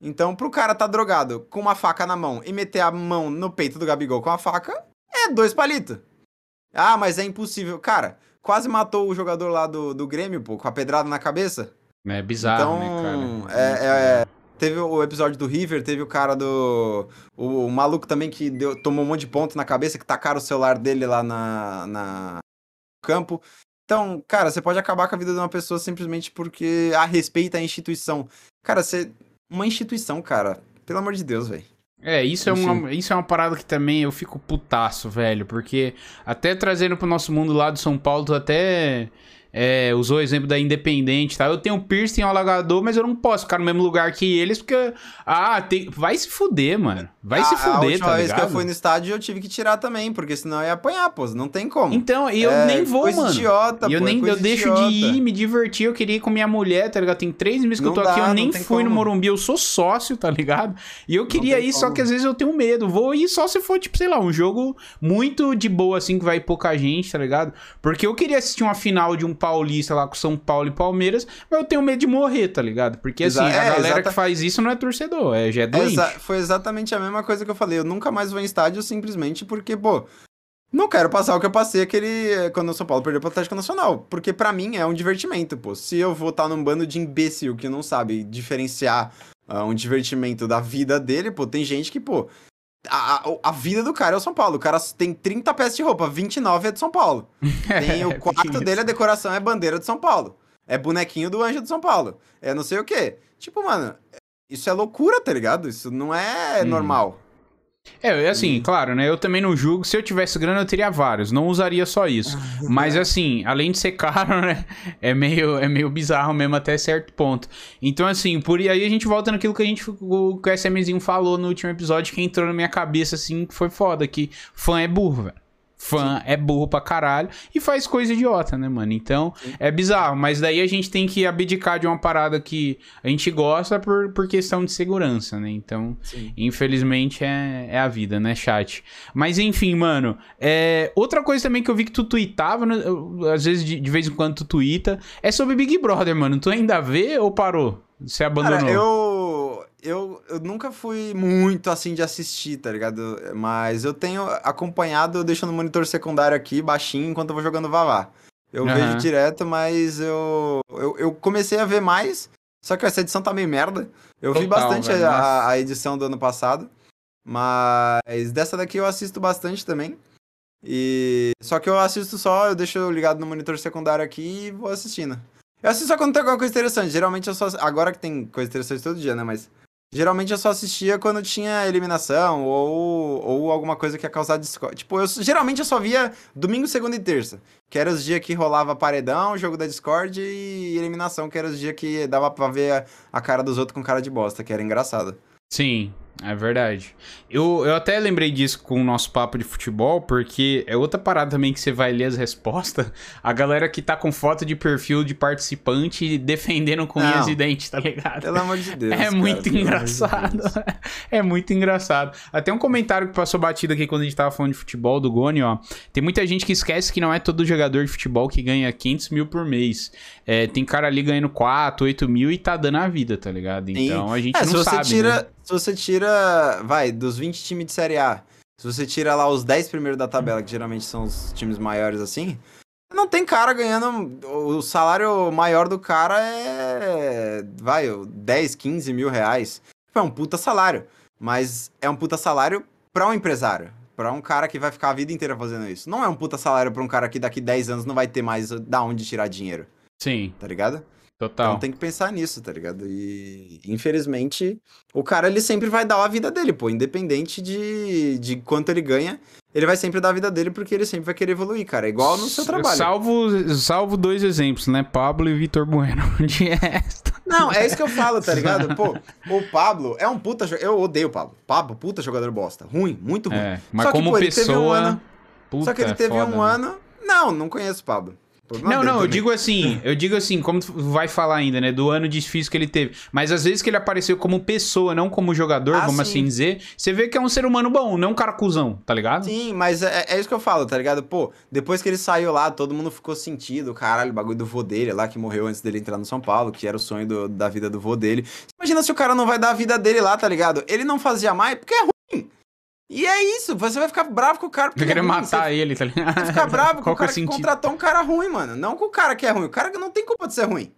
Então, pro cara tá drogado com uma faca na mão e meter a mão no peito do Gabigol com a faca, é dois palitos. Ah, mas é impossível. Cara, quase matou o jogador lá do, do Grêmio, pô, com a pedrada na cabeça. É bizarro, Então, né, cara? é, é- é- teve o episódio do River, teve o cara do. O, o maluco também que deu- tomou um monte de ponto na cabeça, que tacaram o celular dele lá na, na no campo. Então, cara, você pode acabar com a vida de uma pessoa simplesmente porque a respeita a instituição. Cara, você. Uma instituição, cara. Pelo amor de Deus, velho. É, isso é, uma, isso é uma parada que também eu fico putaço, velho. Porque até trazendo pro nosso mundo lá do São Paulo, tu até é, usou o exemplo da Independente, tá? Eu tenho piercing ao alagador, mas eu não posso ficar no mesmo lugar que eles, porque. Ah, tem... vai se fuder, mano. Vai a, se fuder, a última tá vez ligado? que eu fui no estádio, eu tive que tirar também, porque senão eu ia apanhar, pô. Não tem como. Então, e eu É nem vou, mano. idiota, eu pô, é nem coisa eu deixo idiota. de ir, me divertir. Eu queria ir com minha mulher, tá ligado? Tem três meses que eu Não tô aqui, dá, eu não nem fui no como. Morumbi, eu sou sócio, tá ligado? E eu queria ir, só como. que às vezes eu tenho medo. Vou ir só se for, tipo, sei lá, um jogo muito de boa, assim, que vai pouca gente, tá ligado? Porque eu queria assistir uma final de um paulista lá com São Paulo e Palmeiras, mas eu tenho medo de morrer, tá ligado? Porque assim, Exa- a é, galera que faz isso não é torcedor, é, já é doente. exa- foi exatamente a mesma coisa que eu falei. Eu nunca mais vou em estádio simplesmente porque, pô, não quero passar o que eu passei aquele quando o São Paulo perdeu pro Atlético Nacional. Porque pra mim é um divertimento, pô. Se eu vou estar num bando de imbecil que não sabe diferenciar ah, um divertimento da vida dele, pô, tem gente que, pô. A, a, a vida do cara é o São Paulo. O cara tem 30 peças de roupa, 29 é de São Paulo. Tem o quarto isso. dele, a decoração é bandeira de São Paulo. É bonequinho do Anjo de São Paulo. É não sei o quê. Tipo, mano, isso é loucura, tá ligado? Isso não é Hum. normal. É, assim, claro, né? Eu também não julgo. Se eu tivesse grana, eu teria vários. Não usaria só isso. Mas, assim, além de ser caro, né? É meio, é meio bizarro mesmo até certo ponto. Então, assim, por aí a gente volta naquilo que a gente, o, que o SMzinho falou no último episódio, que entrou na minha cabeça, assim, que foi foda. Que fã é burro, velho. Fã é burro pra caralho e faz coisa idiota, né, mano? Então, é bizarro. Mas daí a gente tem que abdicar de uma parada que a gente gosta por, por questão de segurança, né? Então, Sim. Infelizmente é, é a vida, né, chat? Mas enfim, mano. É, outra coisa também que eu vi que tu tweetava, né, às vezes de, de vez em quando tu tweeta, é sobre Big Brother, mano. Tu ainda vê ou parou? Você abandonou? Cara, eu, eu, eu nunca fui muito assim de assistir, tá ligado? Mas eu tenho acompanhado, eu deixo no monitor secundário aqui, baixinho, enquanto eu vou jogando Vavá. Eu Aham. vejo direto, mas eu, eu, eu comecei a ver mais, só que essa edição tá meio merda. Eu vi Total, bastante velho, a, a edição do ano passado, mas dessa daqui eu assisto bastante também. E só que eu assisto só, eu deixo ligado no monitor secundário aqui e vou assistindo. Eu assisto só quando tem alguma coisa interessante. Geralmente eu só. Agora que tem coisa interessante todo dia, né? Mas. Geralmente eu só assistia quando tinha eliminação ou, ou alguma coisa que ia causar Discord. Tipo, eu, geralmente eu só via domingo, segunda e terça. Que eram os dias que rolava paredão, jogo da Discord e eliminação, que eram os dias que dava pra ver a, a cara dos outros com cara de bosta, que era engraçado. Sim, é verdade. Eu, eu até lembrei disso com o nosso papo de futebol, porque é outra parada também que você vai ler as respostas. A galera que tá com foto de perfil de participante defendendo com unhas e dentes, tá ligado? Pelo amor de Deus. É cara, muito de engraçado. Deus. É muito engraçado. Até um comentário que passou batido aqui quando a gente tava falando de futebol do Goni, ó. Tem muita gente que esquece que não é todo jogador de futebol que ganha 500 mil por mês. É, tem cara ali ganhando 4, 8 mil e tá dando a vida, tá ligado? Sim. Então a gente É, não se você sabe. tira, né? Se você tira, vai, dos 20 times de Série A, se você tira lá os 10 primeiros da tabela, que geralmente são os times maiores assim, não tem cara ganhando, o salário maior do cara é, vai, 10, 15 mil reais. Tipo, É um puta salário, mas é um puta salário pra um empresário. Pra um cara que vai ficar a vida inteira fazendo isso. Não é um puta salário pra um cara que daqui 10 anos não vai ter mais da onde tirar dinheiro, Sim, tá ligado? Total. Então tem que pensar nisso, tá ligado? E infelizmente, o cara ele sempre vai dar a vida dele, pô, independente de, de quanto ele ganha, ele vai sempre dar a vida dele porque ele sempre vai querer evoluir, cara. É igual no seu trabalho. Salvo, salvo dois exemplos, né? Pablo e Vitor Bueno. De resto. Não, é isso que eu falo, tá ligado? Pô, o Pablo é um puta. Eu odeio o Pablo. Pablo, puta jogador bosta. Ruim, muito ruim. É, mas Só que, como pô, ele teve um pessoa. ano- puta, Só que ele é teve foda, um né? ano. Não, não conheço o Pablo. Não, não, eu também. digo assim, eu digo assim, como tu vai falar ainda, né, do ano difícil que ele teve. Mas às vezes que ele apareceu como pessoa, não como jogador, Ah, vamos sim. assim dizer, você vê que é um ser humano bom, não um cara cuzão, tá ligado? Sim, mas é, é isso que eu falo, tá ligado? Pô, depois que ele saiu lá, todo mundo ficou sentido, caralho, o bagulho do vô dele lá, que morreu antes dele entrar no São Paulo, que era o sonho do- da vida do vô dele. Imagina se o cara não vai dar a vida dele lá, tá ligado? Ele não fazia mais porque é ruim. E é isso, você vai ficar bravo com o cara porque Eu ele é matar ele, tá ligado? Você vai ficar bravo com o é cara o que sentido? contratou um cara ruim, mano. Não com o cara que é ruim. O cara que não tem culpa de ser ruim.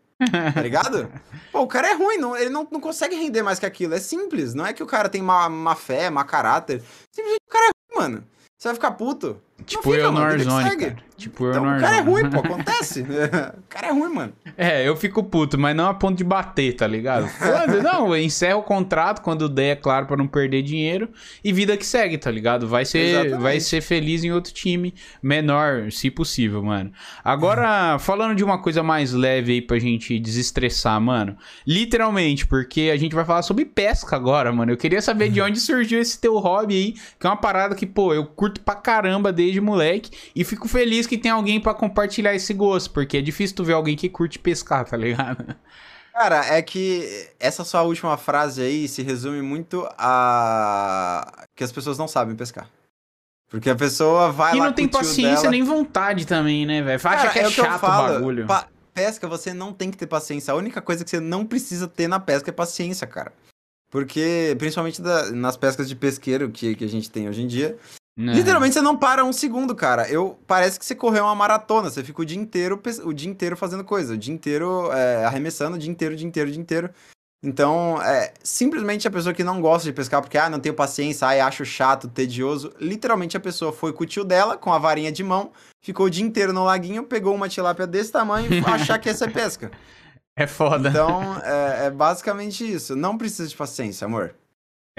Tá ligado? Pô, o cara é ruim, não, ele não, não consegue render mais que aquilo. É simples. Não é que o cara tem má, má fé, má caráter. Simplesmente o cara é ruim, mano. Você vai ficar puto. Tipo eu no Warzone, cara. Tipo eu Então, no o cara é ruim, pô, acontece. o cara é ruim, mano. É, eu fico puto, mas não a ponto de bater, tá ligado? Não, encerra o contrato quando der, é claro, pra não perder dinheiro. E vida que segue, tá ligado? Vai ser, Exatamente. vai ser feliz em outro time menor, se possível, mano. Agora, falando de uma coisa mais leve aí pra gente desestressar, mano. Literalmente, porque a gente vai falar sobre pesca agora, mano. Eu queria saber de onde surgiu esse teu hobby aí, que é uma parada que, pô, eu curto pra caramba desde moleque. E fico feliz que tem alguém pra compartilhar esse gosto, porque é difícil tu ver alguém que curte pescar, tá ligado? Cara, é que essa sua última frase aí se resume muito a que as pessoas não sabem pescar. Porque a pessoa vai E lá não tem paciência dela... nem vontade também, né, velho? Acha que é, eu chato falo, o bagulho. pa- pesca, você não tem que ter paciência. A única coisa que você não precisa ter na pesca é paciência, cara. Porque, principalmente da- nas pescas de pesqueiro que, que a gente tem hoje em dia, Né? literalmente você não para um segundo, cara. Eu Parece que você correu uma maratona. Você fica o dia inteiro, o dia inteiro fazendo coisa. O dia inteiro é, arremessando, o dia inteiro, o dia inteiro, o dia inteiro. Então, é, simplesmente a pessoa que não gosta de pescar porque, ah, não tenho paciência, ai, acho chato, tedioso. Literalmente a pessoa foi com o tio dela, com a varinha de mão, ficou o dia inteiro no laguinho, pegou uma tilápia desse tamanho e achar que essa é pesca. É foda. Então, é, é basicamente isso. Não precisa de paciência, amor.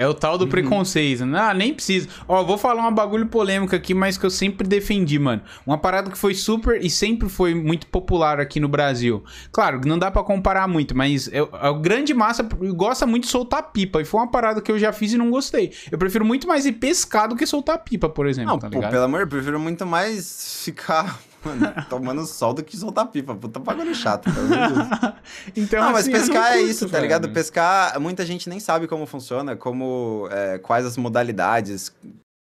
É o tal do Uhum. preconceito. né? Ah, nem precisa. Ó, vou falar um bagulho polêmico aqui, mas que eu sempre defendi, mano. Uma parada que foi super e sempre foi muito popular aqui no Brasil. Claro, não dá pra comparar muito, mas eu- a grande massa gosta muito de soltar pipa. E foi uma parada que eu já fiz e não gostei. Eu prefiro muito mais ir pescar do que soltar pipa, por exemplo, Não, tá pô, ligado? pelo amor, eu prefiro muito mais ficar mano, tomando sol do que soltar pipa. Puta bagulho chato, então, Não, mas assim, pescar é curto, isso, tá velho. ligado? Pescar, muita gente nem sabe como funciona, como, é, quais as modalidades.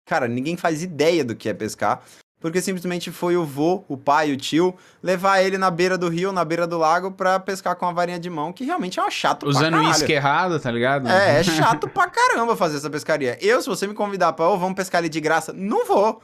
Cara, ninguém faz ideia do que é pescar, porque simplesmente foi o vô, o pai, o tio, levar ele na beira do rio, na beira do lago, pra pescar com a varinha de mão, que realmente é um chato Usando pra caralho. isca errado, tá ligado? É, é chato pra caramba fazer essa pescaria. Eu, se você me convidar pra, ô, vamos pescar ali de graça, não vou.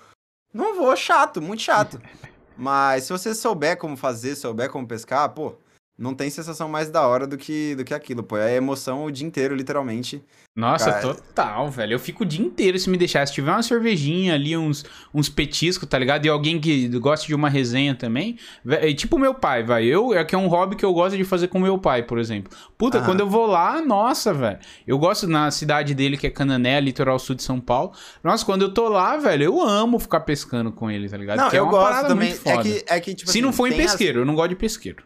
Não vou, chato, muito chato. Mas se você souber como fazer, souber como pescar, pô, não tem sensação mais da hora do que, do que aquilo, pô. É emoção o dia inteiro, literalmente. Nossa, Cara, total, velho. Eu fico o dia inteiro se me deixar. Se tiver uma cervejinha ali, uns, uns petiscos, tá ligado? E alguém que gosta de uma resenha também. vé- é tipo meu pai, vai. Eu, é que é um hobby que eu gosto de fazer com meu pai, por exemplo. Puta, Aham. quando eu vou lá, nossa, velho. Eu gosto na cidade dele, que é Canané, litoral sul de São Paulo. Nossa, quando eu tô lá, velho, eu amo ficar pescando com ele, tá ligado? Não, é eu uma gosto também. É que, é que, tipo Se assim, não for em tem as- pesqueiro, eu não gosto de pesqueiro.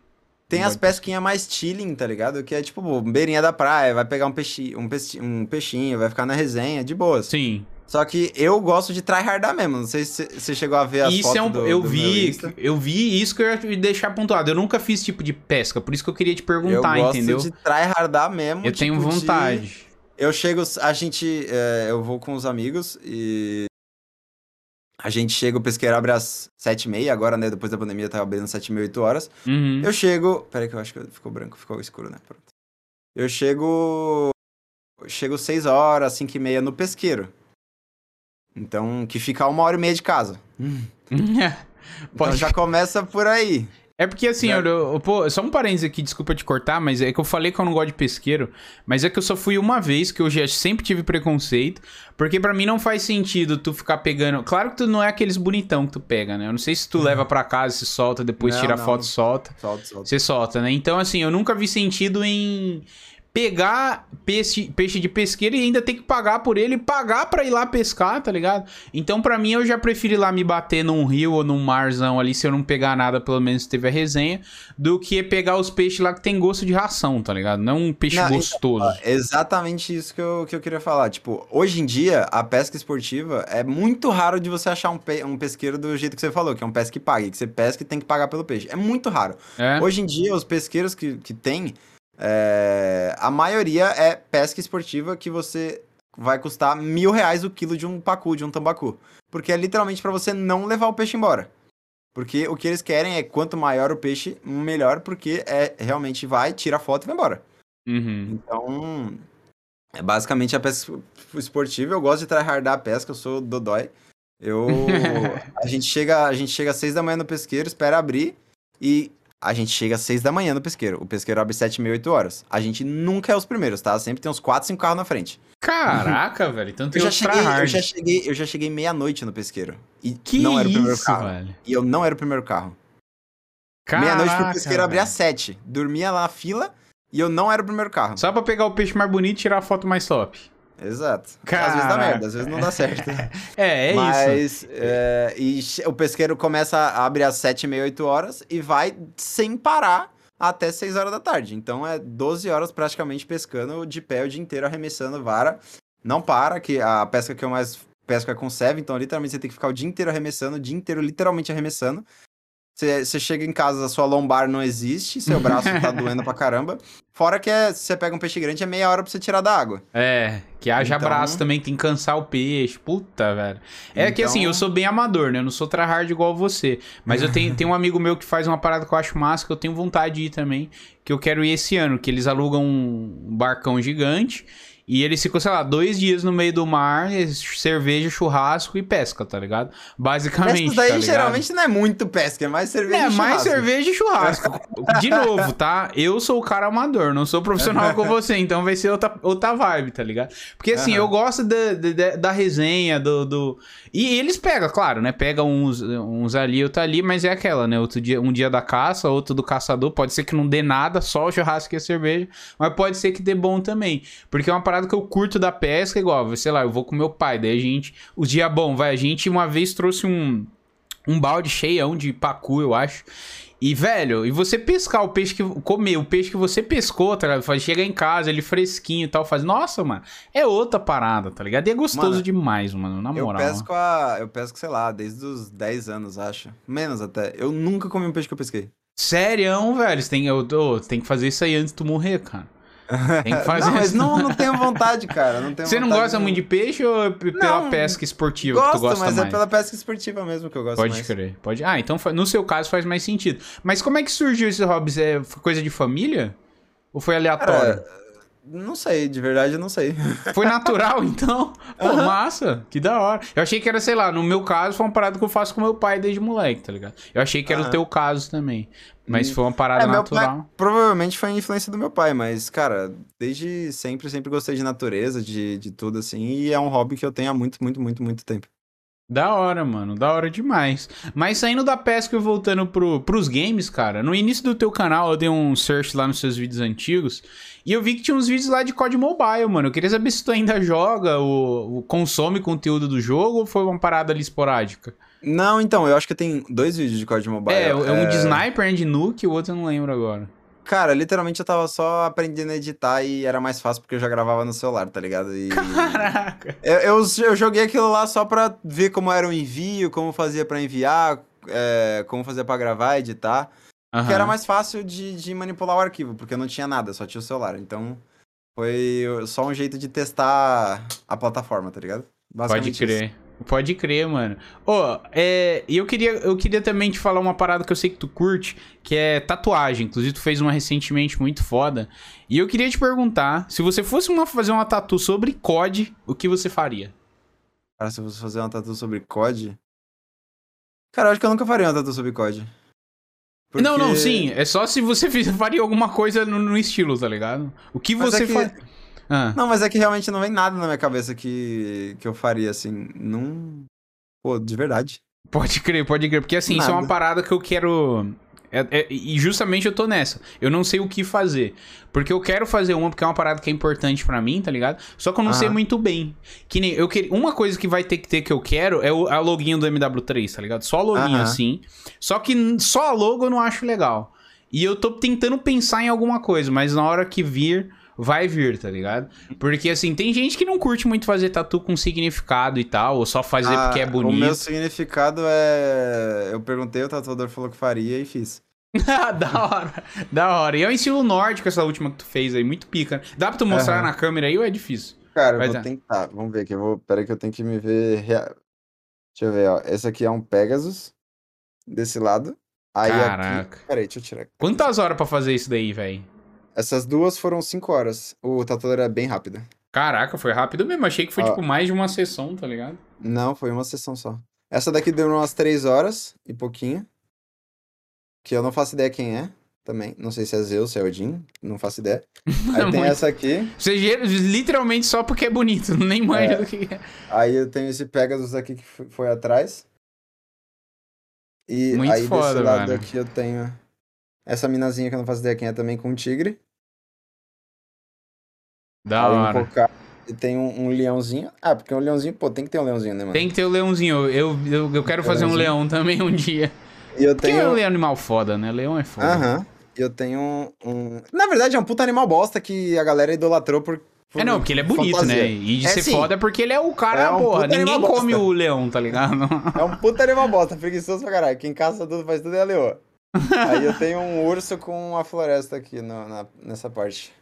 Tem as de pesquinhas mais chilling, tá ligado? Que é tipo, beirinha da praia, vai pegar um, peixi, um, peixi- um peixinho, vai ficar na resenha, de boas. Sim. Só que eu gosto de tryhardar mesmo. Não sei se você chegou a ver as Isso fotos é um. do, eu do vi, eu vi isso que eu ia deixar pontuado. Eu nunca fiz tipo de pesca, por isso que eu queria te Eu perguntar, gosto entendeu? de tryhardar mesmo. Eu tenho tipo, de- vontade. Eu chego, a gente, é, eu vou com os amigos e a gente chega, o pesqueiro abre às sete e meia, agora, né, depois da pandemia tá abrindo sete e meia, oito horas. Uhum. Eu chego, peraí que eu acho que ficou branco, ficou escuro, né, pronto. Eu chego, eu chego seis horas, cinco e meia no pesqueiro. Então, que fica uma hora e meia de casa. Então Pode- já começa por aí. É porque assim, Já- eu, eu- pô, só um parênteses aqui, desculpa te cortar, mas é que eu falei que eu não gosto de pesqueiro, mas é que eu só fui uma vez, que eu já sempre tive preconceito, porque pra mim não faz sentido tu ficar pegando. Claro que tu não é aqueles bonitão que tu pega, né? Eu não sei se tu leva pra casa, se solta, depois Não, tira não. foto e solta. Solta, solta. Você solta, né? Então, assim, eu nunca vi sentido em pegar peixe, peixe de pesqueiro e ainda ter que pagar por ele pagar pra ir lá pescar, tá ligado? Então, pra mim, eu já prefiro ir lá me bater num rio ou num marzão ali, se eu não pegar nada, pelo menos teve a resenha, do que pegar os peixes lá que tem gosto de ração, tá ligado? Não um peixe Não, gostoso. ó, exatamente isso que eu, que eu queria falar. Tipo, hoje em dia, a pesca esportiva é muito raro de você achar um, pe- um pesqueiro do jeito que você falou, que é um pesca que pague, que você pesca e tem que pagar pelo peixe. É muito raro. É? Hoje em dia, os pesqueiros que, que tem, é, a maioria é pesca esportiva que você vai custar mil reais o quilo de um pacu, de um tambacu. Porque é literalmente pra você não levar o peixe embora. Porque o que eles querem é quanto maior o peixe, melhor, porque é realmente vai, tira a foto e vai embora. Uhum. Então, é basicamente a pesca esportiva. Eu gosto de tryhardar a pesca, eu sou dodói. Eu, a gente chega, a gente chega às seis da manhã no pesqueiro, espera abrir e a gente chega às seis da manhã no pesqueiro. O pesqueiro abre sete, meia, oito horas. A gente nunca é os primeiros, tá? Sempre tem uns quatro, cinco carros na frente. Caraca, velho. Então tem Eu já, cheguei, eu, tryhard. já cheguei, eu já cheguei meia-noite no pesqueiro. E Que não era o primeiro isso, carro. velho. E eu não era o primeiro carro. Meia-noite pro pesqueiro abrir às velho. 7. Dormia lá na fila e eu não era o primeiro carro. Só pra pegar o peixe mais bonito e tirar a foto mais top. Exato. Às vezes dá merda, às vezes não dá certo. É, é isso. Mas é, e o pesqueiro começa a abrir às 7 e meia, 8 horas e vai sem parar até 6 horas da tarde. Então é 12 horas praticamente pescando de pé o dia inteiro, arremessando vara. Não para, que a pesca que eu mais pesco é com serve, então literalmente você tem que ficar o dia inteiro arremessando, o dia inteiro literalmente arremessando. Você, chega em casa, a sua lombar não existe, seu braço tá doendo pra caramba. Fora que é, se você pega um peixe grande, é meia hora pra você tirar da água. É, que haja Então- braço também, tem que cansar o peixe. Puta, velho. É que Então- assim, eu sou bem amador, né? Eu não sou tryhard igual você. Mas eu tenho, tenho um amigo meu que faz uma parada que eu acho massa, que eu tenho vontade de ir também. Que eu quero ir esse ano, que eles alugam um barcão gigante. E eles ficam, sei lá, dois dias no meio do mar, cerveja, churrasco e pesca, tá ligado? Basicamente. Essas daí tá geralmente não é muito pesca, é mais cerveja É, e mais churrasco. cerveja e churrasco. De novo, tá? Eu sou o cara amador, não sou profissional com você, então vai ser outra, outra vibe, tá ligado? Porque assim, Aham. eu gosto da, da, da resenha, do, do. E eles pegam, claro, né? Pegam uns, uns ali, outro ali, mas é aquela, né? Outro dia, um dia da caça, outro do caçador. Pode ser que não dê nada, só o churrasco e a cerveja, mas pode ser que dê bom também. Porque é uma parada que eu curto da pesca, igual, sei lá, eu vou com meu pai, daí a gente. O dia bom, vai, a gente uma vez trouxe um um balde cheião de pacu, eu acho. E, velho, e você pescar o peixe que. comer o peixe que você pescou, tá ligado? Chega em casa, ele fresquinho e tal, faz. Nossa, mano, é outra parada, tá ligado? E é gostoso Mano, demais, mano, na Eu moral. pesco a. Eu pesco, sei lá, desde os 10 anos, acho. Menos até. Eu nunca comi um peixe que eu pesquei. Sério, velho, você tem, eu, você tem que fazer isso aí antes de tu morrer, cara. Tem que fazer não, mas não, não tenho vontade, cara. Não tenho Você não gosta muito de peixe ou é pela Não, pesca esportiva que Gosto, tu gosta mas mais? é pela pesca esportiva mesmo que eu gosto Pode mais. crer, pode. Ah, então no seu caso faz mais sentido. Mas como é que surgiu esse hobby? É coisa de família? Ou foi aleatório? Cara, não sei, de verdade eu não sei. Foi natural, então? Pô, massa, que da hora. Eu achei que era, sei lá, no meu caso foi uma parada que eu faço com meu pai desde moleque, tá ligado? Eu achei que era o Aham. teu caso também. Mas foi uma parada É, natural. pai, provavelmente foi a influência do meu pai, mas, cara, desde sempre, sempre gostei de natureza, de, de tudo, assim, e é um hobby que eu tenho há muito, muito, muito, muito tempo. Da hora, mano, da hora demais. Mas saindo da pesca e voltando pro, pros games, cara, no início do teu canal eu dei um search lá nos seus vídeos antigos e eu vi que tinha uns vídeos lá de COD Mobile, mano. Eu queria saber se tu ainda joga ou, ou consome conteúdo do jogo ou foi uma parada ali esporádica. Não, então, eu acho que tem dois vídeos de COD Mobile. é, é um de Sniper and de Nuke e o outro eu não lembro agora. Cara, literalmente eu tava só aprendendo a editar e era mais fácil porque eu já gravava no celular, tá ligado? E... Caraca! Eu, eu, eu joguei aquilo lá só pra ver como era o envio, como fazia pra enviar, é, como fazia pra gravar, editar. Que era mais fácil de, de manipular o arquivo, porque não tinha nada, só tinha o celular. Então, foi só um jeito de testar a plataforma, tá ligado? Pode crer. Pode crer, mano. Ô, é, e eu queria, eu queria também te falar uma parada que eu sei que tu curte, que é tatuagem. Inclusive, tu fez uma recentemente muito foda. E eu queria te perguntar, se você fosse uma, fazer uma tatu sobre COD, o que você faria? Cara, se eu fosse fazer uma tatu sobre COD... Cara, eu acho que eu nunca faria uma tatu sobre COD. Não, não, Porque- sim. É só se você faria alguma coisa no, no estilo, tá ligado? O que Mas é você que- faria? Ah, Não, mas é que realmente não vem nada na minha cabeça que, que eu faria, assim. Não... Pô, de verdade. Pode crer, pode crer. Porque assim, isso é uma Nada. parada que eu quero. É- é- e justamente eu tô nessa. Eu não sei o que fazer. Porque eu quero fazer uma, porque é uma parada que é importante pra mim, tá ligado? Só que eu não sei Aham. muito bem. Que nem eu queria. Uma coisa que vai ter que ter que eu quero é o, a login do MW3, tá ligado? Só a login Aham. assim. Só que só a logo eu não acho legal. E eu tô tentando pensar em alguma coisa, mas na hora que vir. Vai vir, tá ligado? Porque assim, tem gente que não curte muito fazer tatu com significado e tal, ou só fazer Ah, porque é bonito. O meu significado é. Eu perguntei, o tatuador falou que faria e fiz. da hora, da hora. E é um estilo nórdico essa última que tu fez aí, muito pica. Dá pra tu mostrar Aham. na câmera aí ou é difícil? Cara, Vai eu vou dar. tentar. Vamos ver aqui. Eu vou... Peraí que eu tenho que me ver. rea- Deixa eu ver, ó. Esse aqui é um Pegasus. Desse lado. Aí Caraca. aqui. Peraí, deixa eu tirar. aqui. Quantas horas pra fazer isso daí, velho? Essas duas foram 5 horas. O tatuador é bem rápido. Caraca, foi rápido mesmo. Achei que foi Ó. tipo mais de uma sessão, tá ligado? Não, foi uma sessão só. Essa daqui deu umas 3 horas e pouquinho. Que eu não faço ideia quem é também. Não sei se é Zeus, se é Odin. Não faço ideia. Aí tem Muito. essa aqui. Ge- literalmente só porque é bonito, nem manja É. do que é. Aí eu tenho esse Pegasus aqui que foi atrás. E Muito aí foda, desse lado mano. aqui eu tenho essa minazinha que eu não faço ideia quem é também com um tigre. Da aí um hora. cocá e tem um, um leãozinho. Ah, porque um leãozinho, pô, tem que ter um leãozinho, né, mano? Tem que ter o leãozinho. Eu, eu, eu quero fazer um Leãozinho. leão também um dia. E eu Porque tenho. é um animal foda, né? Leão é foda. Aham. E eu tenho um, Na verdade, é um puta animal bosta que a galera idolatrou por. por É, não, porque ele é bonito, fantasia. né? E de É, ser sim. foda porque ele é o cara, É um porra. Ninguém come bosta. o leão, tá ligado? É um puta animal bosta, preguiçoso pra caralho. Quem caça tudo, faz tudo é a leoa. Aí eu tenho um urso com uma floresta aqui no- na- nessa parte.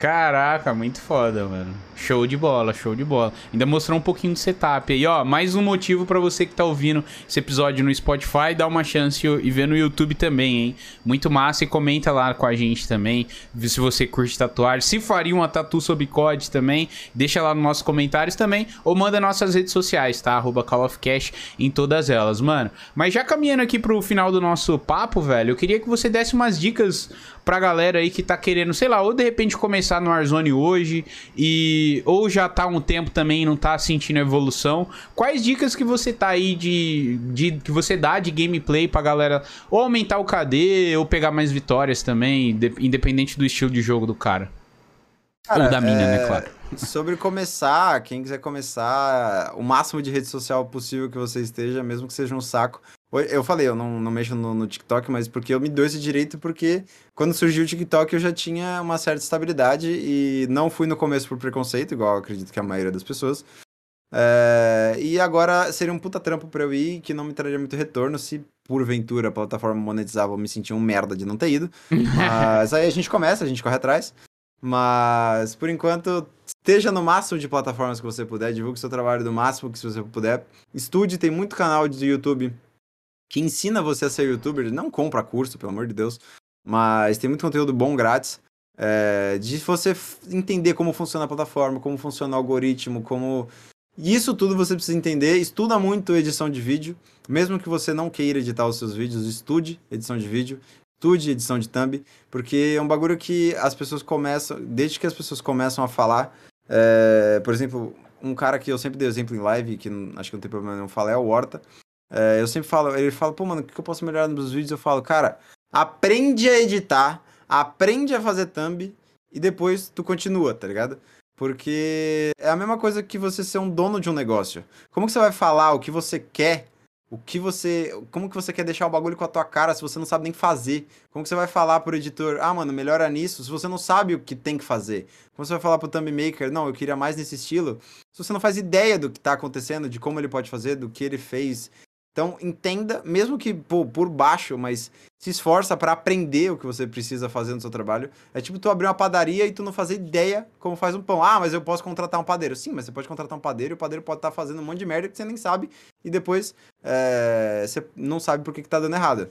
Caraca, muito foda, mano. Show de bola, show de bola. Ainda mostrou um pouquinho de setup aí, ó. Mais um motivo pra você que tá ouvindo esse episódio no Spotify, dar uma chance e ver no YouTube também, hein? Muito massa e comenta lá com a gente também, vê se você curte tatuagem, se faria uma tatu sob COD também, deixa lá nos nossos comentários também, ou manda nossas redes sociais, tá? Arroba Call of Cash em todas elas, mano. Mas já caminhando aqui pro final do nosso papo, velho, eu queria que você desse umas dicas pra galera aí que tá querendo, sei lá, ou de repente começar no Warzone hoje e ou já tá um tempo também e não tá sentindo evolução. Quais dicas que você tá aí de, de que você dá de gameplay pra galera ou aumentar o KD ou pegar mais vitórias também, de- independente do estilo de jogo do cara? Cara, ou da mina, é, né, claro. Sobre começar, quem quiser começar, o máximo de rede social possível que você esteja, mesmo que seja um saco. Eu falei, eu não, não mexo no, no TikTok, mas porque eu me dou esse direito, porque quando surgiu o TikTok eu já tinha uma certa estabilidade e não fui no começo por preconceito, igual eu acredito que a maioria das pessoas. É, e agora seria um puta trampo pra eu ir, que não me traria muito retorno se porventura a plataforma monetizava eu me sentir um merda de não ter ido. Mas aí a gente começa, a gente corre atrás. Mas, por enquanto, esteja no máximo de plataformas que você puder, divulgue seu trabalho do máximo que você puder. Estude, tem muito canal de YouTube que ensina você a ser youtuber. Não compra curso, pelo amor de Deus. Mas tem muito conteúdo bom grátis. é, de você entender como funciona a plataforma, como funciona o algoritmo, como. Isso tudo você precisa entender. Estuda muito edição de vídeo. Mesmo que você não queira editar os seus vídeos, estude edição de vídeo. Estude edição de thumb. Porque é um bagulho que as pessoas começam. Desde que as pessoas começam a falar. é, por exemplo, um cara que eu sempre dei exemplo em live, que acho que não tem problema nenhum falar, é o Horta. É, eu sempre falo, ele fala, pô, mano, o que eu posso melhorar nos vídeos? Eu falo, cara, aprende a editar, aprende a fazer thumb e depois tu continua, tá ligado? Porque é a mesma coisa que você ser um dono de um negócio. Como que você vai falar o que você quer? O que você. Como que você quer deixar o bagulho com a tua cara se você não sabe nem fazer? Como que você vai falar pro editor, ah, mano, melhora nisso, se você não sabe o que tem que fazer? Como você vai falar pro thumb maker, não, eu queria mais nesse estilo, se você não faz ideia do que tá acontecendo, de como ele pode fazer, do que ele fez. Então, entenda, mesmo que pô, por baixo, mas se esforça pra aprender o que você precisa fazer no seu trabalho. É tipo tu abrir uma padaria e tu não fazer ideia como faz um pão. Ah, mas eu posso contratar um padeiro. Sim, mas você pode contratar um padeiro e o padeiro pode estar fazendo um monte de merda que você nem sabe e depois é, você não sabe por que, que tá dando errado.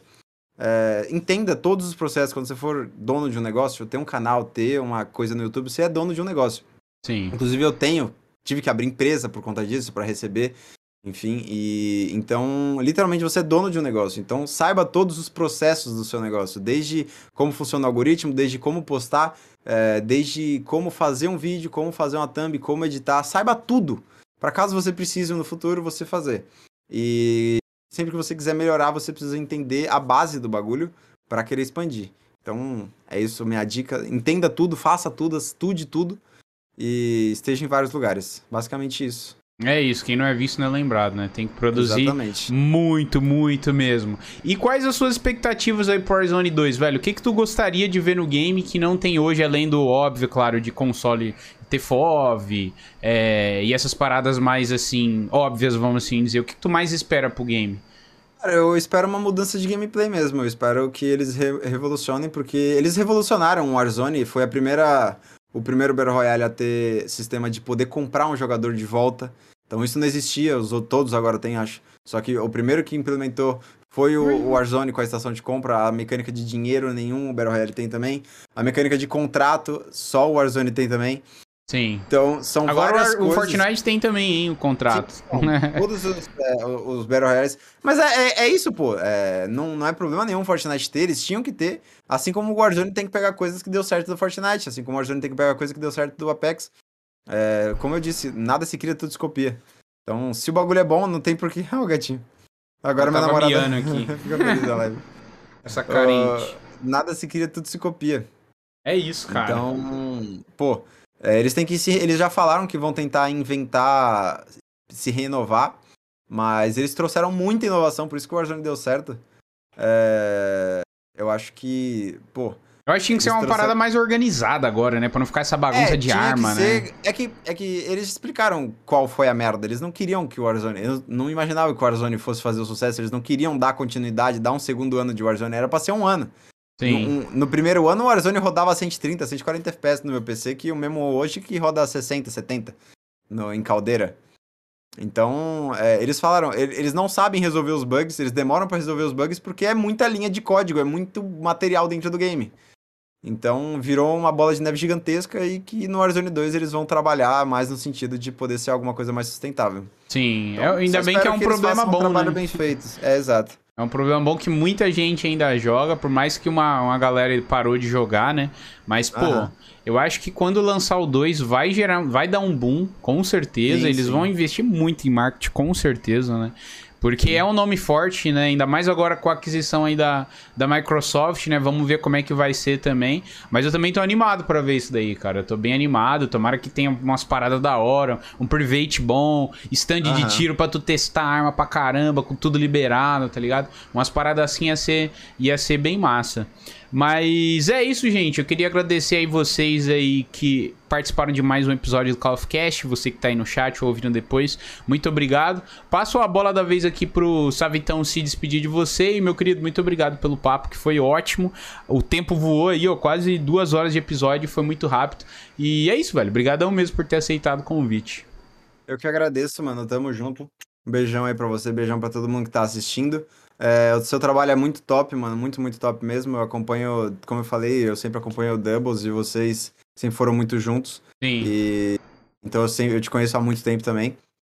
É, entenda todos os processos quando você for dono de um negócio, ter um canal, ter uma coisa no YouTube, você é dono de um negócio. Sim. Inclusive eu tenho, tive que abrir empresa por conta disso, para receber, enfim, e então, literalmente você é dono de um negócio. Então, saiba todos os processos do seu negócio, desde como funciona o algoritmo, desde como postar, é, desde como fazer um vídeo, como fazer uma thumb, como editar, saiba tudo, para caso você precise no futuro você fazer. E sempre que você quiser melhorar, você precisa entender a base do bagulho para querer expandir. Então, é isso minha dica. Entenda tudo, faça tudo, estude tudo e esteja em vários lugares. Basicamente isso. É isso, quem não é visto não é lembrado, né? Tem que produzir Exatamente. muito, muito mesmo. E quais as suas expectativas aí pro Warzone 2, velho? O que que tu gostaria de ver no game que não tem hoje, além do óbvio, claro, de console ter FOV é, e essas paradas mais, assim, óbvias, vamos assim dizer. O que que tu mais espera pro game? Cara, eu espero uma mudança de gameplay mesmo. Eu espero que eles re- revolucionem, porque eles revolucionaram o Warzone. Foi a primeira, o primeiro Battle Royale a ter sistema de poder comprar um jogador de volta. Então isso não existia, os todos agora tem, acho. Só que o primeiro que implementou foi o, o Warzone com a estação de compra, a mecânica de dinheiro nenhum, o Battle Royale tem também. A mecânica de contrato, só o Warzone tem também. Sim. Então são Agora várias o coisas. Fortnite tem também, hein, o contrato. Sim, todos os, é, os Battle Royales. Mas é, é, é isso, pô. É, não, não é problema nenhum o Fortnite ter, eles tinham que ter. Assim como o Warzone tem que pegar coisas que deu certo do Fortnite, assim como o Warzone tem que pegar coisa que deu certo do Apex. É, como eu disse, nada se cria, tudo se copia. Então, se o bagulho é bom, não tem por que. Ah, o gatinho. Agora Eu minha namorada aqui. fica feliz da live. Essa carente. Ah, nada se cria, tudo se copia. É isso, cara. Então, pô, é, eles têm que se. Eles já falaram que vão tentar inventar, se renovar, mas eles trouxeram muita inovação, por isso que o Warzone deu certo. É, eu acho que, pô. Eu acho que tinha que ser uma parada mais organizada agora, né? Pra não ficar essa bagunça é, de arma, né? ser- É que, é que eles explicaram qual foi a merda. Eles não queriam que o Warzone. Eles não imaginavam que o Warzone fosse fazer o sucesso. Eles não queriam dar continuidade, dar um segundo ano de Warzone. Era pra ser um ano. Sim. No, no primeiro ano, o Warzone rodava 130, 140 FPS no meu PC, que o mesmo hoje que roda 60, 70 no, em caldeira. Então, é, eles falaram, eles não sabem resolver os bugs, eles demoram pra resolver os bugs porque é muita linha de código, é muito material dentro do game. Então, virou uma bola de neve gigantesca e que no Warzone 2 eles vão trabalhar mais no sentido de poder ser alguma coisa mais sustentável. Sim. Então, É- ainda só bem que é um eles problema façam um bom, trabalho né? bem feito. É, exato. É um problema bom que muita gente ainda joga, por mais que uma, uma galera parou de jogar, né? Mas, pô, Aham. eu acho que quando lançar o 2 vai gerar, vai dar um boom, com certeza. Sim, Eles sim. vão investir muito em marketing, com certeza, né? Porque é um nome forte, né? Ainda mais agora com a aquisição aí da, da Microsoft, né? Vamos ver como é que vai ser também. Mas eu também tô animado pra ver isso daí, cara. Eu tô bem animado. Tomara que tenha umas paradas da hora, um private bom, stand de Aham. tiro pra tu testar arma pra caramba, com tudo liberado, tá ligado? Umas paradas assim ia ser, ia ser bem massa. Mas é isso, gente. Eu queria agradecer aí vocês aí que participaram de mais um episódio do Call of Cast. Você que tá aí no chat ou ouvindo depois, muito obrigado. Passo a bola da vez aqui pro Savitão se despedir de você. E, meu querido, muito obrigado pelo papo, que foi ótimo. O tempo voou aí, ó, quase duas horas de episódio, foi muito rápido. E é isso, velho. Obrigadão mesmo por ter aceitado o convite. Eu que agradeço, mano. Tamo junto. Um beijão aí pra você, beijão pra todo mundo que tá assistindo. É, o seu trabalho é muito top, mano. Muito, muito top mesmo. Eu acompanho, como eu falei, eu sempre acompanho o Doubles e vocês sempre foram muito juntos. Sim. E então eu, sempre, eu te conheço há muito tempo também.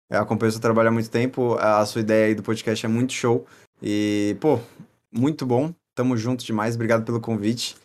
Eu acompanho o seu trabalho há muito tempo. A sua ideia aí do podcast é muito show. E, pô, muito bom. Tamo junto demais. Obrigado pelo convite.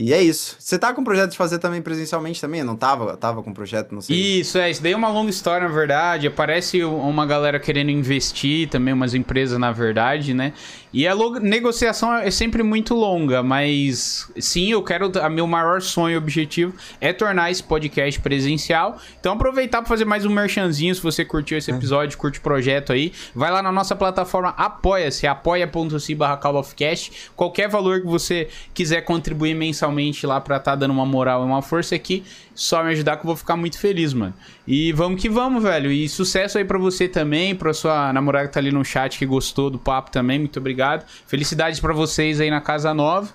E é isso. Você tá com projeto de fazer também presencialmente também? Eu não tava? Tava com projeto, não sei. Isso, é, isso daí é uma longa história, na verdade. Aparece uma galera querendo investir, também umas empresas, na verdade, né? E a negociação é sempre muito longa, mas sim, eu quero. A meu maior sonho e objetivo é tornar esse podcast presencial. Então, aproveitar para fazer mais um merchanzinho. Se você curtiu esse episódio, curte o projeto aí, vai lá na nossa plataforma Apoia-se, apoia.se barra Call of Cast. Qualquer valor que você quiser contribuir mensalmente lá pra tá dando uma moral e uma força aqui, só me ajudar que eu vou ficar muito feliz, mano. E vamos que vamos, velho. E sucesso aí pra você também, pra sua namorada que tá ali no chat que gostou do papo também. Muito obrigado. Felicidades pra vocês aí na casa nova.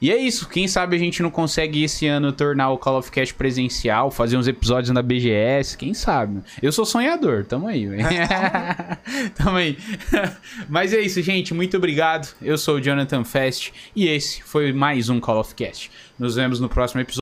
E é isso, quem sabe a gente não consegue esse ano tornar o Call of Cast presencial, fazer uns episódios na BGS, quem sabe? Eu sou sonhador, tamo aí, velho. tamo aí. Mas é isso, gente, muito obrigado. Eu sou o Jonathan Fest e esse foi mais um Call of Cast. Nos vemos no próximo episódio.